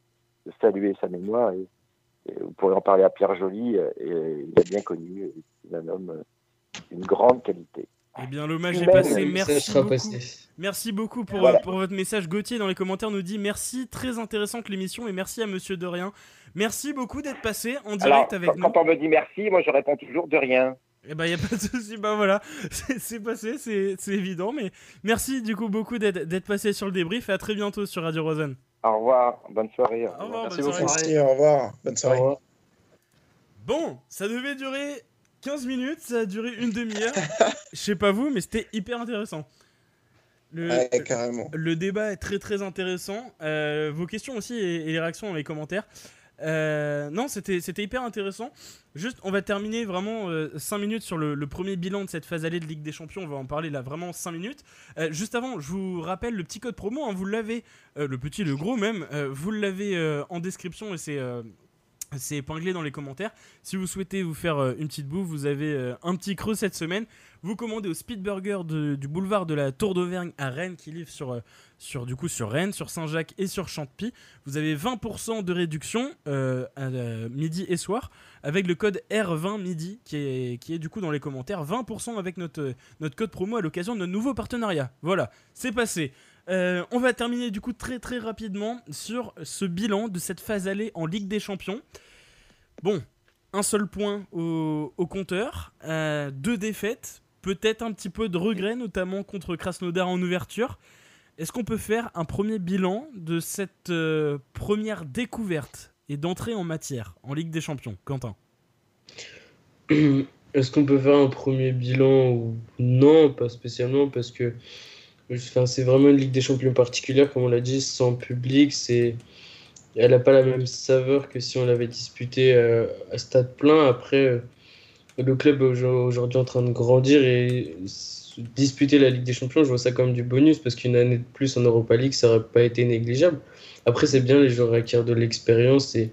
saluer sa mémoire. Et, vous pourrez en parler à Pierre Joly. il est bien connu. C'est un homme d'une grande qualité. Eh bien, l'hommage est passé. Merci beaucoup. passé. Merci beaucoup pour, Voilà. pour votre message. Gauthier dans les commentaires nous dit merci, très intéressante l'émission et merci à Monsieur Dorien. Merci beaucoup d'être passé en direct Alors, avec quand, nous. quand on me dit merci, moi je réponds toujours de rien. Eh ben, y a pas de souci. Bah voilà, c'est passé, c'est c'est évident. Mais merci du coup beaucoup d'être d'être passé sur le débrief et à très bientôt sur Radio Rosen. Au revoir, bonne soirée. Au revoir, Merci bonne beaucoup. soirée. Merci, au revoir. Bonne Au soirée. revoir. Bon, ça devait durer 15 minutes, ça a duré une demi-heure. Je sais pas vous, mais c'était hyper intéressant. Le, Ouais, carrément. le débat est très très intéressant. Euh, vos questions aussi et, et les réactions dans les commentaires. Euh, non, c'était hyper intéressant. Juste, on va terminer vraiment 5 minutes sur le, le premier bilan de cette phase allée de Ligue des Champions. On va en parler là vraiment 5 minutes. Euh, juste avant, je vous rappelle le petit code promo. hein, vous l'avez, euh, le petit, le gros même. euh, vous l'avez euh, en description et c'est euh, c'est épinglé dans les commentaires. Si vous souhaitez vous faire euh, une petite bouffe, vous avez euh, un petit creux cette semaine. Vous commandez au Speed Burger de- du boulevard de la Tour d'Auvergne à Rennes qui livre sur, euh, sur, du coup, sur Rennes, sur Saint-Jacques et sur Champy. Vous avez 20% de réduction à, midi et soir avec le code R20 midi qui est, qui est du coup dans les commentaires. 20% avec notre, notre code promo à l'occasion de notre nouveau partenariat. Voilà, c'est passé. On va terminer du coup très très rapidement sur ce bilan de cette phase allée en Ligue des Champions. Bon, un seul point au, compteur, deux défaites, peut-être un petit peu de regret, notamment contre Krasnodar en ouverture. Est-ce qu'on peut faire un premier bilan de cette première découverte et d'entrée en matière en Ligue des Champions, Quentin? Est-ce qu'on peut faire un premier bilan ou non? Pas spécialement parce que c'est vraiment une Ligue des Champions particulière, comme on l'a dit, sans public. C'est, elle n'a pas la même saveur que si on l'avait disputé euh, à stade plein. Après, euh, le club est aujourd'hui en train de grandir et disputer la Ligue des Champions, je vois ça comme du bonus parce qu'une année de plus en Europa League, ça n'aurait pas été négligeable. Après, c'est bien, les joueurs acquièrent de l'expérience et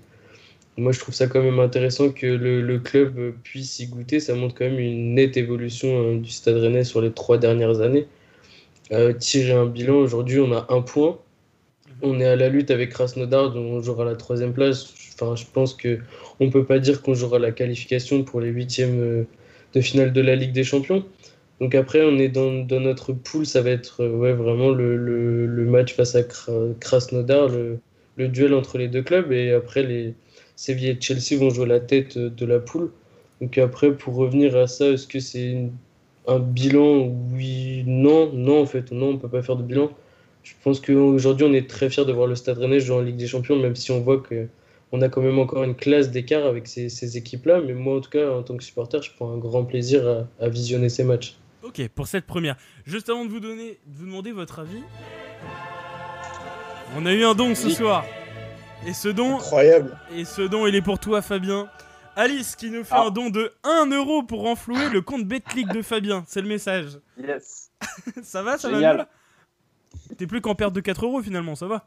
moi, je trouve ça quand même intéressant que le, club puisse y goûter. Ça montre quand même une nette évolution hein, du Stade Rennais sur les trois dernières années. Euh, tirer un bilan, aujourd'hui, on a un point. On est à la lutte avec Krasnodar, dont on jouera la troisième place. Enfin, je pense qu'on ne peut pas dire qu'on jouera la qualification pour les huitièmes euh, de finale de la Ligue des Champions. Donc après, on est dans, notre poule, ça va être euh, ouais, vraiment le, match face à Krasnodar, le, duel entre les deux clubs. Et après, les, Séville et Chelsea vont jouer la tête de la poule. Donc après, pour revenir à ça, est-ce que c'est un bilan Oui, non, non en fait, non, on peut pas faire de bilan. Je pense qu'aujourd'hui, on est très fiers de voir le Stade Rennais jouer en Ligue des Champions, même si on voit que on a quand même encore une classe d'écart avec ces, équipes-là. Mais moi, en tout cas, en tant que supporter, je prends un grand plaisir à, visionner ces matchs. Ok, pour cette première. Juste avant de vous donner, de vous demander votre avis, on a eu un don ce soir. Et ce don. Incroyable. Et ce don, il est pour toi, Fabien. Alice qui nous fait ah. un don de 1 euro pour renflouer le compte Betclic de Fabien. C'est le message. Yes. ça va, ça va mieux T'es plus qu'en perte de 4 euros finalement, ça va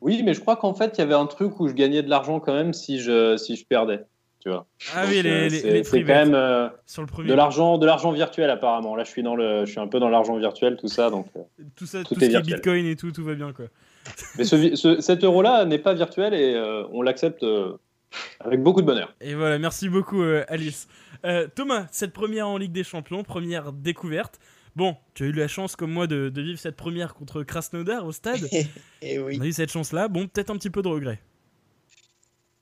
Oui, mais je crois qu'en fait, il y avait un truc où je gagnais de l'argent quand même si je, si je perdais. Tu vois. Ah oui, les, les, C'est quand même euh, Sur le premier. de l'argent, de l'argent virtuel apparemment. Là, je suis dans le, je suis un peu dans l'argent virtuel, tout ça, donc. Euh, tout ça, tout, tout ce qui est Bitcoin et tout, tout va bien quoi. Mais ce, cet euro-là n'est pas virtuel et euh, on l'accepte euh, avec beaucoup de bonheur. Et voilà, merci beaucoup euh, Alice. Thomas, cette première en Ligue des Champions, première découverte. Bon, tu as eu la chance comme moi de, vivre cette première contre Krasnodar au stade. et eh oui. On a eu cette chance-là. Bon, peut-être un petit peu de regret.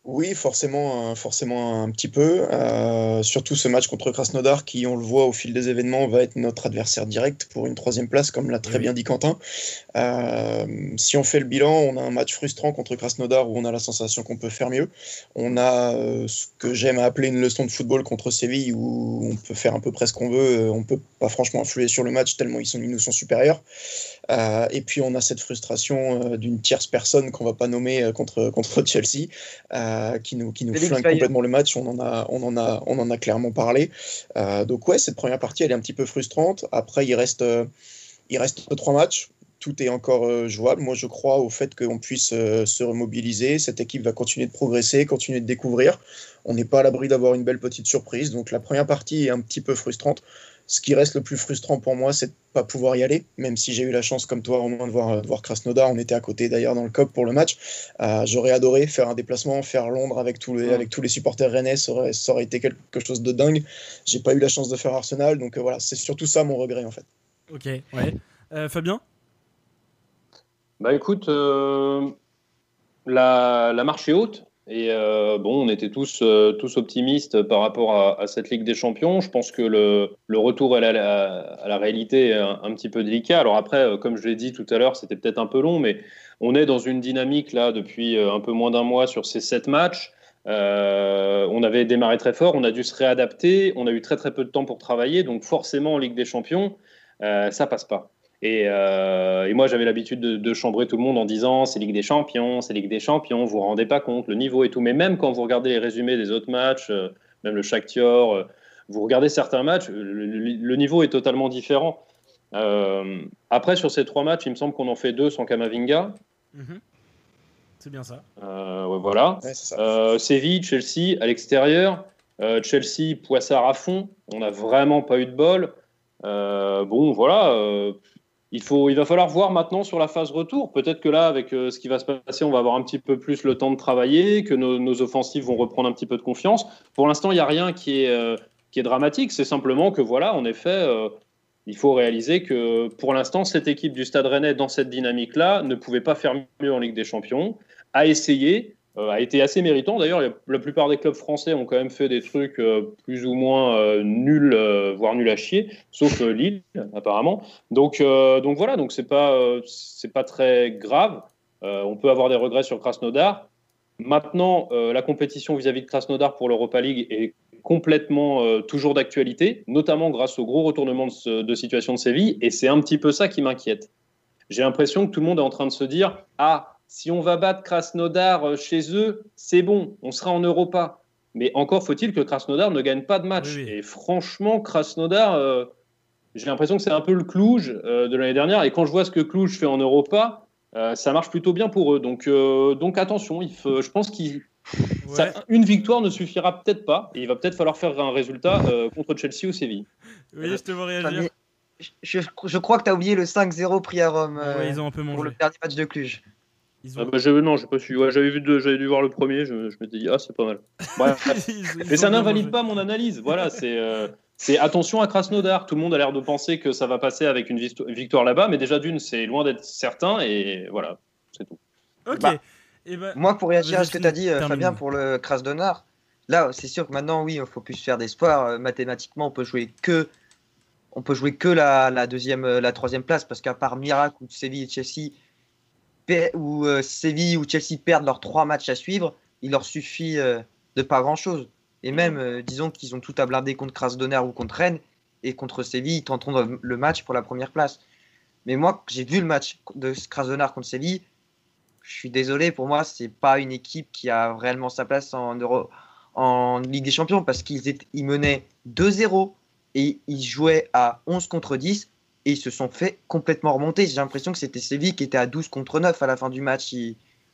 Oui, forcément, forcément un petit peu. Euh, surtout ce match contre Krasnodar, qui, on le voit au fil des événements, va être notre adversaire direct pour une troisième place, comme l'a très bien dit Quentin. Euh, si on fait le bilan, on a un match frustrant contre Krasnodar où on a la sensation qu'on peut faire mieux. On a euh, ce que j'aime appeler une leçon de football contre Séville, où on peut faire un peu près ce qu'on veut. On peut pas franchement influer sur le match tellement ils, sont, ils nous sont supérieurs. Euh, et puis on a cette frustration euh, d'une tierce personne qu'on va pas nommer euh, contre, contre Chelsea, qui nous, qui nous flingue complètement le match. On en a, on en a, on en a clairement parlé. donc ouais, cette première partie, elle est un petit peu frustrante. Après, il reste, il reste trois matchs tout est encore jouable. Moi, je crois au fait qu'on puisse se remobiliser. Cette équipe va continuer de progresser, continuer de découvrir. On n'est pas à l'abri d'avoir une belle petite surprise. Donc, la première partie est un petit peu frustrante. Ce qui reste le plus frustrant pour moi, c'est de ne pas pouvoir y aller, même si j'ai eu la chance, comme toi, au moins de voir, de voir Krasnodar. On était à côté d'ailleurs dans le COP pour le match. Euh, j'aurais adoré faire un déplacement, faire Londres avec tous les, avec tous les supporters rennais. Ça aurait, ça aurait été quelque chose de dingue. J'ai pas eu la chance de faire Arsenal, donc euh, voilà, c'est surtout ça mon regret en fait. Ok, ouais. Euh, Fabien? Bah écoute, la, la marche est haute. Et euh, bon, on était tous, euh, tous optimistes par rapport à, cette Ligue des Champions. Je pense que le, le retour à la, à la, réalité est un, petit peu délicat. Alors après, euh, comme je l'ai dit tout à l'heure, c'était peut-être un peu long, mais on est dans une dynamique là depuis un peu moins d'un mois sur ces sept matchs. on avait démarré très fort, on a dû se réadapter, on a eu très très peu de temps pour travailler, donc forcément en Ligue des Champions, ça passe pas. Euh, et, moi, j'avais l'habitude de, chambrer tout le monde en disant c'est Ligue des Champions, c'est Ligue des Champions, vous vous rendez pas compte, le niveau et tout. Mais même quand vous regardez les résumés des autres matchs, euh, même le Shakhtar, euh, vous regardez certains matchs, le, niveau est totalement différent. après, sur ces trois matchs, il me semble qu'on en fait deux sans Kamavinga. Mhm. C'est bien ça. voilà. Séville, Chelsea à l'extérieur. Chelsea, Poissard à fond. On n'a vraiment pas eu de bol. bon, voilà il, faut, il va falloir voir maintenant sur la phase retour. Peut-être que là, avec euh, ce qui va se passer, on va avoir un petit peu plus le temps de travailler, que nos, offensives vont reprendre un petit peu de confiance. Pour l'instant, il n'y a rien qui est, euh, qui est dramatique. C'est simplement que, voilà, en effet, euh, il faut réaliser que pour l'instant, cette équipe du Stade Rennais, dans cette dynamique-là, ne pouvait pas faire mieux en Ligue des Champions, a essayé, a été assez méritant. D'ailleurs, la plupart des clubs français ont quand même fait des trucs euh, plus ou moins euh, nuls, voire nuls à chier, sauf Lille, apparemment. Donc, donc voilà, donc c'est pas, c'est pas très grave. on peut avoir des regrets sur Krasnodar. Maintenant, la compétition vis-à-vis -vis de Krasnodar pour l'Europa League est complètement euh, toujours d'actualité, notamment grâce au gros retournement de, situation de Séville, et c'est un petit peu ça qui m'inquiète. J'ai l'impression que tout le monde est en train de se dire Ah, si on va battre Krasnodar euh, chez eux, c'est bon, on sera en Europa. Mais encore faut-il que Krasnodar ne gagne pas de match. Et franchement, Krasnodar, euh, j'ai l'impression que c'est un peu le Cluj de l'année dernière. Et quand je vois ce que Cluj fait en Europa, ça marche plutôt bien pour eux. Donc, donc attention, il faut, je pense qu'ils une victoire ne suffira peut-être pas. Et il va peut-être falloir faire un résultat euh, contre Chelsea ou Séville. Oui, je te vois réagir. Je, crois que tu as oublié le 5-0 pris à Rome ils ont un peu mangé. pour le dernier match de Cluj. Ils ont... ah bah, non, j'ai pas su. j'avais vu, j'avais dû voir le premier. Je, je m'étais dit ah c'est pas mal. Mais ça n'invalide pas mon analyse. Voilà, c'est euh, c'est attention à Krasnodar. Tout le monde a l'air de penser que ça va passer avec une victoire là-bas, mais déjà d'une, c'est loin d'être certain et voilà, c'est tout. Ok. Bah, eh ben, Moi, pour réagir à ce que tu as dit, euh, Fabien, pour le Krasnodar, là, c'est sûr que maintenant, oui, il faut plus faire d'espoir. Euh, mathématiquement, on peut jouer que, on peut jouer que la, la deuxième, la troisième place, parce qu'à part Miracle ou Séville et Chelsea, ou Séville ou Chelsea perdent leurs trois matchs à suivre, il leur suffit de pas grand-chose. Et même, disons qu'ils ont tout à blinder contre Krasnodar ou contre Rennes, et contre Séville, ils tenteront le match pour la première place. Mais moi, j'ai vu le match de Krasnodar contre Séville je suis désolé, pour moi, c'est pas une équipe qui a réellement sa place en, Euro, en Ligue des Champions parce qu'ils ils menaient 2-0 et ils jouaient à 11 contre 10 et ils se sont fait complètement remonter. J'ai l'impression que c'était Séville qui était à 12 contre 9 à la fin du match.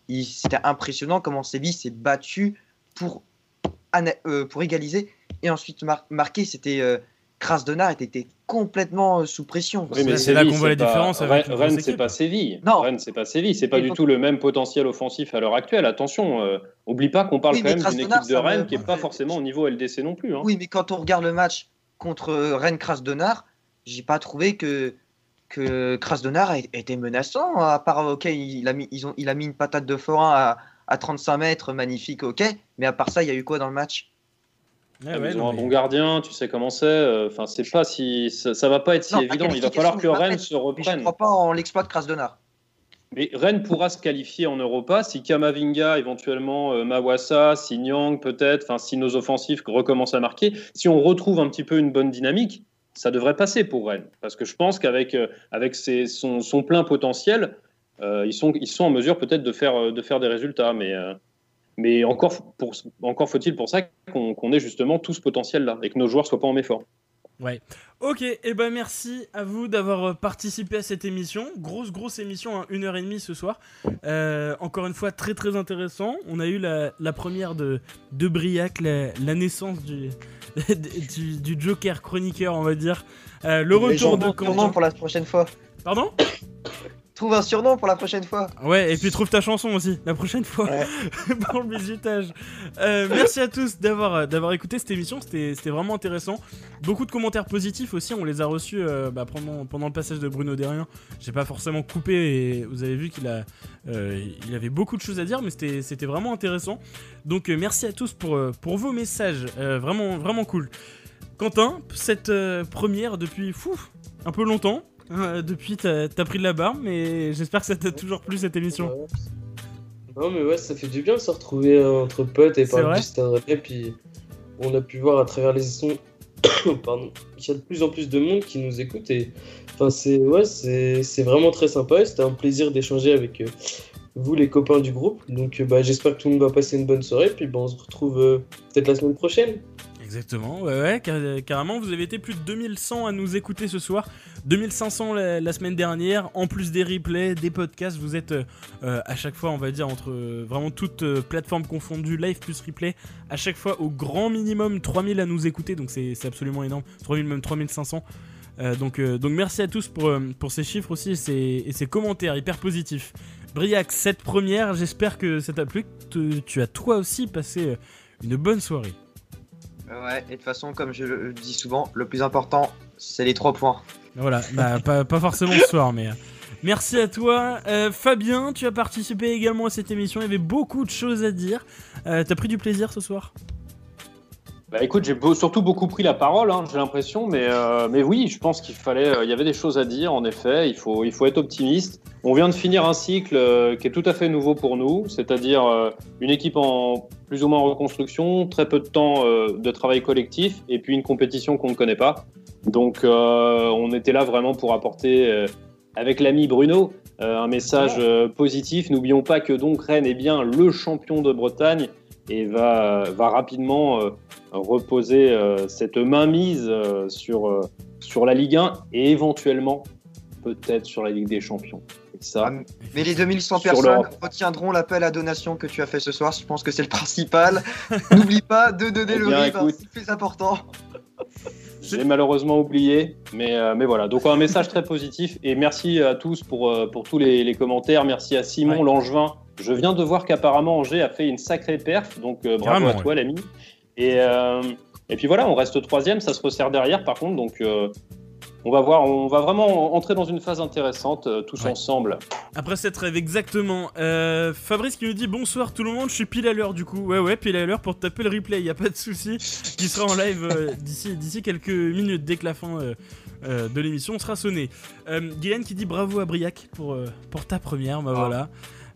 c'était impressionnant comment Séville s'est battu pour, euh, pour égaliser et ensuite marquer. C'était euh, Krasnodar était complètement euh, sous pression. Oui, mais c'est là qu'on voit la différence. Rennes, c'est pas Séville. Non. Rennes, c'est pas Séville. C'est pas du tout le même potentiel offensif à l'heure actuelle. Attention, euh, oublie pas qu'on parle quand même d'une équipe de Rennes qui n'est pas forcément au niveau LDC non plus. Hein. Oui, mais quand on regarde le match contre Rennes Krasnodar, j'ai pas trouvé que que Krasnodar était menaçant. À part, ok, il a mis, ils ont, il a mis une patate de forain à, à 35 mètres, magnifique, ok. Mais à part ça, il y a eu quoi dans le match? Ah, ils ont un bon gardien, tu sais comment c'est. Euh, enfin, c'est pas si ça, va pas être si évident. Il va falloir que Rennes se reprenne. Je crois pas en l'exploit de Krasnodar. Mais Rennes pourra se qualifier en Europa si Kamavinga, éventuellement euh, Mawassa, si Nyang peut-être, enfin si nos offensifs recommencent à marquer, si on retrouve un petit peu une bonne dynamique, ça devrait passer pour Rennes. Parce que je pense qu'avec euh, avec son, plein potentiel, ils, sont, ils sont en mesure peut-être de faire, de faire des résultats. Mais mais encore, encore faut-il pour ça qu'on ait justement tout ce potentiel-là et que nos joueurs soient pas en méfort. Ouais. Ok, et eh ben merci à vous d'avoir euh, participé à cette émission. Grosse, grosse émission, hein, une heure et demie ce soir. Euh, encore une fois, très, très intéressant. On a eu la, première de, de Briac, la, naissance du, du, Joker chroniqueur, on va dire. Euh, le retour de Quentin. pour la prochaine fois. Pardon? Trouve un surnom pour la prochaine fois. Ouais, et puis trouve ta chanson aussi, la prochaine fois, pour le bisutage. Euh, merci à tous d'avoir, euh, d'avoir écouté cette émission, c'était, c'était vraiment intéressant. Beaucoup de commentaires positifs aussi, on les a reçus euh, bah, pendant, pendant le passage de Bruno Derrien. J'ai pas forcément coupé et vous avez vu qu'il a, il avait beaucoup de choses à dire, mais c'était, c'était vraiment intéressant. Donc merci à tous pour, pour vos messages, vraiment, vraiment cool. Quentin, cette première depuis fou, un peu longtemps. Depuis, t'as as pris de la barbe, mais j'espère que ça t'a toujours plu cette émission. Non, mais ouais, ça fait du bien de se retrouver euh, entre potes et parler du Stade Et puis, on a pu voir à travers les sons pardon, qu'il y a de plus en plus de monde qui nous écoute. Et enfin, c'est ouais, c'est vraiment très sympa. C'était un plaisir d'échanger avec euh, vous, les copains du groupe. Donc, bah, j'espère que tout le monde va passer une bonne soirée. Puis, bah, on se retrouve euh, peut-être la semaine prochaine. Exactement, ouais, ouais, carrément, vous avez été plus de 2100 à nous écouter ce soir, 2500 la, semaine dernière, en plus des replays, des podcasts, vous êtes euh, à chaque fois, on va dire, entre euh, vraiment toutes euh, plateformes confondues, live plus replay, à chaque fois au grand minimum 3000 à nous écouter, donc c'est absolument énorme, 3000 même 3500. donc, donc merci à tous pour, ces chiffres aussi et ces, commentaires hyper positifs. Briac, cette première, j'espère que ça t'a plu, tu as toi aussi passé une bonne soirée. Ouais, et de toute façon, comme je le dis souvent, le plus important, c'est les trois points. Voilà, bah, pas, pas forcément ce soir, mais. Merci à toi. Euh, Fabien, tu as participé également à cette émission. Il y avait beaucoup de choses à dire. Euh, T'as pris du plaisir ce soir? Bah écoute, j'ai beau, surtout beaucoup pris la parole, hein, j'ai l'impression, mais, euh, mais oui, je pense qu'il fallait, euh, il y avait des choses à dire, en effet, il faut, il faut être optimiste. On vient de finir un cycle euh, qui est tout à fait nouveau pour nous, c'est-à-dire une équipe en plus ou moins en reconstruction, très peu de temps de travail collectif, et puis une compétition qu'on ne connaît pas. Donc on était là vraiment pour apporter, avec l'ami Bruno, un message positif. N'oublions pas que donc Rennes est bien le champion de Bretagne et va, va rapidement reposer euh, cette mainmise euh, sur, sur la Ligue 1 et éventuellement peut-être sur la Ligue des Champions. Et ça, Ah, Mais les 2100 Sur personnes retiendront l'appel à donation que tu as fait ce soir. Je pense que c'est le principal. N'oublie pas de donner Eh le bien, RIB, hein, écoute. c'est le plus important. j'ai malheureusement oublié, mais, euh, mais voilà. Donc un message très positif et merci à tous pour, euh, pour tous les, les commentaires. Merci à Simon Ouais. Langevin. Je viens de voir qu'apparemment Angers a fait une sacrée perf, donc euh, bravo à toi l'ami. Et, euh, et puis voilà, on reste troisième, ça se resserre derrière par contre, donc euh, on va voir, on va vraiment entrer dans une phase intéressante euh, tous Ouais. ensemble. Après cette rêve, exactement. Euh, Fabrice qui nous dit bonsoir tout le monde, je suis pile à l'heure du coup. Ouais, ouais, pile à l'heure pour taper le replay, y a pas de souci. Qui sera en live euh, d'ici d'ici quelques minutes, dès que la fin de l'émission sera sonnée. Guylaine qui dit bravo à Briac pour, pour ta première, bah Ah. voilà.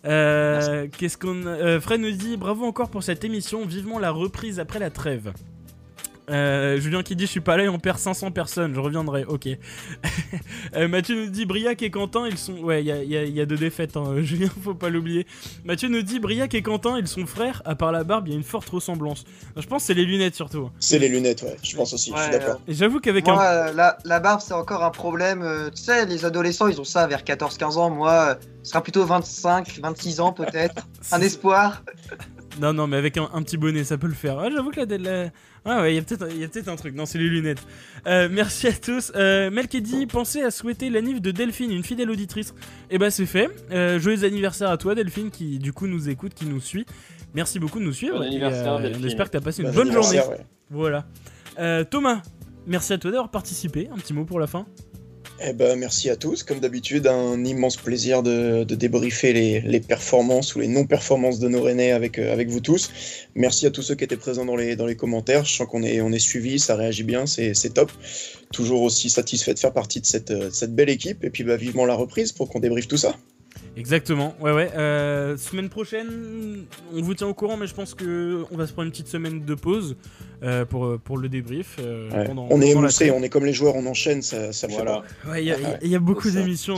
Euh, Qu'est-ce qu'on. Euh, Fred nous dit bravo encore pour cette émission, vivement la reprise après la trêve. Euh, Julien qui dit je suis pas là et on perd 500 personnes, je reviendrai, ok. Euh, Mathieu nous dit Briac et Quentin, ils sont. Ouais, il y a, il y a- y a deux défaites, hein, Julien, faut pas l'oublier. Mathieu nous dit Briac et Quentin, ils sont frères, à part la barbe, il y a une forte ressemblance. Je pense que c'est les lunettes surtout. C'est les lunettes, ouais, je pense aussi, je suis d'accord. Et j'avoue qu'avec Moi, un. la, la barbe, c'est encore un problème. euh, tu sais, les adolescents, ils ont ça vers 14-15 ans. Moi, euh, ce sera plutôt 25, 26 ans peut-être. Un espoir. Non, non, mais avec un, un petit bonnet, ça peut le faire. Ah, j'avoue que la. la... Ah ouais, il y a peut-être peut-être un truc. Non, c'est les lunettes. Euh, merci à tous. Euh, Melkedi, pensez à souhaiter l'anniv de Delphine, une fidèle auditrice. Et bah, c'est fait. Euh, joyeux anniversaire à toi, Delphine, qui du coup nous écoute, qui nous suit. Merci beaucoup de nous suivre. Bon et, anniversaire, euh, Delphine. on espère que t'as passé une Bon bonne journée. ouais. Voilà. Thomas, merci à toi d'avoir participé. Un petit mot pour la fin. Eh ben, merci à tous. Comme d'habitude, un immense plaisir de, débriefer les, performances ou les non-performances de nos Rennais avec, euh, avec vous tous. Merci à tous ceux qui étaient présents dans les, commentaires. Je sens qu'on est, suivi, ça réagit bien, c'est top. Toujours aussi satisfait de faire partie de cette, euh, cette belle équipe. Et puis, bah, vivement la reprise pour qu'on débriefe tout ça. Exactement, ouais ouais. Euh, semaine prochaine, on vous tient au courant, mais je pense que on va se prendre une petite semaine de pause euh, pour, euh, pour le débrief. euh, Ouais. pendant- on est émoussé, on est comme les joueurs, on enchaîne, ça, Voilà. Ouais, il y, a- Ouais. y a beaucoup d'émissions.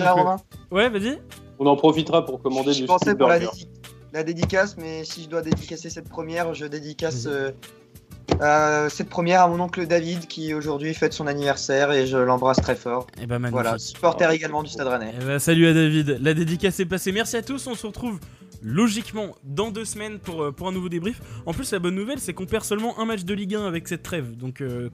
Ouais, vas-y. On en profitera pour commander je du pensais pour la, Burger. dédi- la dédicace, mais si je dois dédicacer cette première, je dédicace. Euh, cette première à mon oncle David qui aujourd'hui fête son anniversaire et je l'embrasse très fort. Et bah magnifique. Voilà, supporter également du Stade Rennais. Eh ben, salut à David, la dédicace est passée. Merci à tous, on se retrouve logiquement dans deux semaines pour, euh, pour un nouveau débrief. En plus, la bonne nouvelle, c'est qu'on perd seulement un match de Ligue 1 avec cette trêve, donc euh,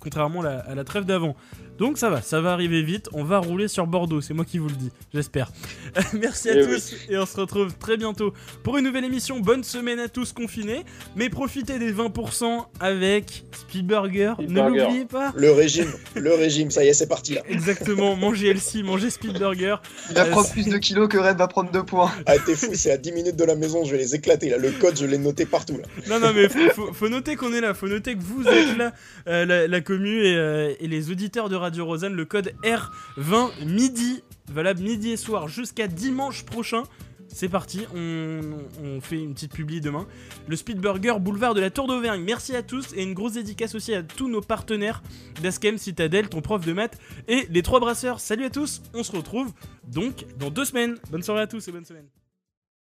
contrairement à la, à la trêve d'avant. Donc ça va, ça va arriver vite, on va rouler sur Bordeaux, c'est moi qui vous le dis, j'espère. Merci à Eh tous et on se retrouve très bientôt pour une nouvelle émission. Bonne semaine à tous confinés, mais profitez des 20% avec Speedburger, ne Speedburger. l'oubliez pas. Le régime, le régime, ça y est, c'est parti là. Exactement, mangez LC, mangez Speedburger. Il va Euh, prendre plus de kilos que Red va prendre 2 points. Ah, t'es fou, c'est à 10 minutes de la maison, je vais les éclater là. Le code, je l'ai noté partout là. Non, non, mais faut, faut- faut noter qu'on est là, faut noter que vous êtes là, euh, la, la commu et, euh, et les auditeurs de Radio Rosanne, le code R20 midi, valable midi et soir jusqu'à dimanche prochain. C'est parti, on, on fait une petite publi demain. Le Speedburger Boulevard de la Tour d'Auvergne. Merci à tous et une grosse dédicace aussi à tous nos partenaires d'Askem Citadel, ton prof de maths et les trois brasseurs. Salut à tous, on se retrouve donc dans deux semaines. Bonne soirée à tous et bonne semaine.